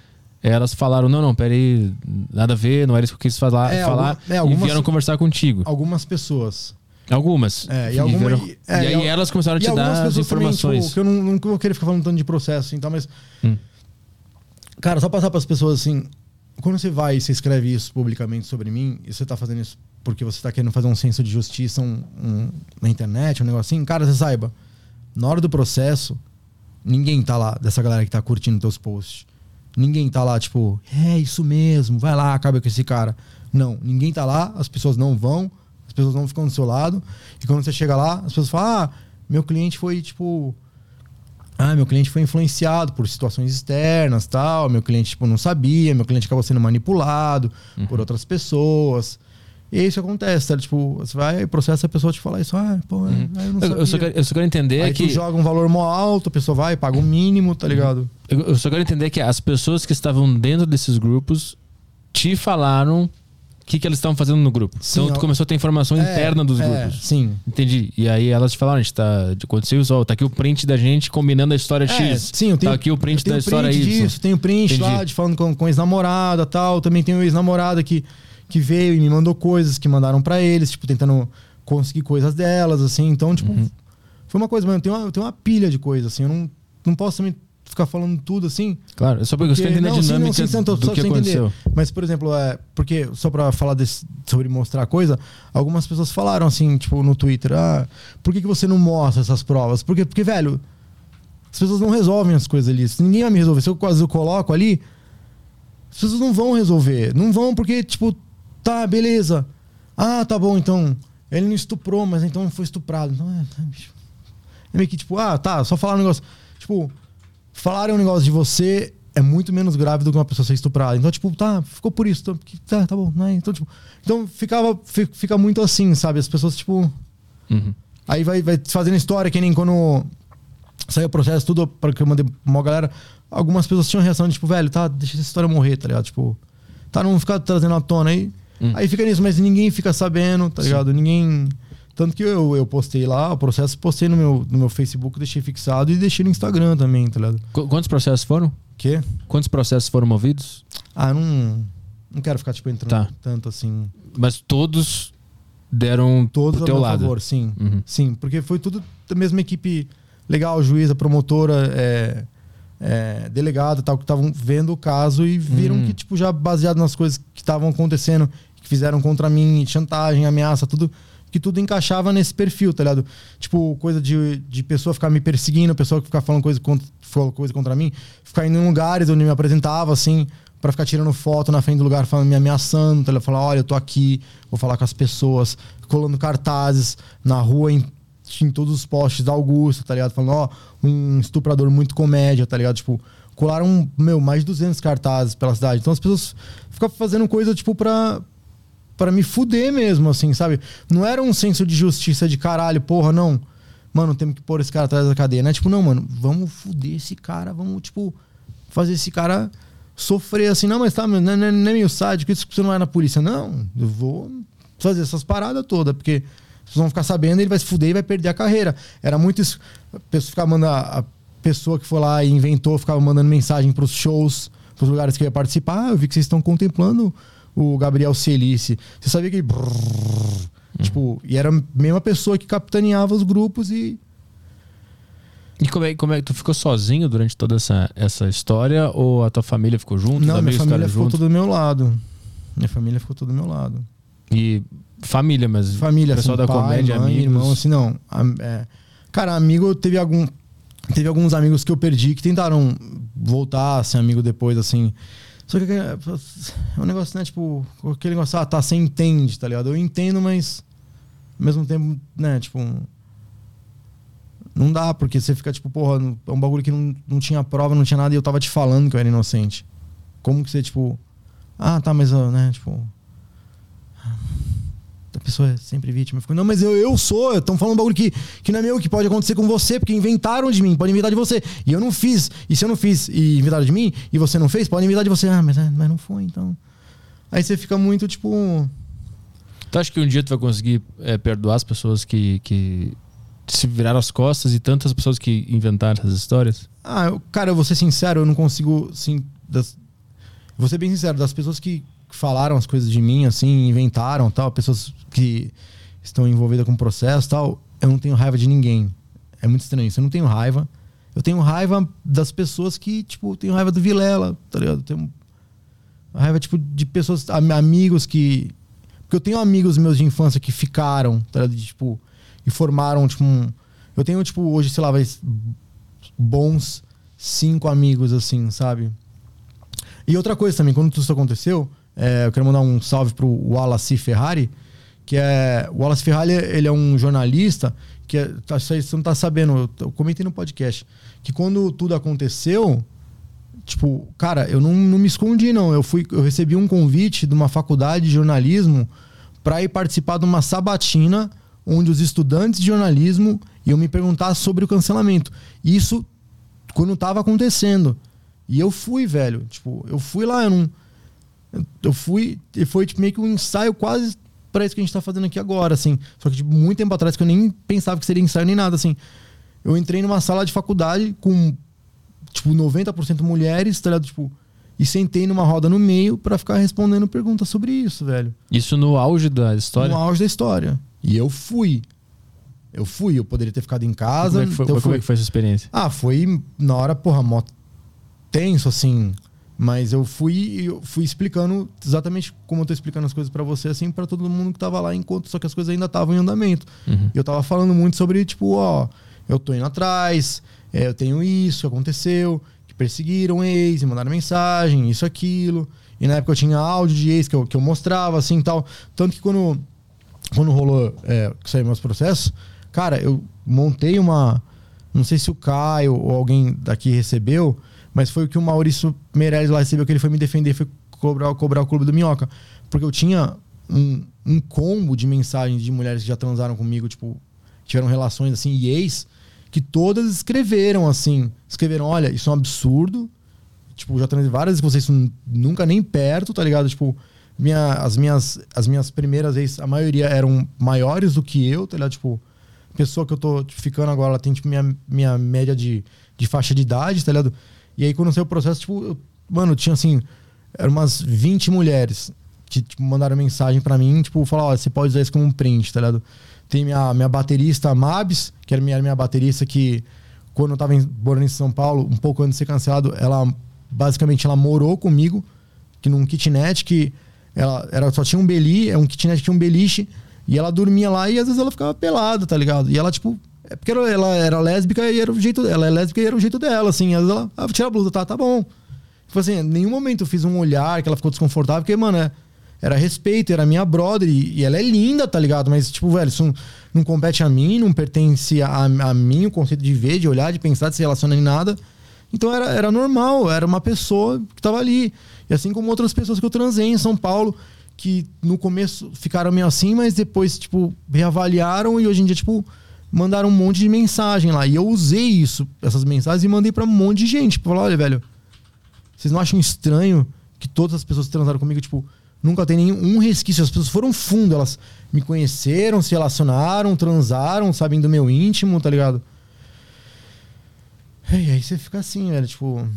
elas falaram: não, não, peraí, nada a ver, não era isso que eu quis falar, É, falar alguma- é, e algumas- vieram conversar contigo. algumas pessoas. Algumas. É, e alguma- vieram- é, e aí e elas começaram a E te dar as pessoas também, informações. tipo, que eu não, não vou querer ficar falando tanto de processo, então, mas. Hum. Cara, só passar para as pessoas assim. Quando você vai e você escreve isso publicamente sobre mim, e você tá fazendo isso porque você tá querendo fazer um senso de justiça um- um- na internet, um negocinho, cara, você saiba, na hora do processo, ninguém tá lá dessa galera que tá curtindo teus posts. Ninguém tá lá, tipo, é isso mesmo, vai lá, acaba com esse cara. Não, ninguém tá lá, as pessoas não vão, as pessoas não ficam do seu lado. E quando você chega lá, as pessoas falam, ah, meu cliente foi, tipo, ah, meu cliente foi influenciado por situações externas, tal. Meu cliente tipo não sabia, meu cliente acabou sendo manipulado por outras pessoas. E é isso acontece, tá? Tipo, você vai processa a pessoa te falar isso, ah, pô, é, ah, eu não Eu, sabia. eu só quero, eu só quero entender Aí que. tu joga um valor mó alto, a pessoa vai, paga o mínimo, tá ligado? Eu eu só quero entender que as pessoas que estavam dentro desses grupos te falaram o que, que elas estavam fazendo no grupo. Sim, então tu ó. começou a ter informação interna dos é, grupos. Sim. Entendi. E aí elas te falaram, a gente tá. Aconteceu isso, ó, tá aqui o print da gente combinando a história É, X. sim, eu tenho, tá aqui o print eu da história print Y. disso, tenho print Entendi. lá de falando com, com ex-namorada tal. Também tenho ex-namorada que, que veio e me mandou coisas que mandaram pra eles, tipo, tentando conseguir coisas delas, assim. Então, tipo, Uhum. foi uma coisa, mano. Eu tenho uma, eu tenho uma pilha de coisas, assim. Eu não, não posso também ficar falando tudo assim. Claro, é só porque eu Porque- quero entender a não, sim, não, dinâmica sim, então, do que você entender. aconteceu. Mas, por exemplo, é, porque, só pra falar desse- sobre mostrar coisa, algumas pessoas falaram assim, tipo, no Twitter, ah, por que, que você não mostra essas provas? Porque, porque, velho, as pessoas não resolvem as coisas ali. Ninguém vai me resolver. Se eu quase eu coloco ali, as pessoas não vão resolver. Não vão porque, tipo, tá, beleza. Ah, tá bom, então. Ele não estuprou, mas então foi estuprado. Então, é, tá, bicho. É meio que, tipo, ah, tá, só falar um negócio. Tipo, falarem um negócio de você é muito menos grave do que uma pessoa ser estuprada. Então, tipo, tá, ficou por isso. Que- tá, tá bom. Né? Então, tipo, então ficava, fi- fica muito assim, sabe? As pessoas, tipo. Uhum. Aí vai, vai fazendo história, que nem quando saiu o processo, tudo para que eu mandei pra uma galera. Algumas pessoas tinham reação de, tipo, velho, tá, deixa essa história morrer, tá ligado? Tipo, tá, não ficar trazendo à tona aí. Hum. Aí fica nisso, mas ninguém fica sabendo, tá ligado? Ninguém. Tanto que eu, eu postei lá, o processo, postei no meu, no meu Facebook, deixei fixado e deixei no Instagram também, tá ligado? Qu- Quantos processos foram? Que? Quantos processos foram movidos? Ah, não. Não quero ficar, tipo, entrando Tá. tanto assim. Mas todos deram Todos pro teu lado. favor, sim. Uhum. Sim, porque foi tudo da mesma equipe legal, juíza, promotora, é, é, delegada tal, que estavam vendo o caso e viram Hum. que, tipo, já baseado nas coisas que estavam acontecendo, fizeram contra mim, chantagem, ameaça, tudo, que tudo encaixava nesse perfil, tá ligado? Tipo, coisa de, de pessoa ficar me perseguindo, pessoa que ficar falando coisa contra, falando coisa contra mim, ficar indo em lugares onde me apresentava, assim, para ficar tirando foto na frente do lugar, falando, me ameaçando, tá? Falar, olha, eu tô aqui, vou falar com as pessoas, colando cartazes na rua, em, em todos os postes da Augusta, tá ligado? Falando, ó, um estuprador muito comédia, tá ligado? Tipo, colaram, meu, mais de 200 cartazes pela cidade. Então as pessoas ficavam fazendo coisa, tipo, pra, para me fuder mesmo, assim, sabe? Não era um senso de justiça de caralho, porra, não. Mano, temos que pôr esse cara atrás da cadeia, né? Tipo, não, mano, vamos fuder esse cara, vamos, tipo, fazer esse cara sofrer assim, não, mas tá, não é, não é meio sádico, isso que você não vai na polícia. Não, eu vou fazer essas paradas todas, porque vocês vão ficar sabendo, ele vai se fuder e vai perder a carreira. Era muito isso. A pessoa ficava mandando, a pessoa que foi lá e inventou, ficava mandando mensagem pros shows, pros lugares que ia participar. Eu vi que vocês estão contemplando o Gabriel Celice. Você sabia que. Brrr. Tipo, e era a mesma pessoa que capitaneava os grupos e. E como é, como é que tu ficou sozinho durante toda essa, essa história? Ou a tua família ficou junto? Não, minha família ficou junto? tudo do meu lado. Minha família ficou tudo do meu lado. E família, mas família, pessoal assim, da pai, comédia, mãe, amigos. irmão, assim, não. É, cara, amigo, teve algum teve alguns amigos que eu perdi que tentaram voltar a ser amigo depois, assim. Só que é um negócio, né? Tipo, aquele negócio, ah, tá, você entende, tá ligado? Eu entendo, mas ao mesmo tempo, né? Tipo, não dá, porque você fica tipo, porra, é um bagulho que não, não tinha prova, não tinha nada e eu tava te falando que eu era inocente. Como que você, tipo, ah, tá, mas, né? Tipo, pessoa é sempre vítima. Eu fico, não, mas eu, eu sou, estão falando um bagulho que, que não é meu, que pode acontecer com você, porque inventaram de mim, pode inventar de você. E eu não fiz. E se eu não fiz e inventaram de mim, e você não fez, pode inventar de você. Ah, mas, é, mas não foi, então. Aí você fica muito, tipo. Tu acha que um dia tu vai conseguir é, perdoar as pessoas que, que se viraram as costas e tantas pessoas que inventaram essas histórias? Ah, eu, cara, eu vou ser sincero, eu não consigo, assim, das, vou ser bem sincero, das pessoas que falaram as coisas de mim, assim, inventaram tal, pessoas que estão envolvidas com o processo tal, eu não tenho raiva de ninguém. É muito estranho isso. Eu não tenho raiva. Eu tenho raiva das pessoas que, tipo, tenho raiva do Vilela, tá ligado? Eu tenho raiva, tipo, de pessoas, amigos que. Porque eu tenho amigos meus de infância que ficaram, tá ligado? De, tipo, e formaram, tipo, um. Eu tenho, tipo, hoje, sei lá, vai, bons cinco amigos, assim, sabe? E outra coisa também, quando tudo isso aconteceu, é, eu quero mandar um salve pro Wallace Ferrari, que é. O Wallace Ferrari ele é um jornalista que é, tá, você não tá sabendo, eu, eu comentei no podcast, que quando tudo aconteceu, tipo, cara, eu não, não me escondi, não. Eu fui, eu recebi um convite de uma faculdade de jornalismo para ir participar de uma sabatina onde os estudantes de jornalismo iam me perguntar sobre o cancelamento. Isso quando tava acontecendo. E eu fui, velho. Tipo, eu fui lá, eu não eu fui e foi tipo, meio que um ensaio quase para isso que a gente tá fazendo aqui agora, assim. Só que tipo, muito tempo atrás que eu nem pensava que seria ensaio nem nada, assim. Eu entrei numa sala de faculdade com tipo 90% mulheres, tá ligado? Tipo, e sentei numa roda no meio para ficar respondendo perguntas sobre isso, velho. Isso no auge da história? No auge da história. E eu fui. Eu fui, eu poderia ter ficado em casa. Como é que foi, então como é que foi essa experiência? Ah, foi na hora, porra, mó tenso, assim. Mas eu fui eu fui explicando exatamente como eu tô explicando as coisas para você, assim, para todo mundo que tava lá, enquanto só que as coisas ainda estavam em andamento. Uhum. Eu tava falando muito sobre, tipo, ó, eu tô indo atrás, é, eu tenho isso aconteceu, que perseguiram ex, e mandaram mensagem, isso, aquilo. E na época eu tinha áudio de ex que eu, que eu mostrava, assim tal. Tanto que quando, quando rolou, é, que saiu meus processos, cara, eu montei uma. Não sei se o Caio ou alguém daqui recebeu mas foi o que o Maurício Meirelles lá recebeu, que ele foi me defender, foi cobrar, cobrar o clube do Minhoca. Porque eu tinha um, um combo de mensagens de mulheres que já transaram comigo, tipo, tiveram relações assim, e ex, que todas escreveram assim. Escreveram: olha, isso é um absurdo. Tipo, já transei várias vezes com vocês, nunca nem perto, tá ligado? Tipo, minha, as, minhas, as minhas primeiras vezes, a maioria eram maiores do que eu, tá ligado? Tipo, pessoa que eu tô ficando agora, ela tem, tipo, minha, minha média de, de faixa de idade, tá ligado? E aí, quando saiu o processo, tipo, eu, mano, tinha assim, eram umas 20 mulheres que tipo, mandaram mensagem para mim, tipo, falar, ó, você pode usar isso como um print, tá ligado? Tem minha, minha baterista Mabs, que era minha, minha baterista que, quando eu tava morando em São Paulo, um pouco antes de ser cancelado, ela basicamente ela morou comigo, que num kitnet que ela, ela só tinha um beliche, é um kitnet que tinha um beliche, E ela dormia lá e às vezes ela ficava pelada, tá ligado? E ela, tipo. É porque ela, era lésbica e era o jeito. Ela é lésbica e era o jeito dela, assim. Ela. Ah, tira a blusa, tá, tá bom. Tipo assim, em nenhum momento eu fiz um olhar que ela ficou desconfortável, porque, mano, é, era respeito, era minha brother e, e, ela é linda, tá ligado? Mas, tipo, velho, isso não, não compete a mim, não pertence a, a mim o conceito de ver, de olhar, de pensar, de se relacionar em nada. Então era, era normal, era uma pessoa que tava ali. E assim como outras pessoas que eu transei em São Paulo, que no começo ficaram meio assim, mas depois, tipo, reavaliaram e hoje em dia, tipo, mandaram um monte de mensagem lá. E eu usei isso, essas mensagens, e mandei para um monte de gente. Tipo, falar, olha, velho, vocês não acham estranho que todas as pessoas transaram comigo, tipo, nunca tem nenhum resquício? As pessoas foram fundo, elas me conheceram, se relacionaram, transaram, sabem do meu íntimo, tá ligado? E aí você fica assim, velho, tipo.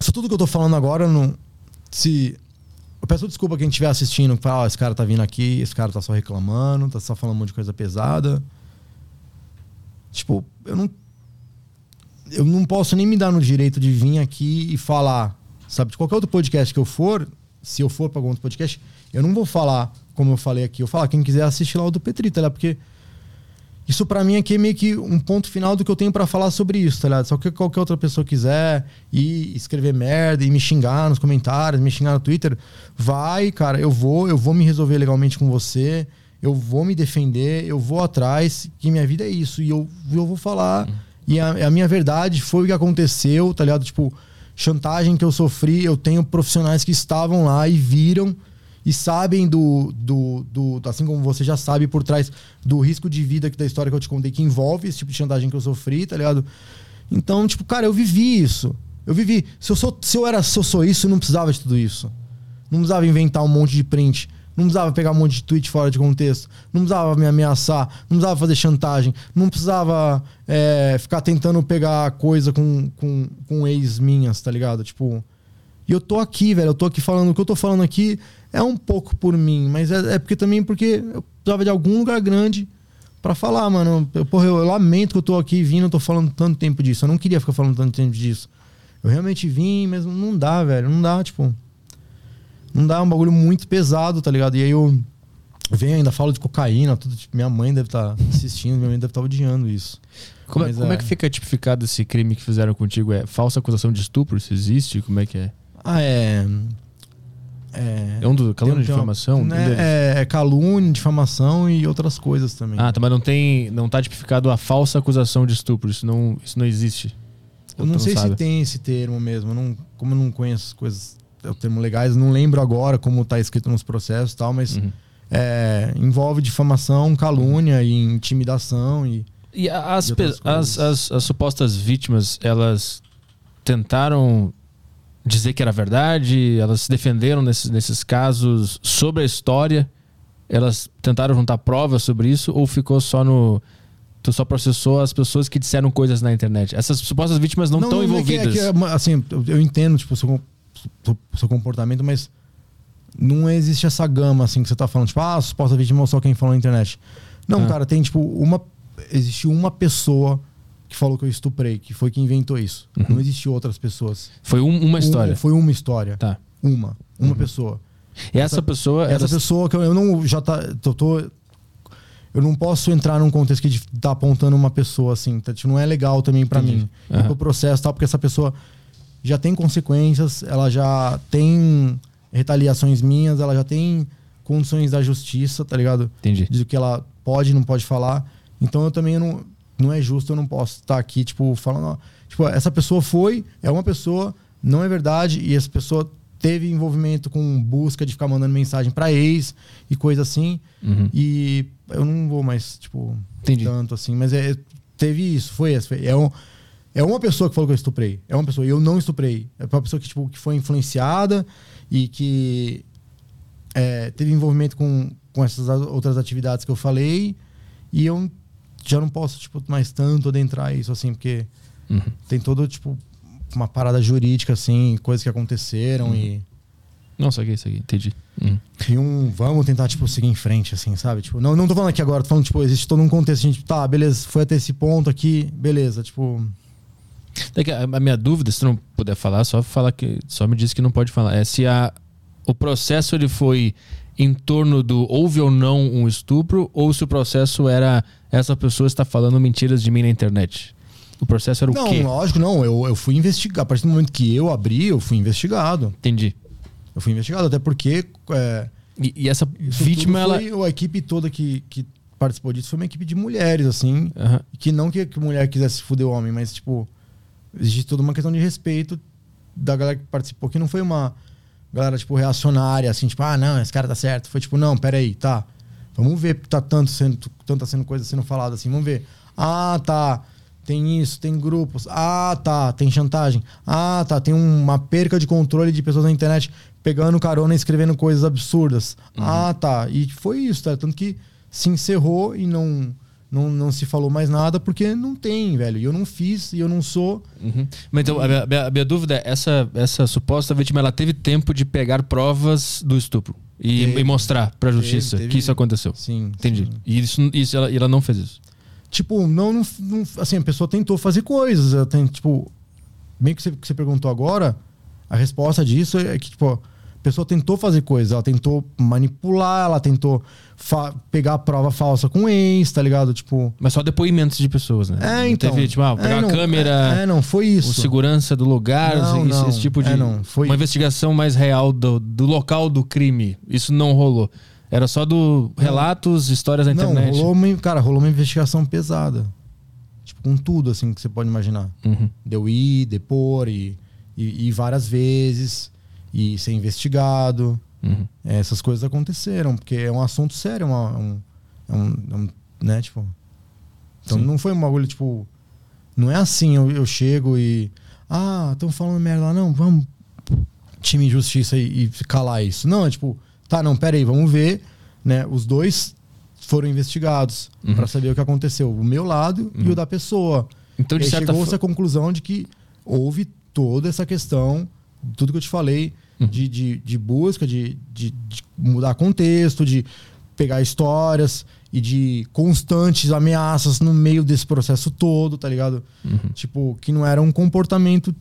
Só tudo que eu tô falando agora, não. Se. Eu peço desculpa quem estiver assistindo, que fala, oh, esse cara tá vindo aqui, esse cara tá só reclamando, tá só falando um monte de coisa pesada. Tipo, eu não eu não posso nem me dar no direito de vir aqui e falar, sabe, de qualquer outro podcast que eu for, se eu for para algum outro podcast, eu não vou falar como eu falei aqui. Eu falar, quem quiser assistir lá o do Petri, tá? Porque isso para mim aqui é meio que um ponto final do que eu tenho para falar sobre isso, tá ligado? Só que qualquer outra pessoa quiser ir escrever merda e me xingar nos comentários, me xingar no Twitter, vai, cara, eu vou, eu vou me resolver legalmente com você, eu vou me defender, eu vou atrás, que minha vida é isso. E eu, eu vou falar. Uhum e a, a minha verdade foi o que aconteceu, tá ligado? Tipo, chantagem que eu sofri, eu tenho profissionais que estavam lá e viram e sabem do, do, do, assim como você já sabe por trás do risco de vida que da história que eu te contei que envolve esse tipo de chantagem que eu sofri, tá ligado? Então, tipo, cara, eu vivi isso. Eu vivi. Se eu sou, se eu era, se eu sou isso, eu não precisava de tudo isso. Não precisava inventar um monte de print. Não precisava pegar um monte de tweet fora de contexto. Não precisava me ameaçar. Não precisava fazer chantagem. Não precisava é, ficar tentando pegar coisa com, com, com ex minhas, tá ligado? Tipo. E eu tô aqui, velho. Eu tô aqui falando. O que eu tô falando aqui é um pouco por mim. Mas é, é porque também porque eu precisava de algum lugar grande para falar, mano. Eu, porra, eu lamento que eu tô aqui vindo, eu tô falando tanto tempo disso. Eu não queria ficar falando tanto tempo disso. Eu realmente vim, mas não dá, velho. Não dá, tipo. Não dá, é um bagulho muito pesado, tá ligado? E aí eu venho ainda falo de cocaína, tudo. Tipo, minha mãe deve estar tá assistindo, minha mãe deve estar tá odiando isso. Como, é, como é... é... que fica tipificado esse crime que fizeram contigo? É falsa acusação de estupro? Isso existe? Como é que é? Ah, é. É, é um do calúnia, difamação? Né, é, é calúnia, difamação e outras coisas também. Ah, tá, mas não tem. Não tá tipificado a falsa acusação de estupro. Isso não, isso não existe. Eu não sei se tem esse termo mesmo. Não, como eu não conheço coisas é o termo legais, não lembro agora como está escrito nos processos e tal, mas uhum. é, envolve difamação, calúnia e intimidação e. E as, e as, as, as, supostas vítimas, elas tentaram dizer que era verdade, elas se defenderam nesses, nesses casos sobre a história, elas tentaram juntar provas sobre isso ou ficou só no. Tu só processou as pessoas que disseram coisas na internet. Essas supostas vítimas não estão envolvidas. É que, é, assim, eu entendo, tipo, seu comportamento, mas não existe essa gama assim que você tá falando, tipo, ah, suposta vítima ou só quem falou na internet. Não, ah. cara, tem tipo uma. Existe uma pessoa que falou que eu estuprei, que foi quem inventou isso. Uhum. Não existe outras pessoas. Foi um, uma história. Um, foi uma história. Tá. Uma. Uma uhum. pessoa. E essa, essa pessoa. Essa era... pessoa que eu, eu, não já tá. Eu tô. Eu não posso entrar num contexto que tá apontando uma pessoa assim. Tá, tipo, não é legal também para mim. Uhum. O processo tal, porque essa pessoa já tem consequências, ela já tem retaliações minhas, ela já tem condições da justiça, tá ligado? Entendi. De que ela pode e não pode falar. Então eu também não. Não é justo, eu não posso estar aqui, tipo, falando. Ó, tipo, essa pessoa foi, é uma pessoa, não é verdade, e essa pessoa teve envolvimento com busca de ficar mandando mensagem para ex e coisa assim. Uhum. E eu não vou mais, tipo, Entendi. tanto assim. Mas é, teve isso, foi esse. É um, é uma pessoa que falou que eu estuprei. É uma pessoa. E eu não estuprei. É uma pessoa que, tipo, que foi influenciada e que é, teve envolvimento com, com essas outras atividades que eu falei. E eu já não posso, tipo, mais tanto adentrar isso, assim, porque uhum. tem todo, tipo, uma parada jurídica, assim, coisas que aconteceram uhum. e. Não, isso aqui, entendi. Uhum. E um, vamos tentar, tipo, seguir em frente, assim, sabe? Tipo, não, não tô falando aqui agora, tô falando, tipo, existe todo um contexto, a gente, tá, beleza, foi até esse ponto aqui, beleza, tipo, a minha dúvida, se não puder falar, só fala que só me diz que não pode falar. É se a, o processo ele foi em torno do houve ou não um estupro ou se o processo era essa pessoa está falando mentiras de mim na internet? O processo era o não, quê? lógico, não. Eu, eu fui investigado. A partir do momento que eu abri, eu fui investigado. Entendi. Eu fui investigado, até porque. É, E, e essa vítima, ela. foi- A equipe toda que, que participou disso foi uma equipe de mulheres, assim. Que não que, que mulher quisesse fuder o homem, mas, tipo, existe toda uma questão de respeito da galera que participou, que não foi uma galera, tipo, reacionária, assim, tipo, ah, não, esse cara tá certo. Foi tipo, não, peraí, tá. Vamos ver, tá tanto sendo, tanta sendo coisa sendo falada assim, vamos ver. Ah, tá. Tem isso, tem grupos. Ah, tá. Tem chantagem. Ah, tá. Tem uma perca de controle de pessoas na internet pegando carona e escrevendo coisas absurdas. Ah, tá. E foi isso, tá? Tanto que se encerrou e não, não, não se falou mais nada porque não tem, velho. E eu não fiz e eu não sou. Uhum. Mas então, a minha, a minha- a dúvida é: essa, essa suposta vítima ela teve tempo de pegar provas do estupro e, Teve. e mostrar pra justiça teve. que isso aconteceu. Sim. Entendi. sim. E isso, isso ela, ela não fez isso. Tipo, não, não, não- Assim, a pessoa tentou fazer coisas. Tem, tipo. Meio que você, que você perguntou agora, a resposta disso é que, tipo, a pessoa tentou fazer coisas. Ela tentou manipular, ela tentou pegar a prova falsa com ex, tá ligado? Tipo. Mas só depoimentos de pessoas, né? É, Não então. Teve, tipo, ah, pegar é, a não, câmera, É, é, não, foi isso. o segurança do lugar, Não, esse, não. esse tipo de. É, não, foi- Uma investigação mais real do, do local do crime. Isso não rolou. Era só do relatos, histórias na Não, internet. rolou uma, cara, rolou uma investigação pesada. Tipo, com tudo, assim, que você pode imaginar. Uhum. Deu ir, depor e, e, e várias vezes e ser investigado. Uhum. É, essas coisas aconteceram, porque é um assunto sério, é uma- um, é um, é um- né, tipo... Então Sim. não foi um bagulho, tipo... Não é assim, eu, eu chego e... Ah, estão falando merda lá, não, vamos... Time justiça e, e calar isso. Não, é tipo... Tá, não, pera aí, vamos ver, né? Os dois foram investigados Uhum. pra saber o que aconteceu. O meu lado e o da pessoa. Então, de E certa chegou-se forma. à conclusão de que houve toda essa questão, tudo que eu te falei, Uhum. De, de, de busca, de, de, de mudar contexto, de pegar histórias e de constantes ameaças no meio desse processo todo, tá ligado? Uhum. Tipo, que não era um comportamento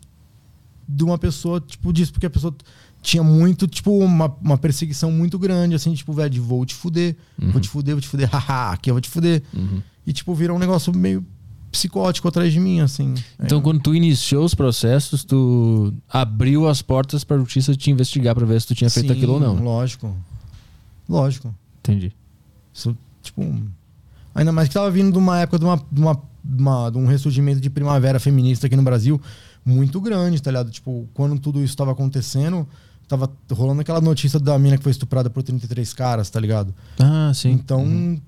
de uma pessoa, tipo, disso, porque a pessoa tinha muito, tipo, uma, uma perseguição muito grande, assim, tipo, velho, de vou te fuder, vou te fuder, vou te fuder, [LAUGHS] haha, aqui eu vou te fuder. Uhum. E, tipo, virou um negócio meio psicótico atrás de mim, assim. Então, É. quando tu iniciou os processos, tu abriu as portas pra justiça te investigar pra ver se tu tinha feito Sim, aquilo ou não. Lógico. Lógico. Entendi. Isso, tipo. Ainda mais que tava vindo de uma época de, uma, de, uma, de uma- de um ressurgimento de primavera feminista aqui no Brasil muito grande, tá ligado? Tipo, quando tudo isso tava acontecendo, tava rolando aquela notícia da mina que foi estuprada por 33 caras, tá ligado? Ah, sim. Então,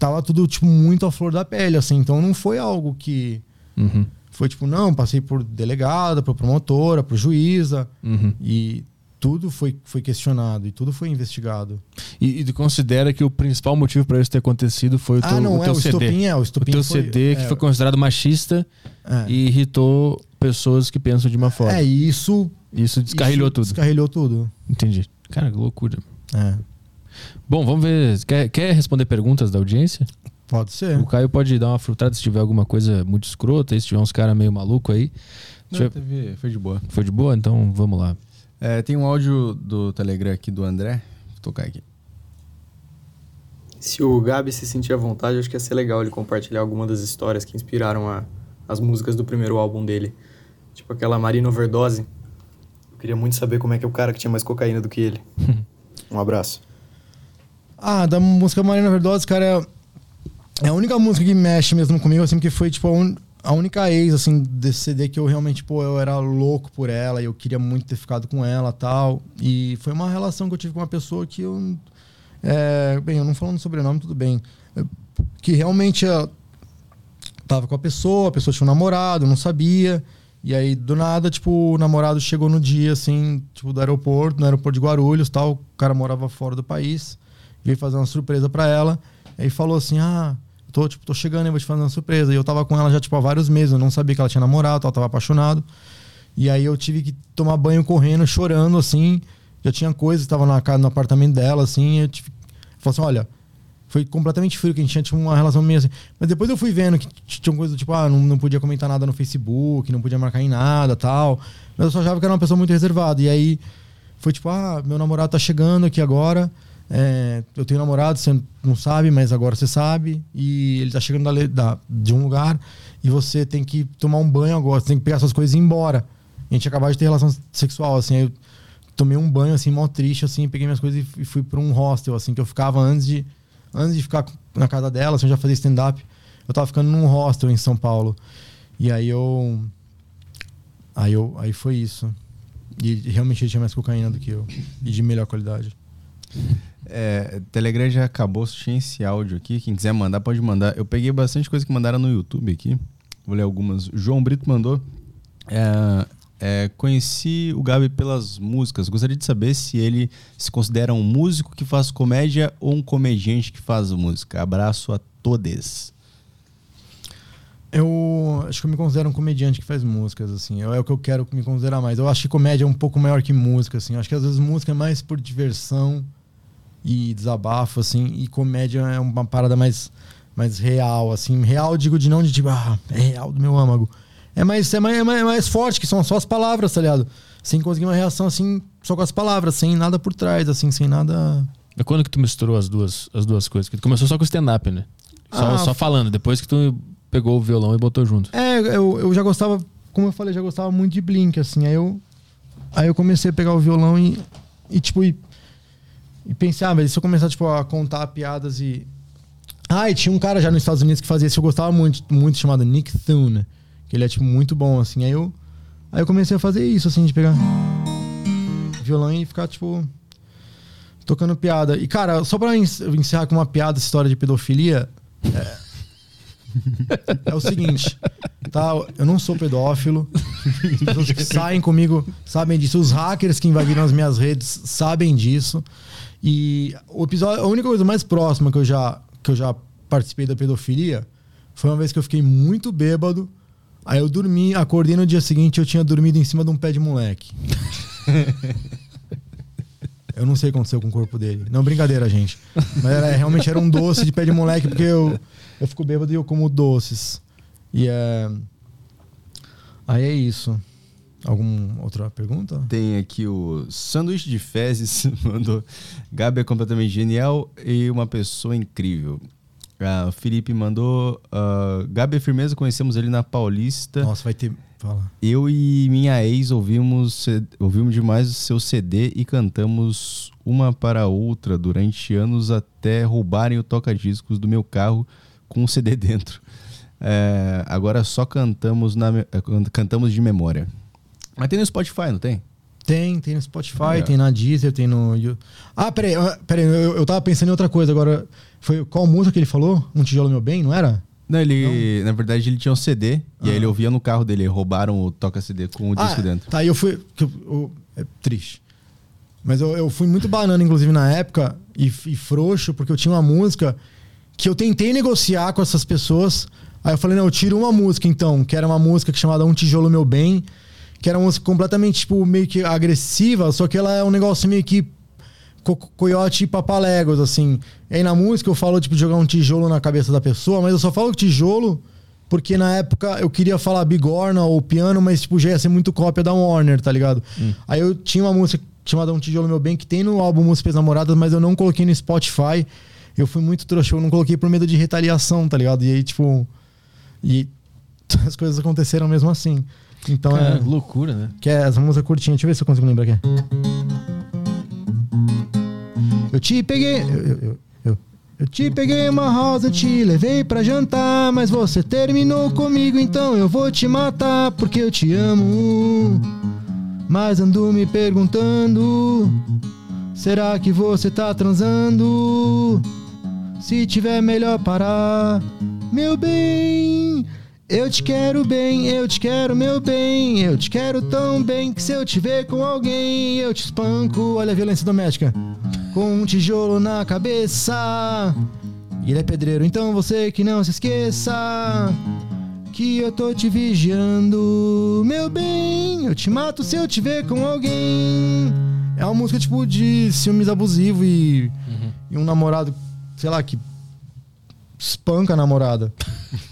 tava tudo, tipo, muito à flor da pele, assim. Então não foi algo que. Uhum. Foi tipo, não, passei por delegada, por promotora, por juíza. Uhum. E tudo foi, foi questionado e tudo foi investigado. E, e tu considera que o principal motivo pra isso ter acontecido foi o teu, ah, não, o é, teu o CD? estopim é, o O estopim teu foi, CD que é, foi considerado machista é. e irritou pessoas que pensam de uma forma. É, e isso. Isso descarrilhou isso tudo. Descarrilhou tudo. Entendi. Cara, que loucura. É. Bom, vamos ver. Quer, quer responder perguntas da audiência? Pode ser. O Caio pode dar uma frutada se tiver alguma coisa muito escrota, aí, se tiver uns caras meio maluco aí. Não, Deixa eu- teve- foi de boa. Foi de boa? Então vamos lá. É, tem um áudio do Telegram aqui do André. Vou tocar aqui. Se o Gabi se sentir à vontade, acho que ia ser legal ele compartilhar alguma das histórias que inspiraram a, as músicas do primeiro álbum dele. Tipo aquela Marina Overdose. Eu queria muito saber como é que é o cara que tinha mais cocaína do que ele. [LAUGHS] um abraço. Ah, da música Marina Verdose, cara, é, é a única música que mexe mesmo comigo, assim, porque foi, tipo, a, un- a única ex, assim, desse CD que eu realmente, pô, eu era louco por ela e eu queria muito ter ficado com ela tal. E foi uma relação que eu tive com uma pessoa que eu. É, bem, eu não falando sobrenome, tudo bem. É, Que realmente eu tava com a pessoa, a pessoa tinha um namorado, eu não sabia. E aí, do nada, tipo, o namorado chegou no dia, assim, tipo, do aeroporto, no aeroporto de Guarulhos tal. O cara morava fora do país veio fazer uma surpresa pra ela. Aí falou assim: Ah, tô, tipo, tô chegando e vou te fazer uma surpresa. E eu tava com ela já, tipo, há vários meses. Eu não sabia que ela tinha namorado, ela tava apaixonado. E aí eu tive que tomar banho correndo, chorando, assim. Já tinha coisa, tava na casa, no apartamento dela, assim. Eu tive. Falei assim: olha. Foi completamente frio, que a gente tinha tipo, uma relação meio assim. Mas depois eu fui vendo que tinha coisa tipo, ah, não, não podia comentar nada no Facebook, não podia marcar em nada tal. Mas eu só achava que era uma pessoa muito reservada. E aí foi tipo, ah, meu namorado tá chegando aqui agora. É, eu tenho namorado, você não sabe, mas agora você sabe. E ele tá chegando da, da- de um lugar e você tem que tomar um banho agora, você tem que pegar suas coisas e ir embora. A gente acabou de ter relação sexual, assim, eu tomei um banho, assim, mó triste, assim, peguei minhas coisas e fui pra um hostel, assim, que eu ficava antes de, antes de ficar na casa dela, assim, eu já fazia stand-up. Eu tava ficando num hostel em São Paulo. E aí eu. Aí, eu, aí foi isso. E realmente ele tinha mais cocaína do que eu. E de melhor qualidade. É, Telegram já acabou, tinha esse áudio aqui. Quem quiser mandar, pode mandar. Eu peguei bastante coisa que mandaram no YouTube aqui. Vou ler algumas. João Brito mandou. É, é, conheci o Gabi pelas músicas. Gostaria de saber se ele se considera um músico que faz comédia ou um comediante que faz música. Abraço a todos. Eu acho que eu me considero um comediante que faz músicas, assim. É o que eu quero me considerar mais. Eu acho que comédia é um pouco maior que música, assim. Eu acho que às vezes música é mais por diversão e desabafo, assim. E comédia é uma parada mais, mais real, assim. Real, digo de não de tipo, ah, é real do meu âmago. É mais, é mais, é mais, é mais forte, que são só as palavras, tá ligado? Sem conseguir uma reação, assim, só com as palavras, sem nada por trás, assim, sem nada... Mas quando que tu misturou as duas, as duas coisas? Que tu começou só com stand-up, né? Só, Ah, só falando, depois que tu pegou o violão e botou junto. É, eu, eu já gostava, como eu falei, já gostava muito de Blink, assim. Aí eu, aí eu comecei a pegar o violão e, e tipo, e, e pensei, ah, se eu começar, tipo, a contar piadas e. Ah, e tinha um cara já nos Estados Unidos que fazia isso, eu gostava muito, muito chamado Nick Thune, que ele é, tipo, muito bom, assim. Aí eu, aí eu comecei a fazer isso, assim, de pegar violão e ficar, tipo, tocando piada. E, cara, só pra encerrar com uma piada, essa história de pedofilia. É o seguinte, tá? Eu não sou pedófilo. As pessoas que saem comigo sabem disso. Os hackers que invadiram as minhas redes sabem disso. E o episódio, a única coisa mais próxima que eu já, que eu já participei da pedofilia foi uma vez que eu fiquei muito bêbado. Aí eu dormi, acordei no dia seguinte eu tinha dormido em cima de um pé de moleque. [LAUGHS] Eu não sei o que aconteceu com o corpo dele. Não, brincadeira, gente. Mas era, realmente era um doce de pé de moleque, porque eu, eu fico bêbado e eu como doces. E é. Aí é isso. Alguma outra pergunta? Tem aqui o Sanduíche de Fezes, [LAUGHS] mandou. Gabi é completamente genial e uma pessoa incrível. Ah, o Felipe mandou. ah, Gabi é firmeza, conhecemos ele na Paulista. Nossa, vai ter. Fala. Eu e minha ex ouvimos, ouvimos demais o seu CD e cantamos uma para outra durante anos até roubarem o toca-discos do meu carro com o CD [LAUGHS] dentro. É, agora só cantamos, na, cantamos de memória. Mas tem no Spotify, não tem? Tem, tem no Spotify, É. tem na Deezer, tem no. Ah, peraí, ah, peraí, eu, eu tava pensando em outra coisa agora. Foi qual música que ele falou? Um tijolo meu bem, não era? Não, ele, na verdade, ele tinha um CD e aí Ah. ele ouvia no carro dele. Roubaram o toca-CD com o disco ah, dentro. Tá, e eu fui. eu- eu- é triste. Mas eu, eu fui muito banana, inclusive, na época, e, e frouxo, porque eu tinha uma música que eu tentei negociar com essas pessoas. Aí eu falei, não, eu tiro uma música então, que era uma música que chamada Um Tijolo Meu Bem, que era uma música completamente, tipo, meio que agressiva, só que ela é um negócio meio que co coiote e papaléguas, assim. E aí na música eu falo, tipo, de jogar um tijolo na cabeça da pessoa, mas eu só falo tijolo porque na época eu queria falar bigorna ou piano, mas, tipo, já ia ser muito cópia da Warner, tá ligado? Aí eu tinha uma música chamada Um Tijolo Meu Bem, que tem no álbum Músicas Namoradas, mas eu não coloquei no Spotify. Eu fui muito trouxa, eu não coloquei por medo de retaliação, tá ligado? E aí, tipo... E [LAUGHS] as coisas aconteceram mesmo assim. Então Cara, é... loucura, né? Que é essa música curtinha. Deixa eu ver se eu consigo lembrar aqui. Eu te peguei. Eu, eu, eu, eu, eu te peguei uma rosa, te levei pra jantar. Mas você terminou comigo, então eu vou te matar. Porque eu te amo. Mas ando me perguntando: será que você tá transando? Se tiver melhor parar, meu bem. Eu te quero bem, eu te quero meu bem, eu te quero tão bem que se eu te ver com alguém, eu te espanco. Olha a violência doméstica. Com um tijolo na cabeça. E ele é pedreiro, então você que não se esqueça que eu tô te vigiando, meu bem. Eu te mato se eu te ver com alguém. É uma música tipo de ciúmes abusivo e, e um namorado, sei lá, que espanca a namorada. [LAUGHS]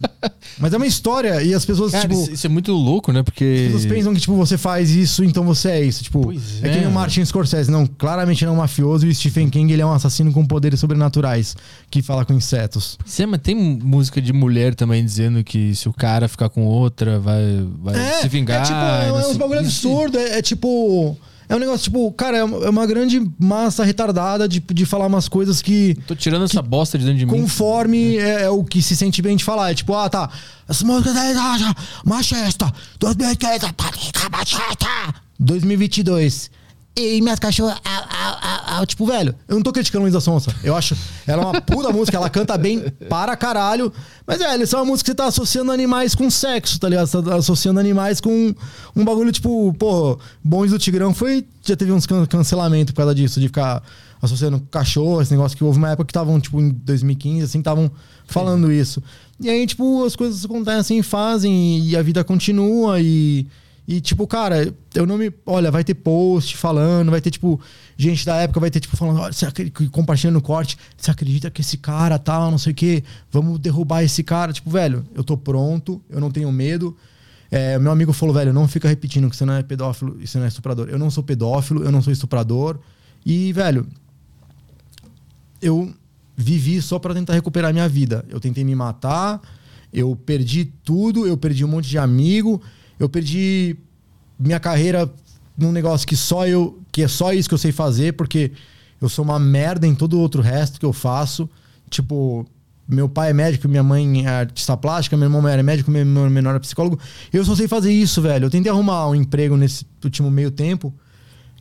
[LAUGHS] Mas é uma história e as pessoas, Cara, tipo. isso, é muito louco, né? Porque. As pessoas pensam que, tipo, você faz isso, então você é isso. Tipo, Pois é, é, que nem o mano. Martin Scorsese. Não, claramente não é um mafioso e o Stephen King ele é um assassino com poderes sobrenaturais que fala com insetos. Sim, mas tem música de mulher também dizendo que se o cara ficar com outra, vai, vai se vingar. É, tipo, é, é uns bagulho absurdo. É, é tipo. É um negócio, tipo, cara, é uma, é uma grande massa retardada de, de falar umas coisas que. Tô tirando essa bosta de dentro de mim. Conforme é, é o que se sente bem de falar. É tipo, ah, tá. As músicas ah, machista, 2015, patica, machista, 2022. E minhas cachorras. au, au, au. Tipo, velho, eu não tô criticando Luísa Sonsa. Eu acho ela é uma puta música, ela canta bem para caralho. Mas, velho, isso é uma música que você tá associando animais com sexo, tá ligado? Você tá associando animais com um bagulho, tipo, pô, Bons do Tigrão foi. Já teve uns can- cancelamento por causa disso, de ficar associando cachorro, esse negócio que houve uma época que estavam, tipo, em 2015, assim, estavam falando isso. E aí, tipo, as coisas acontecem, fazem, e a vida continua, e. E, tipo, cara, eu não me. Olha, vai ter post falando, vai ter, tipo, gente da época vai ter, tipo, falando, olha, acredita, compartilhando no corte, você acredita que esse cara tal, não sei o quê, vamos derrubar esse cara. Tipo, velho, eu tô pronto, eu não tenho medo. É, meu amigo falou, velho, não fica repetindo que você não é pedófilo e você não é estuprador. Eu não sou pedófilo, eu não sou estuprador. E, velho, eu vivi só pra tentar recuperar minha vida. Eu tentei me matar, eu perdi tudo, eu perdi um monte de amigo, eu perdi minha carreira num negócio que só eu, que é só isso que eu sei fazer, porque eu sou uma merda em todo o outro resto que eu faço. Tipo, meu pai é médico, minha mãe é artista plástica, meu irmão era médico, meu irmão menor é psicólogo. Eu só sei fazer isso, velho. Eu tentei arrumar um emprego nesse último meio tempo,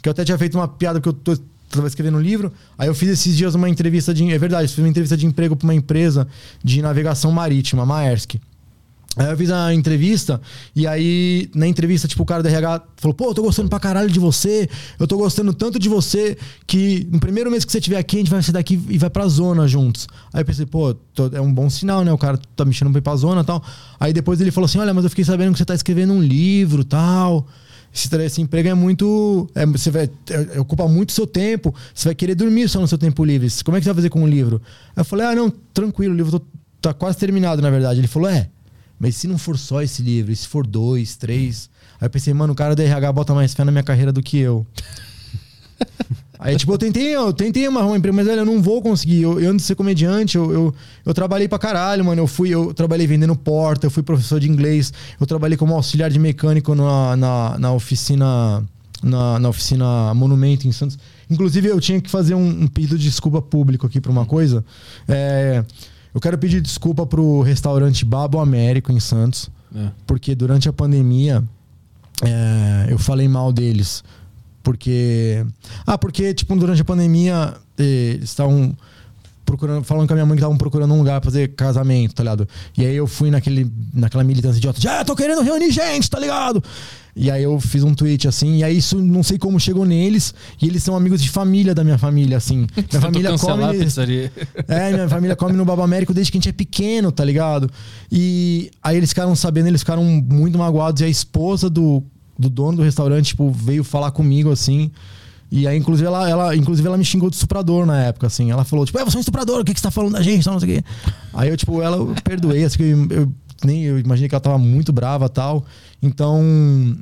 que eu até tinha feito uma piada que eu tô tava escrevendo um livro. Aí eu fiz esses dias uma entrevista de. É verdade, fiz uma entrevista de emprego para uma empresa de navegação marítima, Maersk. Aí eu fiz a entrevista, e aí, na entrevista, tipo, o cara do RH falou: pô, eu tô gostando pra caralho de você, eu tô gostando tanto de você que no primeiro mês que você estiver aqui, a gente vai sair daqui e vai pra zona juntos. Aí eu pensei, pô, tô- é um bom sinal, né? O cara tá me chamando pra ir pra zona e tal. Aí depois ele falou assim: olha, mas eu fiquei sabendo que você tá escrevendo um livro tal. Esse, emprego é muito. é, você vai. é, ocupa muito seu tempo. Você vai querer dormir só no seu tempo livre. Como é que você vai fazer com o livro? Aí eu falei, ah, não, tranquilo, o livro tô- tá quase terminado, na verdade. Ele falou, é. Mas se não for só esse livro, e se for dois, três. Aí eu pensei, mano, o cara do RH bota mais fé na minha carreira do que eu. [LAUGHS] Aí, tipo, eu tentei, eu tentei amarrar um emprego, mas velho, eu não vou conseguir. Eu, eu antes de ser comediante, eu, eu, eu trabalhei pra caralho, mano. Eu fui, eu trabalhei vendendo porta, eu fui professor de inglês, eu trabalhei como auxiliar de mecânico na, na, na oficina. Na, na oficina Monumento em Santos. Inclusive, eu tinha que fazer um, um pedido de desculpa público aqui pra uma coisa. É, eu quero pedir desculpa pro restaurante Babo Américo em Santos, É. porque durante a pandemia é, eu falei mal deles. Porque. Ah, porque, tipo, durante a pandemia, eh, eles estavam procurando, falando com a minha mãe que estavam procurando um lugar pra fazer casamento, tá ligado? E aí eu fui naquele, naquela militância idiota, já tô querendo reunir gente, tá ligado? E aí eu fiz um tweet assim, e aí isso não sei como chegou neles, e eles são amigos de família da minha família, assim. [LAUGHS] Minha família come. [LAUGHS] É, minha família come no Baba Américo desde que a gente é pequeno, tá ligado? E aí eles ficaram sabendo, eles ficaram muito magoados. E a esposa do, do dono do restaurante, tipo, veio falar comigo, assim. E aí, inclusive, ela, ela, inclusive, ela me xingou de estuprador na época, assim. Ela falou, tipo, é, você é um estuprador, o que, que você tá falando da gente? Não sei o quê. Aí eu, tipo, ela eu perdoei, assim, que eu, eu nem eu imaginei que ela tava muito brava tal. Então,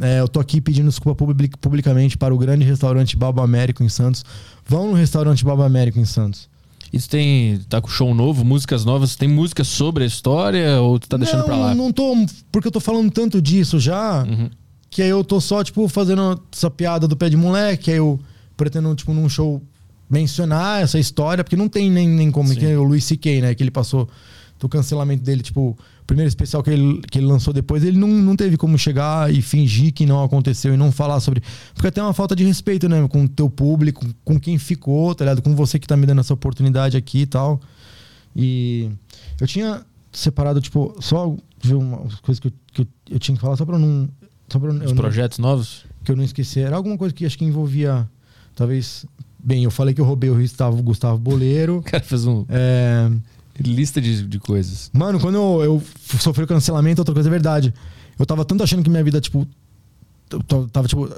é, eu tô aqui pedindo desculpa public- publicamente para o grande restaurante Baba Américo em Santos. Vão no restaurante Baba Américo em Santos. Tu tem. Tá com show novo, músicas novas. Tem música sobre a história ou tu tá deixando não, pra lá? Não tô, porque eu tô falando tanto disso já, Uhum. que aí eu tô só, tipo, fazendo essa piada do pé de moleque, aí eu pretendo, tipo, num show mencionar essa história, porque não tem nem, nem como, Sim. que é o Luiz C.K., né, que ele passou do cancelamento dele, tipo, o primeiro especial que ele, que ele lançou depois, ele não, não teve como chegar e fingir que não aconteceu e não falar sobre. Porque até é uma falta de respeito, né? Com o teu público, com quem ficou, tá ligado? Com você que tá me dando essa oportunidade aqui e tal. E eu tinha separado, tipo, só ver umas coisas que eu, que eu, tinha que falar, só pra não. Só pra Os não- projetos novos? que eu não esqueci. Era alguma coisa que acho que envolvia, talvez. Bem, eu falei que eu roubei o Gustavo, Gustavo Boleiro. [LAUGHS] O cara fez um É, lista de, de coisas. Mano, quando eu, eu sofri o cancelamento, outra coisa é verdade. Eu tava tanto achando que minha vida, tipo. Tava, tipo.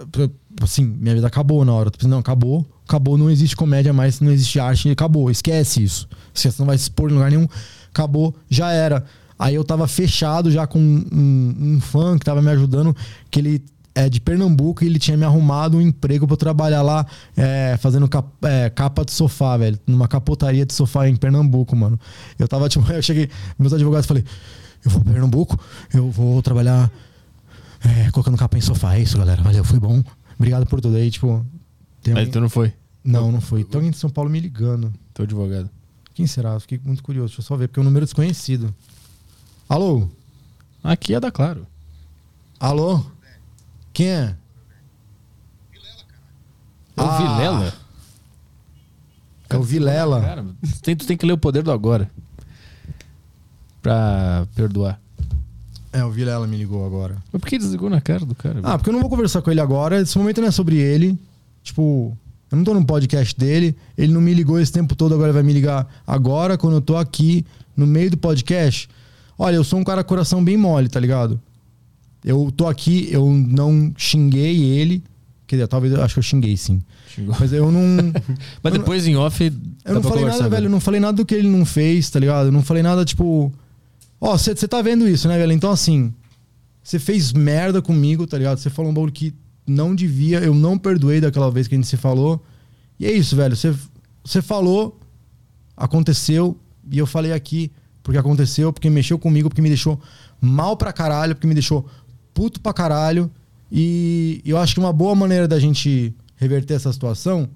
Assim, minha vida acabou na hora. Não, acabou. Acabou, não existe comédia mais, não existe arte, acabou. Esquece isso. Esquece, não vai se expor em lugar nenhum. Acabou, já era. Aí eu tava fechado já com um, um fã que tava me ajudando, que ele é de Pernambuco e ele tinha me arrumado um emprego pra eu trabalhar lá é, fazendo cap- é, capa de sofá, velho. Numa capotaria de sofá em Pernambuco, mano. Eu tava, [LAUGHS] tipo, eu cheguei, meus advogados falei, eu vou pra Pernambuco, eu vou trabalhar é, colocando capa em sofá. É isso, galera. Valeu, foi bom. Obrigado por tudo aí, tipo. Tem Aí alguém... tu não foi. Não, não foi. Tem alguém de São Paulo me ligando. Teu advogado. Quem será? Fiquei muito curioso. Deixa eu só ver, porque é um número desconhecido. Alô? Aqui é da Claro. Alô? Quem é? É o Ah. Vilela? É o Vilela. Cara, tu tem, tu tem que ler o poder do agora. Pra perdoar. É, o Vilela me ligou agora. Mas por que desligou na cara do cara? Ah, porque eu não vou conversar com ele agora. Esse momento não é sobre ele. Tipo, eu não tô no podcast dele. Ele não me ligou esse tempo todo, agora ele vai me ligar agora, quando eu tô aqui no meio do podcast. Olha, eu sou um cara coração bem mole, tá ligado? Eu tô aqui, eu não xinguei ele. Quer dizer, talvez eu acho que eu xinguei sim. Xingou. Mas eu não. [LAUGHS] Mas eu depois em off. Eu não falei nada, velho. Eu não falei nada do que ele não fez, tá ligado? Eu não falei nada, tipo. Ó, você tá vendo isso, né, velho? Então, assim. Você fez merda comigo, tá ligado? Você falou um bagulho que não devia. Eu não perdoei daquela vez que a gente se falou. E é isso, velho. Você falou, aconteceu. E eu falei aqui porque aconteceu, porque mexeu comigo, porque me deixou mal pra caralho, porque me deixou puto pra caralho. E eu acho que uma boa maneira da gente reverter essa situação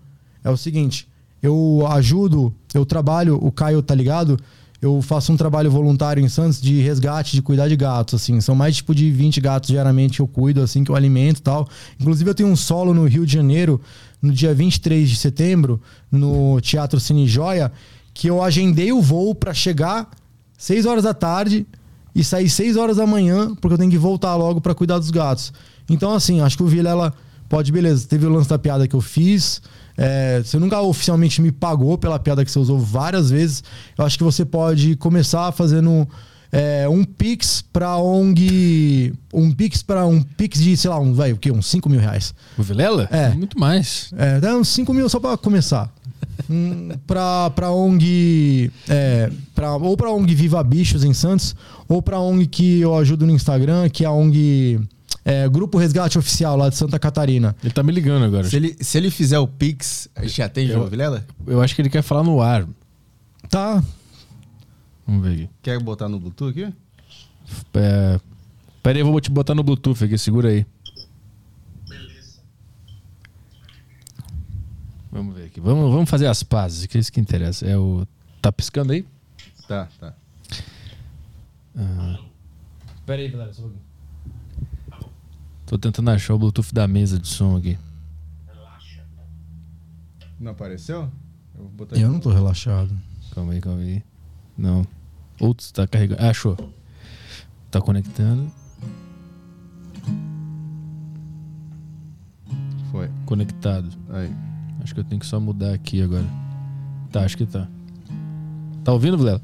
é o seguinte: eu ajudo, eu trabalho, o Caio tá ligado? Eu faço um trabalho voluntário em Santos de resgate, de cuidar de gatos, assim. São mais tipo de 20 gatos diariamente que eu cuido, assim, que eu alimento e tal. Inclusive, eu tenho um solo no Rio de Janeiro, no dia 23 de setembro, no Teatro Cine Joia, que eu agendei o voo pra chegar 6 horas da tarde e sair 6 horas da manhã, porque eu tenho que voltar logo pra cuidar dos gatos. Então, assim, acho que o Vilela pode, beleza, teve o lance da piada que eu fiz. é, você nunca oficialmente me pagou pela piada que você usou várias vezes. Eu acho que você pode começar fazendo é, um Pix pra ONG. Um Pix para um Pix de, sei lá, um, vai, o quê? Uns 5 mil reais. O Vilela? É. Muito mais. É, dá uns 5 mil só pra começar. Um, pra, pra ONG. É, pra, ou pra ONG Viva Bichos em Santos, ou pra ONG que eu ajudo no Instagram, que é a ONG. é, Grupo Resgate Oficial lá de Santa Catarina. Ele tá me ligando agora. Se ele, se ele fizer o Pix, a gente atende Eu- o Vilela? Eu acho que ele quer falar no ar. Tá. Vamos ver aqui. Quer botar no Bluetooth aqui? É... Pera aí, eu vou te botar no Bluetooth aqui, segura aí. Vamos ver aqui. Vamos, vamos fazer as pazes, que é isso que interessa. É o. Tá piscando aí? Tá, tá. Pera aí, galera, só um. Tô tentando achar o Bluetooth da mesa de som aqui. Não apareceu? Eu vou botar Eu não tô relaxado. Calma aí, calma aí. Não. Outros tá carregando. Ah, achou. Tá conectando. Foi. Conectado. Aí. Acho que eu tenho que só mudar aqui agora. Tá, acho que tá. Tá ouvindo, Vilela?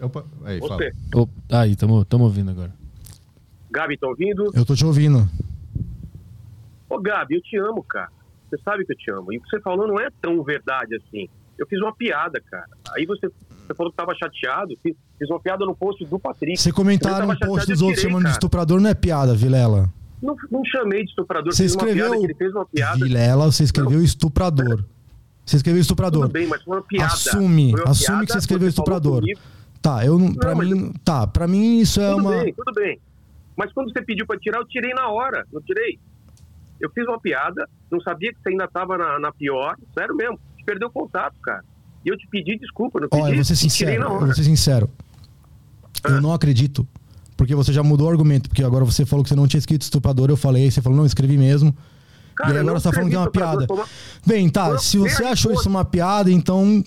Opa, aí, fala. Você, Oh, aí, tamo, tamo ouvindo agora. Gabi, tá ouvindo? Eu tô te ouvindo. Ô, Gabi, eu te amo, cara. Você sabe que eu te amo. E o que você falou não é tão verdade assim. Eu fiz uma piada, cara. Aí você, você falou que tava chateado. Fiz, fiz uma piada no post do Patrick. Você comentaram um post dos outros chamando de estuprador, não é piada, Vilela. Não, não chamei de estuprador. Você escreveu. piada que ele fez uma piada. Vilela, você escreveu estuprador. Você escreveu estuprador. Tudo bem, mas foi uma piada. Assume, uma assume piada, que você escreveu estuprador. Tá, eu não. Pra mim. Tá, pra mim isso é Tudo uma. bem, tudo bem. Mas quando você pediu pra tirar, eu tirei na hora. Não tirei. Eu fiz uma piada, não sabia que você ainda tava na, na pior. Sério mesmo. Te perdeu o contato, cara. E eu te pedi desculpa, não pedi. Ó, eu vou ser tirei sincero, eu vou ser sincero. Eu Ah. não acredito. Porque você já mudou o argumento. Porque agora você falou que você não tinha escrito estuprador, eu falei, você falou, não, escrevi mesmo. Cara, e eu agora você tá falando que é uma piada. Bem, tá, Não, se você achou isso uma piada, então.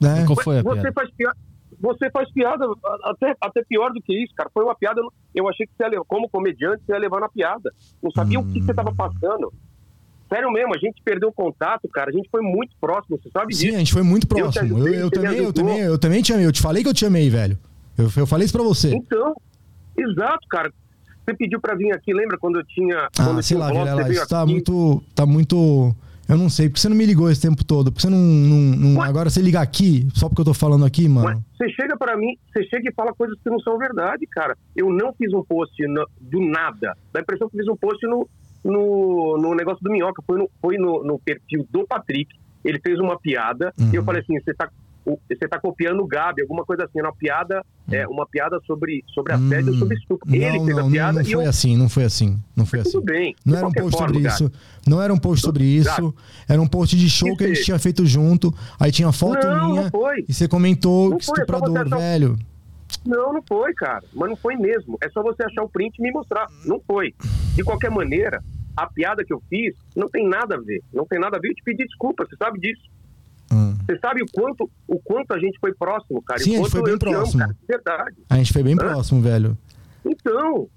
Né? Qual foi a Você piada? faz piada. Você faz piada até, até pior do que isso, cara. Foi uma piada. Eu achei que você ia levar, como comediante, você ia levar na piada. Não sabia o que você tava passando. Sério mesmo, a gente perdeu o contato, cara. A gente foi muito próximo, você sabe Sim, disso. a gente foi muito Eu próximo. Eu, ajudei, eu me também, eu também, eu também te amei. Eu te falei que eu te amei, velho. Eu, eu falei isso pra você. Então, exato, cara. Você pediu pra vir aqui, lembra quando eu tinha. quando Ah, eu sei lá, blog, Vilela, isso tá aqui? muito. Tá muito. Eu não sei, porque você não me ligou esse tempo todo? Porque você não. não- não- agora você liga aqui, só porque eu tô falando aqui, Mas mano. você chega pra mim, você chega e fala coisas que não são verdade, cara. Eu não fiz um post no- do nada. Dá a impressão que eu fiz um post no, no, no negócio do Minhoca. Foi, no, foi no, no perfil do Patrick. Ele fez uma piada e eu Uhum. falei assim: você tá, você tá copiando o Gabi, alguma coisa assim. Era uma piada, é, uma piada sobre, sobre assédio, Hum. sobre estupro. Ele Não, fez não, a não, piada não e foi eu. assim, não foi assim. Não foi assim. Tudo bem. Não era um post forma, sobre Gabi. isso. Não era um post sobre isso. Era um post de show que a gente Que tinha feito junto. Aí tinha foto Não, minha. não foi. E você comentou Não que foi, é só estuprador, achar- velho. Não, não foi, cara. Mas não foi mesmo. É só você achar o print e me mostrar. Não foi. De qualquer maneira, a piada que eu fiz não tem nada a ver. Não tem nada a ver. Eu te pedi desculpa, você sabe disso. Hum. Você sabe o quanto, o quanto a gente foi próximo, cara. Sim, a o gente foi bem eu amo, próximo. De verdade. A gente foi bem Hã? próximo, velho. Então,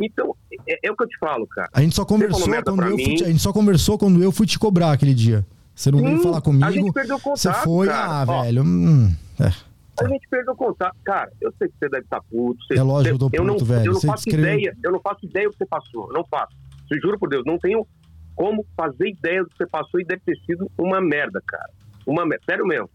então é, é o que eu te falo, cara. A gente só conversou quando eu fui te, A gente só conversou quando eu fui te cobrar aquele dia. Você não veio falar a comigo. gente perdeu o Você contato, foi, cara. ah, Ó. velho. hum, é. A gente perdeu o contato. Cara, eu sei que você deve estar puto. Você, É lógico que eu tô eu não, puto, velho. Eu não Você faço descreveu- ideia, eu não faço ideia do que você passou. eu Não faço. Te juro por Deus, não tenho como fazer ideia do que você passou e deve ter sido uma merda, cara. Uma merda. Sério mesmo.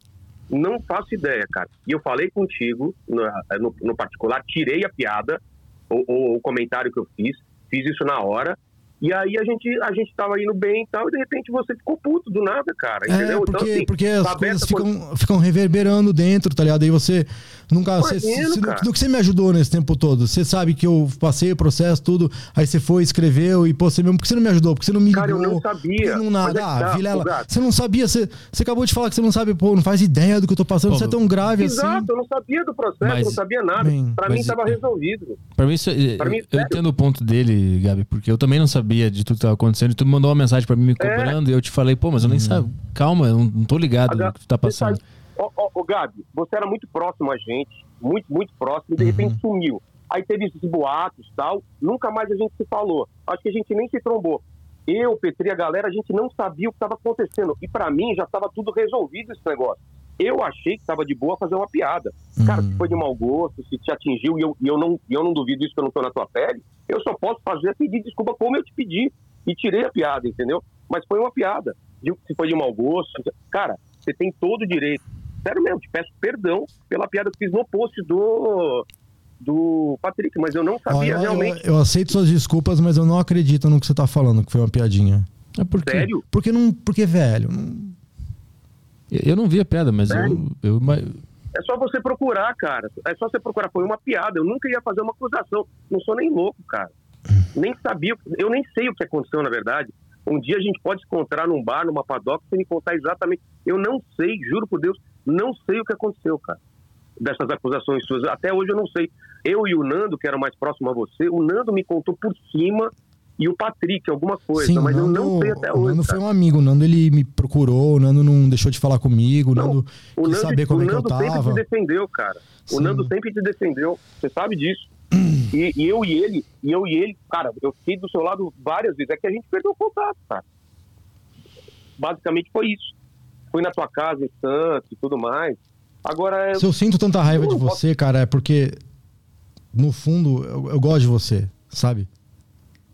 Não faço ideia, cara. E eu falei contigo, no, no, no particular, tirei a piada, o, o, o comentário que eu fiz, fiz isso na hora. E aí a gente, a gente tava indo bem e tal, e de repente você ficou puto do nada, cara. É, Entendeu? porque, assim, porque as coisas ficam, ficam reverberando dentro, tá ligado? Aí você nunca. Você, Imagino, você- cara. do que você me ajudou nesse tempo todo? Você sabe que eu passei o processo, tudo. Aí você foi, escreveu e pô, você mesmo. Por que você não me ajudou? Porque você não me ligou? Cara, eu não sabia. não nada? É ah, tá, Vilela, você não sabia. Você, você acabou de falar que você não sabe, pô, não faz ideia do que eu tô passando. Pô, Isso é tão grave Exato, assim. eu não sabia do processo, Mas- não sabia nada. Bem, pra mim tava resolvido. Pra mim, isso, é- Pra mim, eu sério. entendo o ponto dele, Gabi, porque eu também não sabia de tudo que tava acontecendo. E tu me mandou uma mensagem pra mim me cobrando e eu te falei, pô, mas eu nem sabia. Calma, eu não, tô ligado Agora, no que tu tá passando. sabe- Ô, ô, ô, Gabi, você era muito próximo a gente, muito, muito próximo, e de Uhum. repente sumiu. Aí teve esses boatos e tal, nunca mais a gente se falou. Acho que a gente nem se trombou. Eu, Petri, a galera, a gente não sabia o que estava acontecendo. E pra mim já estava tudo resolvido esse negócio. Eu achei que estava de boa fazer uma piada. Cara, Uhum. se foi de mau gosto, se te atingiu, e eu, e eu, não, eu não duvido isso que eu não tô na tua pele, eu só posso fazer pedir desculpa como eu te pedi. E tirei a piada, entendeu? Mas foi uma piada. Se foi de mau gosto. Cara, você tem todo o direito. Sério mesmo, te peço perdão pela piada que fiz no post do, do Patrick, mas eu não sabia eu, realmente. eu- eu aceito suas desculpas, mas eu não acredito no que você tá falando, que foi uma piadinha. É porque Sério? Porque não. Porque, velho. não- eu não vi a piada, mas eu, Sério? eu, ma- É só você procurar, cara. É só você procurar. Foi uma piada. Eu nunca ia fazer uma acusação. Não sou nem louco, cara. Nem sabia. Eu nem sei o que aconteceu, na verdade. Um dia a gente pode se encontrar num bar, numa padoca, e me contar exatamente. Eu não sei, juro por Deus, não sei o que aconteceu, cara. Dessas acusações suas. Até hoje eu não sei. Eu e o Nando, que era mais próximo a você, o Nando me contou por cima e o Patrick alguma coisa, Sim, mas o eu Nando, não sei até o hoje. Nando cara. foi um amigo. O Nando ele me procurou, o Nando não deixou de falar comigo, o Não, Nando O quis Nando, saber como o é que eu Nando sempre tava. te defendeu, cara. Sim. O Nando sempre te defendeu. Você sabe disso. [CLEARS THROAT] E, e eu e ele, e eu e ele, cara, eu fiquei do seu lado várias vezes. É que a gente perdeu o contato, cara. Basicamente foi isso. Fui na tua casa em Santos e tudo mais. Agora, é- Se eu sinto tanta raiva Eu de não posso- você, cara, é porque no fundo eu, eu gosto de você, sabe?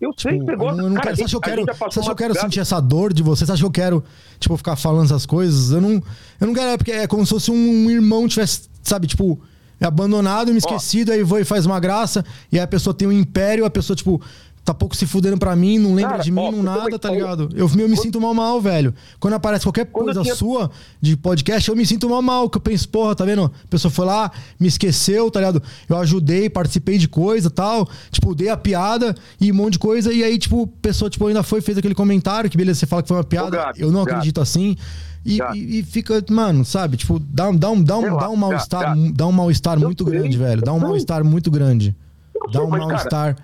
Eu sei que Tipo, você eu gosta. não, eu não cara, quero, você acha que eu quero, você acha que eu quero sentir essa dor de você? Você acha que eu quero, tipo, ficar falando essas coisas? Eu não, eu não quero, é porque é como se fosse um irmão tivesse, sabe, tipo, abandonado, me esquecido, aí vai e faz uma graça, e aí a pessoa tem um império, a pessoa, tipo, tá pouco se fudendo pra mim, não lembra Cara, de mim, ó, não nada, tá ligado? Eu, eu me sinto mal mal, velho. Quando aparece qualquer Quando coisa tinha- sua de podcast, eu me sinto mal mal, que eu penso, porra, tá vendo? A pessoa foi lá, me esqueceu, tá ligado? Eu ajudei, participei de coisa tal, tipo, dei a piada e um monte de coisa, e aí, tipo, a pessoa, tipo, ainda foi, fez aquele comentário, que beleza, você fala que foi uma piada, Gabi, eu não Gabi. acredito assim. E, e- e fica, mano, sabe, tipo, dá, um- dá um, dá um, dá um mal-estar, dá um mal-estar muito grande, velho. Dá um mal-estar muito grande. Dá um mal-estar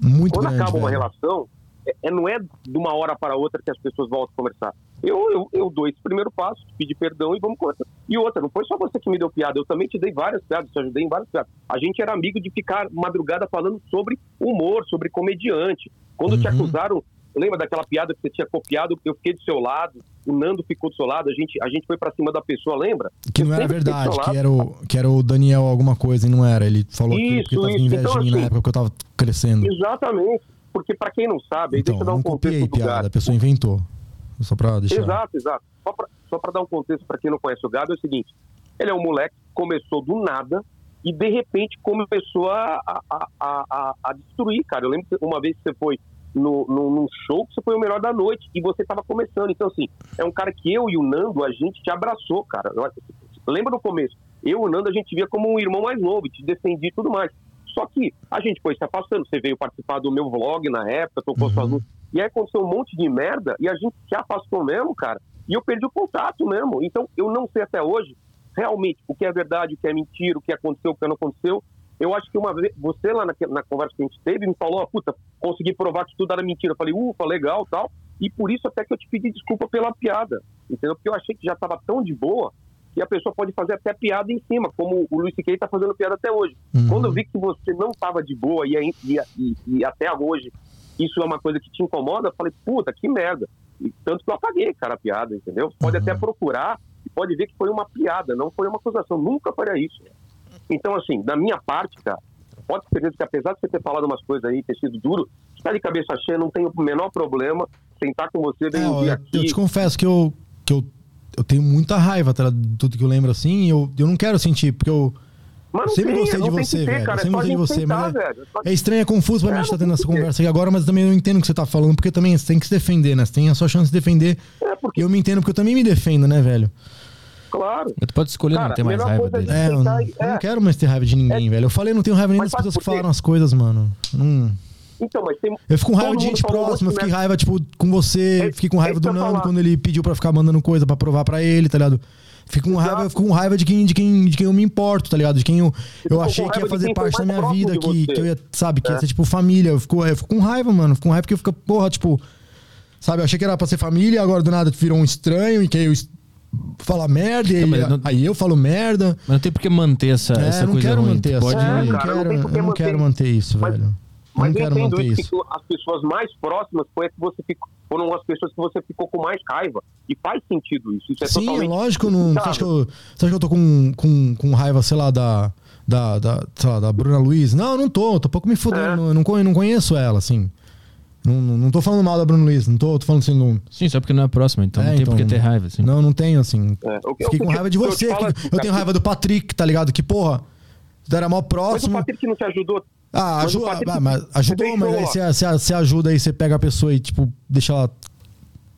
muito quando grande, acaba uma velho. relação, é, é- não é de uma hora para outra que as pessoas voltam a conversar. Eu, eu, eu dou esse primeiro passo, te pedi perdão e vamos conversar. E outra, não foi só você que me deu piada, eu também te dei várias piadas, te ajudei em várias piadas. A gente era amigo de ficar madrugada falando sobre humor, sobre comediante. Quando te Uhum. acusaram, lembra daquela piada que você tinha copiado, eu fiquei do seu lado, o Nando ficou do seu lado, a gente, a gente foi pra cima da pessoa, lembra? Que Eu não era verdade, que era, o, que era o Daniel alguma coisa e não era. Ele falou que Isso, porque tava isso. inveja de Então, mim na assim, época que eu tava crescendo. Exatamente. Porque pra quem não sabe, Então, deixa eu dar um não contexto copiei piada, lugar. a pessoa inventou. Só pra deixar. Exato, exato. Só pra dar um contexto para quem não conhece o Gado, é o seguinte: ele é um moleque que começou do nada e de repente começou a, a, a, a, a destruir, cara. Eu lembro que uma vez que você foi no, no, num show, que você foi o melhor da noite e você tava começando. Então, assim, é um cara que eu e o Nando, a gente te abraçou, cara. Lembra no começo? Eu e o Nando, a gente via como um irmão mais novo, te defendia e tudo mais. Só que a gente foi se afastando. Você veio participar do meu vlog na época, tocou Uhum. suas luzes. E aí aconteceu um monte de merda e a gente se afastou mesmo, cara. E eu perdi o contato mesmo. Então, eu não sei até hoje realmente o que é verdade, o que é mentira, o que aconteceu, o que não aconteceu. Eu acho que uma vez, você lá na, na conversa que a gente teve, me falou, puta, consegui provar que tudo era mentira. Eu falei, ufa, legal, tal. E por isso até que eu te pedi desculpa pela piada, entendeu? Porque eu achei que já estava tão de boa que a pessoa pode fazer até piada em cima, como o Luiz C.K. tá fazendo piada até hoje. Uhum. Quando eu vi que você não estava de boa e, e, e- e até hoje isso é uma coisa que te incomoda, eu falei, puta, que merda. E tanto que eu apaguei, cara, a piada, entendeu? Pode Uhum. até procurar e pode ver que foi uma piada, não foi uma acusação. Nunca faria isso. Então, assim, da minha parte, cara, pode ter certeza que apesar de você ter falado umas coisas aí, ter sido duro, está de cabeça cheia, não tem o menor problema sentar com você, vem É, um eu, eu te confesso que eu, que eu, eu tenho muita raiva tá, de tudo que eu lembro assim. e Eu, eu não quero sentir, porque eu. Mas sempre tem, gostei de você, ter, velho. cara, Eu sempre é só gostei de você, sentar, mas é- velho. É estranho, é confuso pra É, mim estar tendo essa conversa aqui agora, mas eu também não entendo o que você tá falando, porque também você tem que se defender, né? Você tem a sua chance de defender. É, E porque, eu me entendo, porque eu também me defendo, né, velho? Claro. Tu pode escolher não Cara, ter mais raiva coisa dele. É, eu não, eu não é. quero mais ter raiva de ninguém, velho. Eu falei, não tenho raiva nem Mas das pessoas que falaram as coisas, mano. Não... Então, mas tem. Eu fico com raiva de gente próxima, eu fiquei né? raiva, tipo, com você, É- fiquei com é raiva do Nando quando ele pediu pra ficar mandando coisa pra provar pra ele, tá ligado? Fico com raiva, eu fico com raiva de quem, de quem, de quem eu me importo, tá ligado? De quem eu, eu achei que ia fazer parte da minha vida, que, que eu ia, sabe, que ia É. ser tipo família. Eu fico, eu fico com raiva, mano. Fico com raiva porque eu fico, porra, tipo, sabe, eu achei que era pra ser família, agora do nada virou um estranho e que eu es- fala merda, e não- aí eu falo merda. Mas não tem por que manter essa, É, essa não coisa quero ruim. manter essa. pode... eu não É, cara, não quero, que eu não manter quero isso. manter isso, Mas- velho. Mas não eu quero entendo manter isso, isso. que as pessoas mais próximas foi que você ficou, foram as pessoas que você ficou com mais raiva. E faz sentido isso. Isso é Sim, totalmente lógico. Não, você, acha que eu, você acha que eu tô com, com, com raiva, sei lá, da, da, da, sei lá, da Bruna Luiz? Não, não tô. Tô pouco me fudendo. É. Eu não, não conheço ela, assim. Não, não, tô falando mal da Bruna Luiz. Não tô, tô falando assim. Não, Sim, só porque não é próximo, então É, não tem então, por que ter raiva. Assim. não, não tenho, assim. É, Fiquei com raiva de eu você. te falo que- assim, eu tenho raiva do Patrick, tá ligado? Que, porra, tu era mó Mas o próximo. Patrick não te ajudou. Ah, Mas ajuda, Patrick- ah, mas ajudou, você mas aí você, você, você ajuda aí, você pega a pessoa e, tipo, deixa ela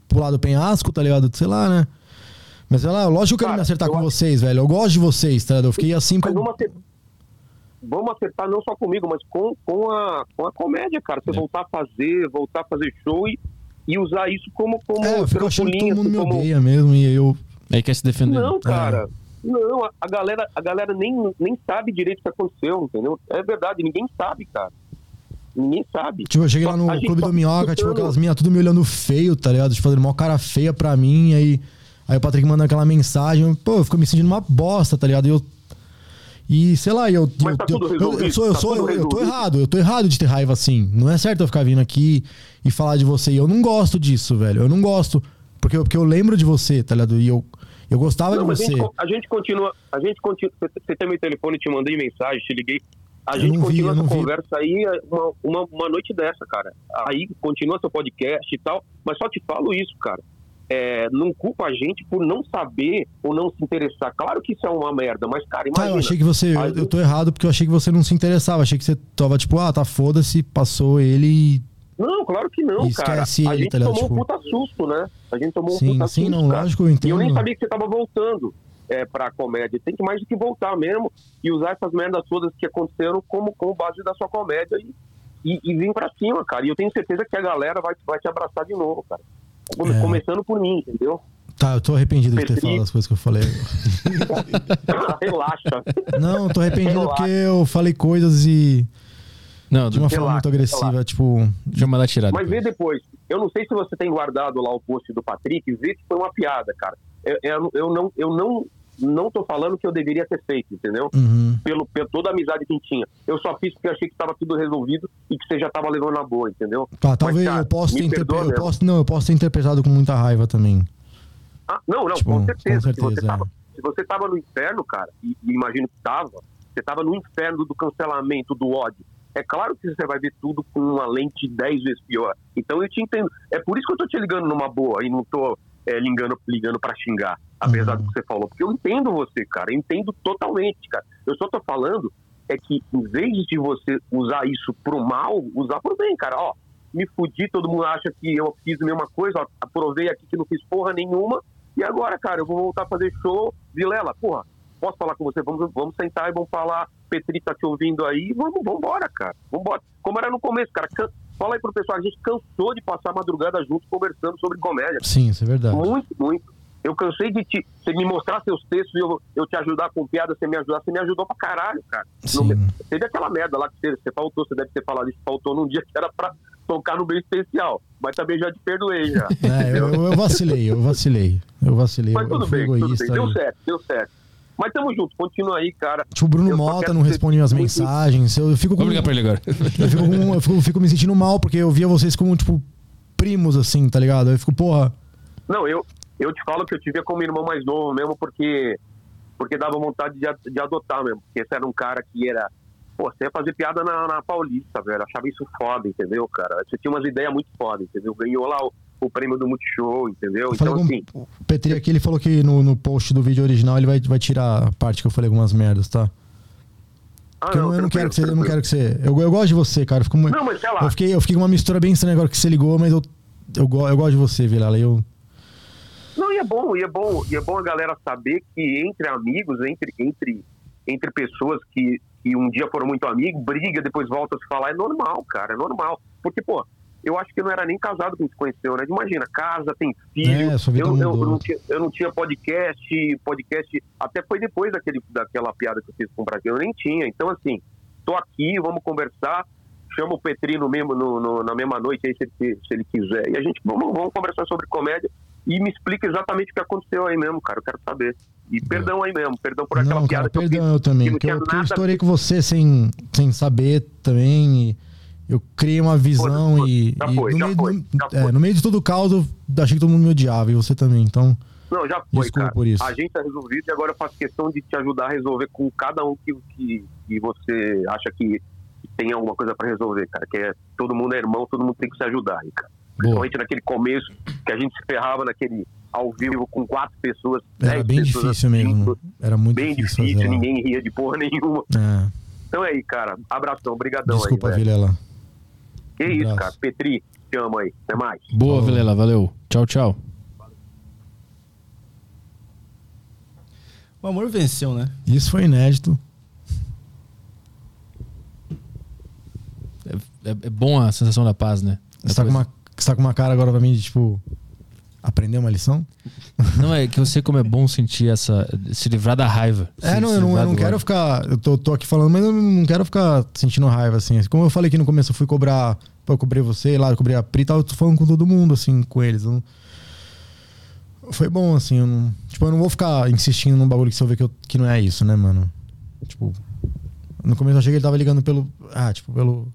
pular do penhasco, tá ligado? Sei lá, né? Mas sei lá, lógico que eu quero me acertar eu com acho- vocês, velho. Eu gosto de vocês, tá ligado? Eu fiquei assim Mas vamos acertar não só comigo, mas com, com, a, com a comédia, cara. Você É. voltar a fazer, voltar a fazer show e, e usar isso como, como É, eu fico achando que todo trampolim, mundo me assim, como- odeia mesmo, e eu. Aí quer se defender. Não, É. cara. Não, a, a galera, a galera nem, nem sabe direito o que aconteceu, entendeu? É verdade, ninguém sabe, cara. Ninguém sabe. Tipo, eu cheguei lá no Clube do Minhoca, tipo, aquelas minas tudo me olhando feio, tá ligado? Tipo, fazendo uma cara feia pra mim, aí. Aí o Patrick mandando aquela mensagem, pô, eu fico me sentindo uma bosta, tá ligado? E eu. E sei lá, eu. Mas eu, tá eu, tudo eu, eu sou, eu, tá sou, eu, eu tô errado, eu tô errado de ter raiva assim. Não é certo eu ficar vindo aqui e falar de você. E eu não gosto disso, velho. Eu não gosto. Porque, eu- porque eu lembro de você, tá ligado? E eu, eu gostava Não, de mas a você. gente, a gente continua, a gente continua. Você você tem meu telefone, te mandei mensagem, te liguei. A gente vi, continua eu não essa vi. conversa aí uma, uma, uma noite dessa, cara. Aí continua seu podcast e tal, mas só te falo isso, cara. É, não culpa a gente por não saber ou não se interessar. Claro que isso é uma merda, mas, cara, Tá, imagina. eu achei que você. Eu, eu tô errado porque eu achei que você não se interessava. Achei que você tava tipo, ah, tá foda-se, passou ele e. Não, claro que não, E cara. esquece a ele, gente tá tomou um Tipo- puta susto, né? A gente tomou um Sim, puta sim, susto. não, cara. lógico, eu E entendo. eu nem sabia que você tava voltando é, pra comédia. Tem que mais do que voltar mesmo e usar essas merdas todas que aconteceram como, como base da sua comédia e, e, e vir pra cima, cara. E eu tenho certeza que a galera vai, vai te abraçar de novo, cara. É. Começando por mim, entendeu? Tá, eu tô arrependido de ter falado as coisas que eu falei. [LAUGHS] Relaxa. Não, tô arrependido Relaxa. porque eu falei coisas e. Não, De uma forma muito agressiva, tipo. eu mandar tirar. Mas vê depois. depois. Eu não sei se você tem guardado lá o post do Patrick, vê que foi uma piada, cara. Eu, eu, eu não, eu não, não tô falando que eu deveria ter feito, entendeu? Uhum. pelo, pelo toda a amizade que tinha. Eu só fiz porque achei que estava tudo resolvido e que você já estava levando na boa, entendeu? Tá, talvez cara, eu possa ter. Eu posso, não, eu posso ter interpretado com muita raiva também. Ah, não, não, Tipo, com com certeza. se, certeza, você é. tava, se você tava no inferno, cara, e, e imagino que tava, você tava no inferno do cancelamento, do ódio. É claro que você vai ver tudo com uma lente 10 vezes pior. Então eu te entendo. É por isso que eu tô te ligando numa boa e não tô é, ligando, ligando para xingar, apesar Uhum. do que você falou. Porque eu entendo você, cara. Eu entendo totalmente, cara. Eu só tô falando é que em vez de você usar isso pro mal, usar pro bem, cara. Ó, me fudi, todo mundo acha que eu fiz a mesma coisa, ó, aprovei aqui que não fiz porra nenhuma. E agora, cara, eu vou voltar a fazer show. Vilela, porra, posso falar com você? Vamos, vamos sentar e vamos falar. Petri tá te ouvindo aí. Vamos, vamos embora, cara. Vamos embora. Como era no começo, cara. Fala aí pro pessoal, a gente cansou de passar a madrugada juntos conversando sobre comédia. Sim, isso é verdade. Muito, muito. Eu cansei de te, você me mostrar seus textos e eu, eu te ajudar com piada, você me ajudar. Você me ajudou pra caralho, cara. Sim. No- teve aquela merda lá que você, você faltou, você deve ter falado isso, faltou num dia que era pra tocar no bem especial. Mas também já te perdoei já. É, eu, eu vacilei, eu vacilei. Eu vacilei. Mas tudo bem, tudo bem. Deu certo, deu certo. Mas tamo junto, continua aí, cara. Tipo, o Bruno Eu Mota não minhas muito- mensagens. Eu, fico com. Vamos ligar pra ele agora. [LAUGHS] Eu fico, com- eu fico- fico me sentindo mal, porque eu via vocês como, tipo, primos, assim, tá ligado? Eu fico, porra. Não, eu, eu te falo que eu te via como irmão mais novo mesmo, porque, porque dava vontade de, de adotar mesmo. Porque esse era um cara que era. Pô, você ia fazer piada na, na Paulista, velho. Eu achava isso foda, entendeu, cara? Você tinha umas ideias muito foda, entendeu? Ganhou lá o, o prêmio do Multishow, entendeu? Eu Então, assim. o Petri aqui, ele falou que no, no post do vídeo original ele vai, vai tirar a parte que eu falei algumas merdas, tá? Ah, eu, não, eu não quero que você. Eu não quero que você. Eu, eu gosto de você, cara. Eu, fico, Não, mas sei lá. eu, fiquei, eu fiquei com uma mistura bem estranha agora que você ligou, mas eu, eu, eu gosto de você, Vilela. Eu, Não, e é bom, e é bom, e é bom a galera saber que entre amigos, entre, entre, entre pessoas que, que um dia foram muito amigos, briga, depois volta a se falar, é normal, cara, é normal. Porque, pô, eu acho que eu não era nem casado quando se conheceu, né? Imagina, casa, tem filho. É, eu, eu, mudou. não tinha, eu não tinha podcast, podcast, até foi depois daquele, daquela piada que eu fiz com o Brasil, eu nem tinha. Então, assim, tô aqui, vamos conversar. Chama o Petri no mesmo, no, no- na mesma noite aí, se ele, se ele quiser. E a gente vamos, vamos conversar sobre comédia e me explica exatamente o que aconteceu aí mesmo, cara. Eu quero saber. E perdão aí mesmo, perdão por aquela não, piada cara, que eu perdão fiz. eu também. que eu, porque eu a estourei com você sem, sem saber também. E eu criei uma visão e. já e foi, no, já meio, foi, no- já é, no meio de todo o caos, eu achei que todo mundo me odiava. E você também. Então. Não, já foi, Desculpa cara. por isso. A gente tá resolvido e agora eu faço questão de te ajudar a resolver com cada um que, que, que você acha que tem alguma coisa pra resolver, cara. Que é todo mundo é irmão, todo mundo tem que se ajudar aí, cara. Boa. Principalmente naquele começo que a gente se ferrava naquele ao vivo com quatro pessoas. Era bem pessoas difícil mesmo. Era muito Bem difícil, difícil, ninguém ria de porra nenhuma. É, Então é aí, cara. Abração, brigadão desculpa, aí. Vilela. Que isso, abraço. cara. Petri, te amo aí. Até mais. Boa, Falou. Vilela, valeu. Tchau, tchau. O amor venceu, né? Isso foi inédito. É, é- é bom a sensação da paz, né? Você tá, com uma, você tá com uma cara agora pra mim de tipo. Aprender uma lição? [LAUGHS] Não, é que eu sei como é bom sentir essa. se livrar da raiva. É, não, eu não, eu não quero ficar. Eu tô, tô aqui falando, mas eu não quero ficar sentindo raiva, assim. Como eu falei aqui no começo, eu fui cobrar. Pô, eu cobrei você lá, eu cobrei a Pri e tal, eu tô falando com todo mundo, assim, com eles. não- Foi bom, assim, eu não. Tipo, eu não vou ficar insistindo num bagulho que se eu ver que, eu- que não é isso, né, mano? Tipo. No começo eu achei que ele tava ligando pelo. Ah, tipo, pelo.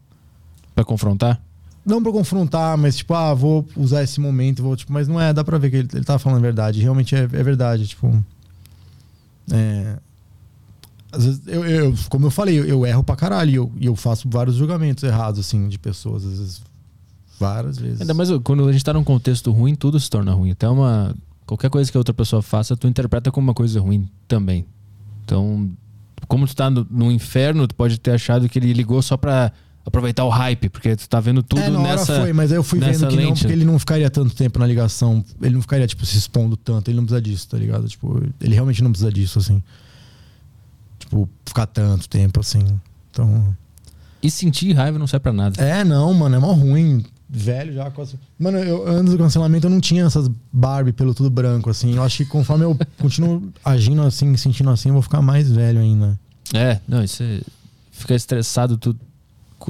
Pra confrontar? Não pra confrontar, mas tipo, ah, vou usar esse momento, vou, tipo, mas não é, dá pra ver que ele, ele tava falando a verdade. Realmente é, é verdade, tipo. É. Às vezes, eu, eu- como eu falei, eu, eu erro pra caralho e eu, eu faço vários julgamentos errados, assim, de pessoas, às vezes. Várias vezes. Ainda mais quando a gente tá num contexto ruim, tudo se torna ruim. Até uma. Qualquer coisa que a outra pessoa faça, tu interpreta como uma coisa ruim também. Então, como tu tá no, no inferno, tu pode ter achado que ele ligou só pra aproveitar o hype, porque tu tá vendo tudo é, na hora nessa. foi, mas aí eu fui vendo que não, lente. porque ele não ficaria tanto tempo na ligação. Ele não ficaria, tipo, se expondo tanto. Ele não precisa disso, tá ligado? Tipo, ele realmente não precisa disso, assim. Tipo, ficar tanto tempo, assim. Então. E sentir raiva não serve pra nada. É, não, mano, é mó ruim. Velho já. quase- Mano, eu, antes do cancelamento eu não tinha essas Barbie pelo tudo branco, assim. Eu acho que conforme eu continuo agindo assim, sentindo assim, eu vou ficar mais velho ainda. É, não, isso é. Ficar estressado, tu.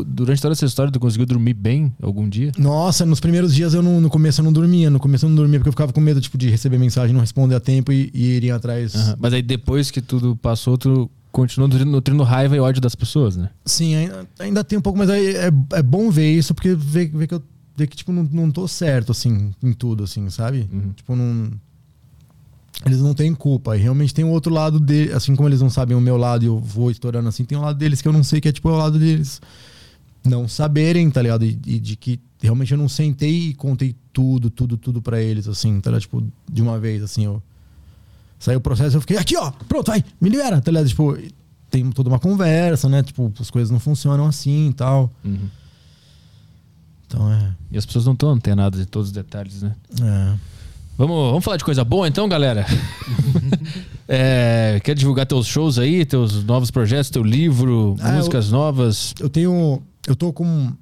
Durante toda essa história, tu conseguiu dormir bem algum dia? Nossa, nos primeiros dias eu não, no começo eu não dormia. No começo eu não dormia porque eu ficava com medo, tipo, de receber mensagem, não responder a tempo e, e irem atrás. Aham. Mas aí depois que tudo passou, tu continuou nutrindo, raiva e ódio das pessoas, né? Sim, ainda, ainda tem um pouco, mas aí é, é bom ver isso, porque ver, ver que eu ver que, tipo, não, não tô certo, assim, em tudo, assim, sabe? Uhum. Tipo, não. Eles não têm culpa. E realmente tem o outro lado dele, assim como eles não sabem o meu lado e eu vou estourando assim, tem o lado deles que eu não sei, que é tipo é o lado deles não saberem, tá ligado? E, e de que realmente eu não sentei e contei tudo, tudo, tudo pra eles, assim, tá ligado? Tipo, de uma vez, assim, eu. Saiu o processo, eu fiquei, aqui, ó, pronto, vai, me libera, tá ligado? Tipo, tem toda uma conversa, né? Tipo, as coisas não funcionam assim e tal. Uhum. Então é. E as pessoas não estão antenadas de todos os detalhes, né? é. Vamos, vamos falar de coisa boa então, galera? [LAUGHS] É, quer divulgar teus shows aí, teus novos projetos, teu livro, Ah, músicas novas? Eu tenho. Eu tô com.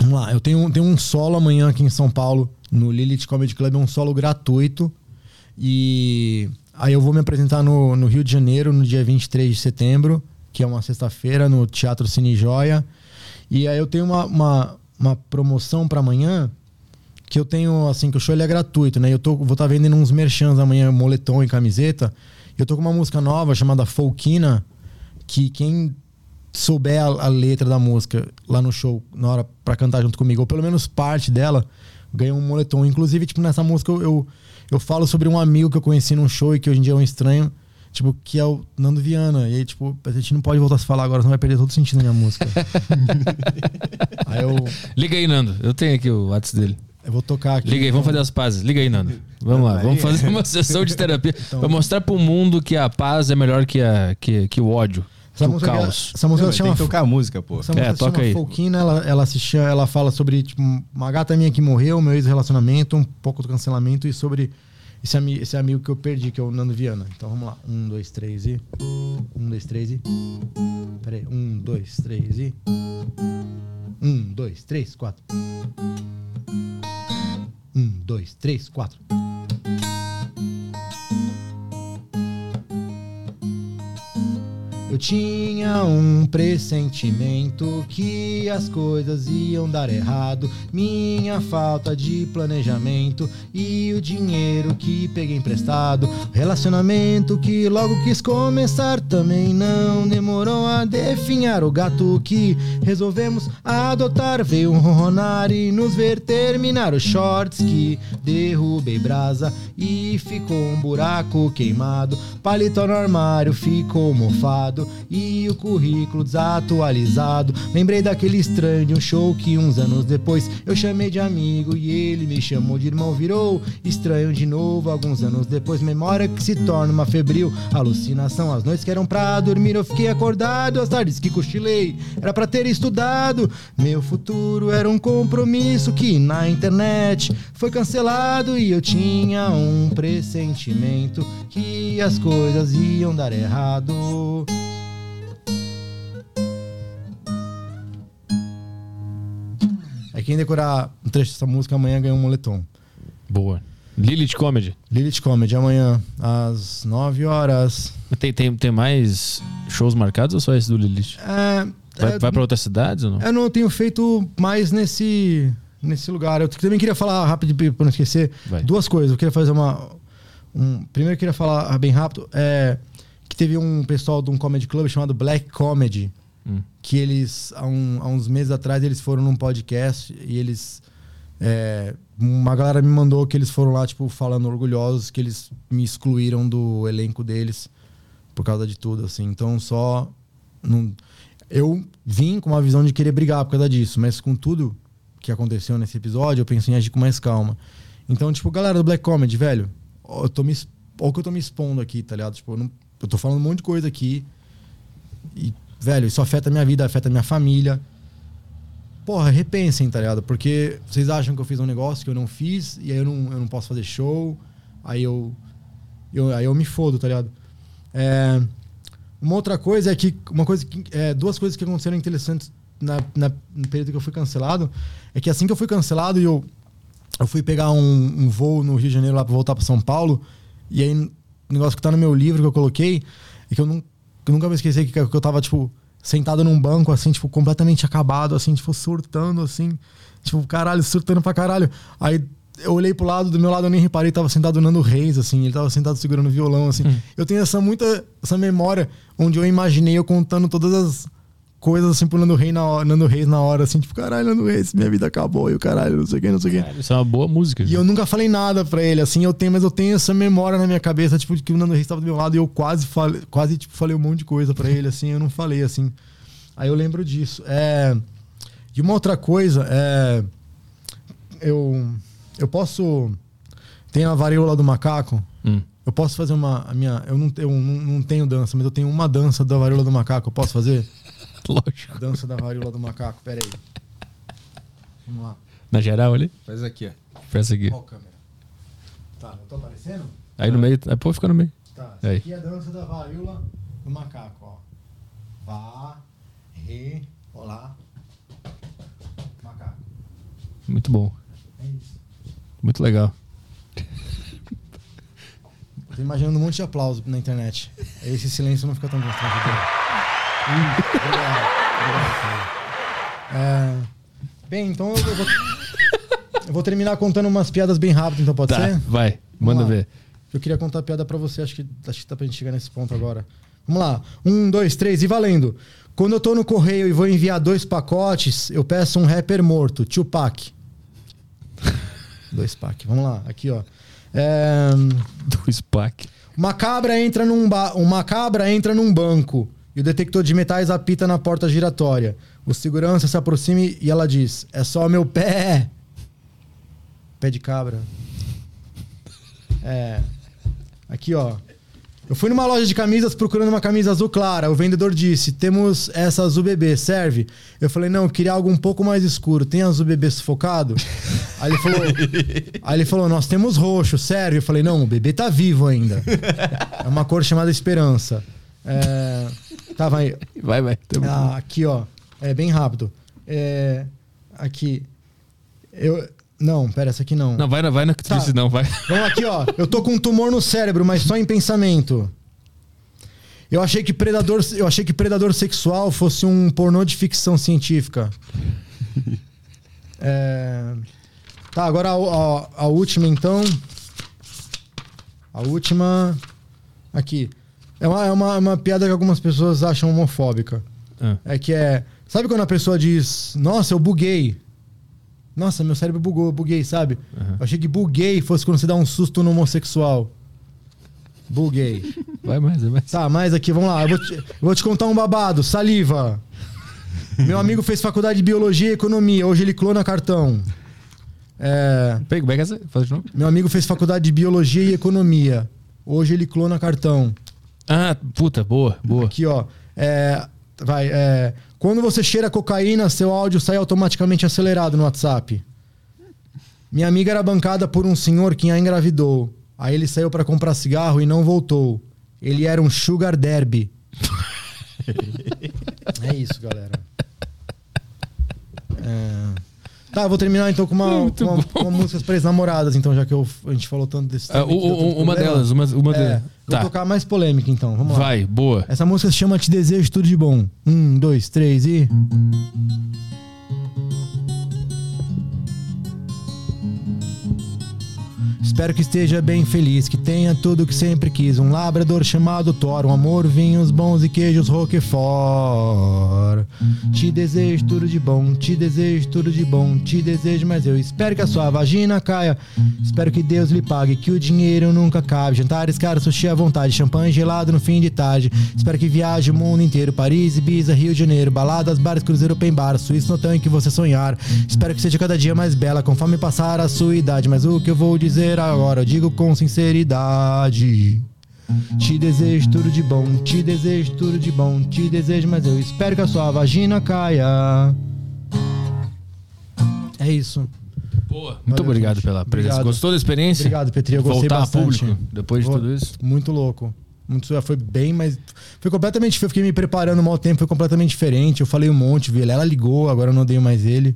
Vamos lá, eu tenho, tenho um solo amanhã aqui em São Paulo, no Lilith Comedy Club, é um solo gratuito. E aí eu vou me apresentar no, no Rio de Janeiro no dia 23 de setembro, que é uma sexta-feira, no Teatro Cine Joia. E aí eu tenho uma, uma, uma promoção para amanhã, que eu tenho, assim, que o show ele é gratuito, né? Eu tô, vou estar vendendo uns merchans amanhã, moletom e camiseta. Eu tô com uma música nova chamada Folkina, que quem souber a, a letra da música lá no show, na hora pra cantar junto comigo, ou pelo menos parte dela, ganha um moletom. Inclusive, tipo, nessa música eu, eu, eu falo sobre um amigo que eu conheci num show e que hoje em dia é um estranho, tipo, que é o Nando Viana. E aí, tipo, a gente não pode voltar a se falar agora, senão vai perder todo o sentido da minha música. [LAUGHS] aí eu, Liga aí, Nando. Eu tenho aqui o WhatsApp dele. eu vou tocar aqui. Liga aí, vamos fazer as pazes. Liga aí, Nando. Vamos lá, vamos fazer uma sessão de terapia [LAUGHS] Então- pra mostrar pro mundo que a paz é melhor que, a, que, que o ódio, Essa música, caos. essa música Não, se tem chama que tocar a música, pô. Essa É, música se toca chama aí. Folkina, ela, ela, se chama, ela fala sobre tipo, uma gata minha que morreu, meu ex-relacionamento, um pouco do cancelamento e sobre esse, ami esse amigo que eu perdi, que é o Nando Viana. Então vamos lá. Um, dois, três e. Um, dois, três e. Peraí. Um, dois, três e. Um, dois, três, quatro. Um, dois, três, quatro. Eu tinha um pressentimento que as coisas iam dar errado. Minha falta de planejamento e o dinheiro que peguei emprestado. Relacionamento que logo quis começar também não demorou a definhar. O gato que resolvemos adotar veio ronronar e nos ver terminar. Os shorts que derrubei brasa e ficou um buraco queimado. Paletó no armário ficou mofado e o currículo desatualizado. Lembrei daquele estranho de um show que uns anos depois eu chamei de amigo e ele me chamou de irmão. Virou estranho de novo alguns anos depois. Memória que se torna uma febril alucinação. As noites que eram pra dormir eu fiquei acordado. As tardes que cochilei era pra ter estudado. Meu futuro era um compromisso que na internet foi cancelado e eu tinha um pressentimento que as coisas iam dar errado. Quem decorar um trecho dessa música amanhã ganha um moletom. Boa. Lilith Comedy. Lilith Comedy amanhã às 9 horas. Tem, tem, tem mais shows marcados ou só esse do Lilith? É, Vai, é, vai pra outras cidades ou não? Eu não tenho feito mais nesse, nesse lugar. Eu também queria falar rápido, pra não esquecer, Vai. duas coisas. Eu queria fazer uma. Um, primeiro, eu queria falar bem rápido. É, que teve um pessoal de um comedy club chamado Black Comedy. Hum. Que eles, há, um- há uns meses atrás, eles foram num podcast e eles. é, uma galera me mandou que eles foram lá, tipo, falando orgulhosos que eles me excluíram do elenco deles por causa de tudo, assim. Então, só. Não, eu vim com uma visão de querer brigar por causa disso, mas com tudo que aconteceu nesse episódio, eu pensei em agir com mais calma. Então, tipo, galera do Black Comedy, velho, eu tô me, ó o que eu tô me expondo aqui, tá ligado? Tipo, eu, não- eu tô falando um monte de coisa aqui. E, velho, isso afeta a minha vida, afeta a minha família. Porra, repensem, tá ligado? Porque vocês acham que eu fiz um negócio que eu não fiz, e aí eu não, eu não posso fazer show, aí eu, eu, aí eu me fodo, tá ligado? É, uma outra coisa é que. Uma coisa que é, duas coisas que aconteceram interessantes na, na- no período que eu fui cancelado é que assim que eu fui cancelado e eu, eu fui pegar um, um voo no Rio de Janeiro lá pra voltar pra São Paulo, e aí o negócio que tá no meu livro que eu coloquei é que eu, não, nunca vou esquecer que, que eu tava, tipo, sentado num banco, assim, tipo, completamente acabado, assim, tipo, surtando, assim, tipo, caralho, surtando pra caralho. Aí eu olhei pro lado, do meu lado eu nem reparei, tava sentado o Nando Reis, assim, ele tava sentado segurando violão, assim. Eu tenho essa muita, essa memória onde eu imaginei eu contando todas as coisas assim pro Nando Reis na hora, Nando Reis na hora, assim, tipo, caralho, Nando Reis, minha vida acabou, e o caralho, não sei o que, não sei o que. Isso é uma boa música. E eu nunca falei nada pra ele, assim, eu tenho, mas eu tenho essa memória na minha cabeça, tipo, de que o Nando Reis estava do meu lado e eu quase falei, quase, tipo, falei um monte de coisa pra ele, assim, eu não falei, assim. Aí eu lembro disso. É... E uma outra coisa, é, eu, eu posso. Tem a varíola do macaco. Hum. Eu posso fazer uma. Minha, eu não, eu não, não tenho dança, mas eu tenho uma dança da varíola do macaco. Eu posso fazer? [LAUGHS] Lógico. A dança da varíola do macaco. Pera aí. Vamos lá. Na geral ali? Faz aqui, ó. Faz aqui. Qual câmera? Tá, eu tô aparecendo? Aí no meio. Aí pô, fica no meio. Tá, essa Aí. aqui é a dança da varíola do macaco, ó. Vá, re, olá, macaco. Muito bom. É isso. Muito legal. Tô imaginando um monte de aplauso na internet. Esse silêncio não fica tão constrangedor. [LAUGHS] Obrigado, cara. É, Bem, então eu vou, eu vou terminar contando umas piadas bem rápido, então pode Tá, ser? vai. Manda lá. ver. Eu queria contar a piada pra você, acho que, acho que dá pra gente chegar nesse ponto agora. Vamos lá. Um, dois, três e valendo. Quando eu tô no correio e vou enviar dois pacotes, eu peço um rapper morto, Tupac. dois pack. Vamos lá, aqui ó. É, [LAUGHS] Do SPAC. uma cabra entra num ba... uma cabra entra num banco e o detector de metais apita na porta giratória. O segurança se aproxima e ela diz: "É só meu pé". Pé de cabra. É. Aqui, ó. Eu fui numa loja de camisas procurando uma camisa azul clara. O vendedor disse: Temos essa azul bebê, serve? Eu falei: Não, eu queria algo um pouco mais escuro. Tem azul bebê sufocado? Aí ele falou: Aí ele falou: Nós temos roxo, serve? Eu falei: Não, o bebê tá vivo ainda. É uma cor chamada esperança. É... Tá, vai. [LAUGHS] Vai, vai. Tamo- Ah, aqui, ó. É bem rápido. É... Aqui. Eu. Não, pera, essa aqui não. Não, vai, na- vai na que Tá. disse não, vai. Vamos aqui, ó. Eu tô com um tumor no cérebro, mas só em pensamento. Eu achei que predador, eu achei que predador sexual fosse um pornô de ficção científica. É, Tá, agora a, a- a última então. A última aqui. É uma, é uma, uma piada que algumas pessoas acham homofóbica. Ah. É que é. Sabe quando a pessoa diz, nossa, eu buguei? Nossa, meu cérebro bugou, eu buguei, sabe? Eu achei que buguei fosse quando você dá um susto no homossexual. Buguei. Vai mais, vai mais. Tá, mais aqui, vamos lá. Eu vou, te, eu vou te contar um babado. Saliva. Meu amigo fez faculdade de biologia e economia. Hoje ele clona cartão. É, Pega, pega essa. Faz de novo. meu amigo fez faculdade de biologia e economia. Hoje ele clona cartão. Ah, puta, boa, boa. Aqui, ó. É, vai, é, quando você cheira cocaína, seu áudio sai automaticamente acelerado no WhatsApp. Minha amiga era bancada por um senhor que a engravidou. Aí ele saiu pra comprar cigarro e não voltou. Ele era um sugar derby. [LAUGHS] é isso, galera. É, Tá, vou terminar então com uma, com uma, com uma músicas para namoradas, então, já que eu- a gente falou tanto desse Ah, o- o- uma delas, uma, uma É, delas. Vou Tá, tocar mais polêmica então, vamos lá. vai, boa. Essa música se chama Te Desejo Tudo de Bom. Um, dois, três e. Espero que esteja bem feliz, que tenha tudo o que sempre quis. Um labrador chamado Thor, um amor, vinhos bons e queijos Roquefort. Te desejo tudo de bom, te desejo tudo de bom, te desejo, mas eu espero que a sua vagina caia. Espero que Deus lhe pague, que o dinheiro nunca cabe. Jantares caros, sushi à vontade, champanhe gelado no fim de tarde. Espero que viaje o mundo inteiro, Paris, Ibiza, Rio de Janeiro, baladas, bares, cruzeiro, open bar, Suíça no tanque que você sonhar. Espero que seja cada dia mais bela, conforme passar a sua idade. Mas o que eu vou dizer agora, eu digo com sinceridade. Te desejo tudo de bom, te desejo tudo de bom, te desejo, mas eu espero que a sua vagina caia. É isso. Boa. Muito Valeu, obrigado gente. pela presença. Obrigado. Gostou da experiência? Obrigado, Petri. Eu gostei Voltar bastante. público depois de Vou- tudo isso? Muito louco. Muito, foi bem, mas foi completamente. Eu fiquei me preparando mau tempo, foi completamente diferente. Eu falei um monte, vi ele. Ela ligou, agora eu não odeio mais ele.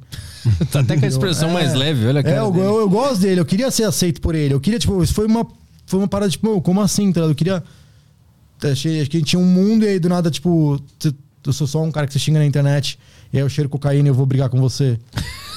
Tá até com a expressão É, mais leve, olha a cara É, eu, eu, eu gosto dele, eu queria ser aceito por ele. Eu queria, tipo, isso foi uma, foi uma parada, tipo, "Meu, como assim, tá? Eu queria. Achei, acho que tinha um mundo e aí do nada, tipo, eu sou só um cara que você xinga na internet, e aí eu cheiro cocaína e eu vou brigar com você. [LAUGHS]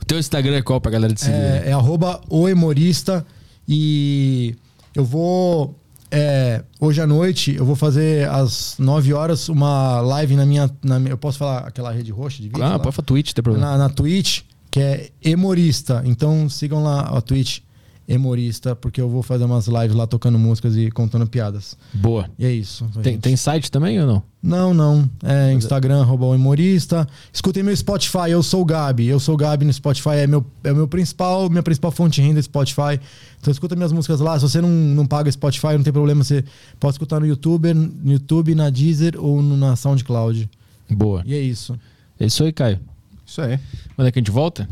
O teu Instagram é qual pra galera te seguir? É, é arroba o humorista e eu vou. É, hoje à noite eu vou fazer às 9 horas uma live na minha. na eu posso falar aquela rede roxa de vídeo? ah, lá? pode falar Twitch, tem problema. na, na Twitch, que é Emorista. Então sigam lá a Twitch. Humorista, porque eu vou fazer umas lives lá tocando músicas e contando piadas. Boa. E é isso. Tem, tem site também ou não? Não, não. É Instagram, arroba o humorista. Escutem meu Spotify, eu sou o Gabi. Eu sou o Gabi no Spotify, é meu, é meu principal, minha principal fonte de renda Spotify. Então escuta minhas músicas lá. Se você não, não paga Spotify, não tem problema, você pode escutar no YouTube, no YouTube, na Deezer ou no- na SoundCloud. Boa. E é isso. É isso aí, Caio. Isso aí. Quando é que a gente volta?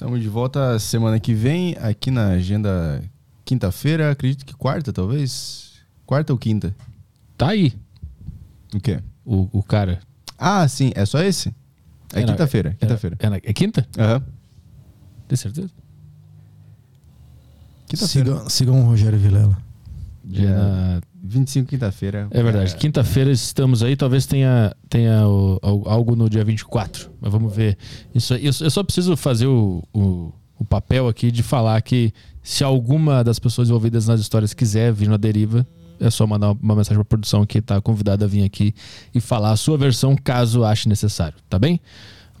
Estamos de volta semana que vem, aqui na agenda quinta-feira, acredito que quarta, talvez. Quarta ou quinta? Tá aí, O quê? o, o cara. Ah, sim, é só esse? É É quinta-feira, quinta-feira. É, na- é quinta? Aham. Tem certeza? Quinta-feira. Sigam, sigam o Rogério Vilela. Já é 25 quinta-feira. É verdade. Quinta-feira estamos aí. Talvez tenha, tenha o- al- algo no dia 24. Mas vamos ver. Isso, aí- eu, eu só preciso fazer o, o, o papel aqui de falar que se alguma das pessoas envolvidas nas histórias quiser vir na deriva, é só mandar uma mensagem pra produção que tá convidada a vir aqui e falar a sua versão caso ache necessário. Tá bem?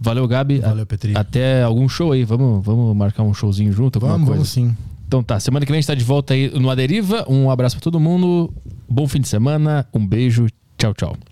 Valeu, Gabi. Valeu, Petri. Até algum show aí. Vamos, vamos marcar um showzinho junto, alguma Vamos, coisa. vamos sim. Então tá, semana que vem a gente tá de volta aí no A Deriva. Um abraço pra todo mundo. Bom fim de semana. Um beijo. Tchau, tchau.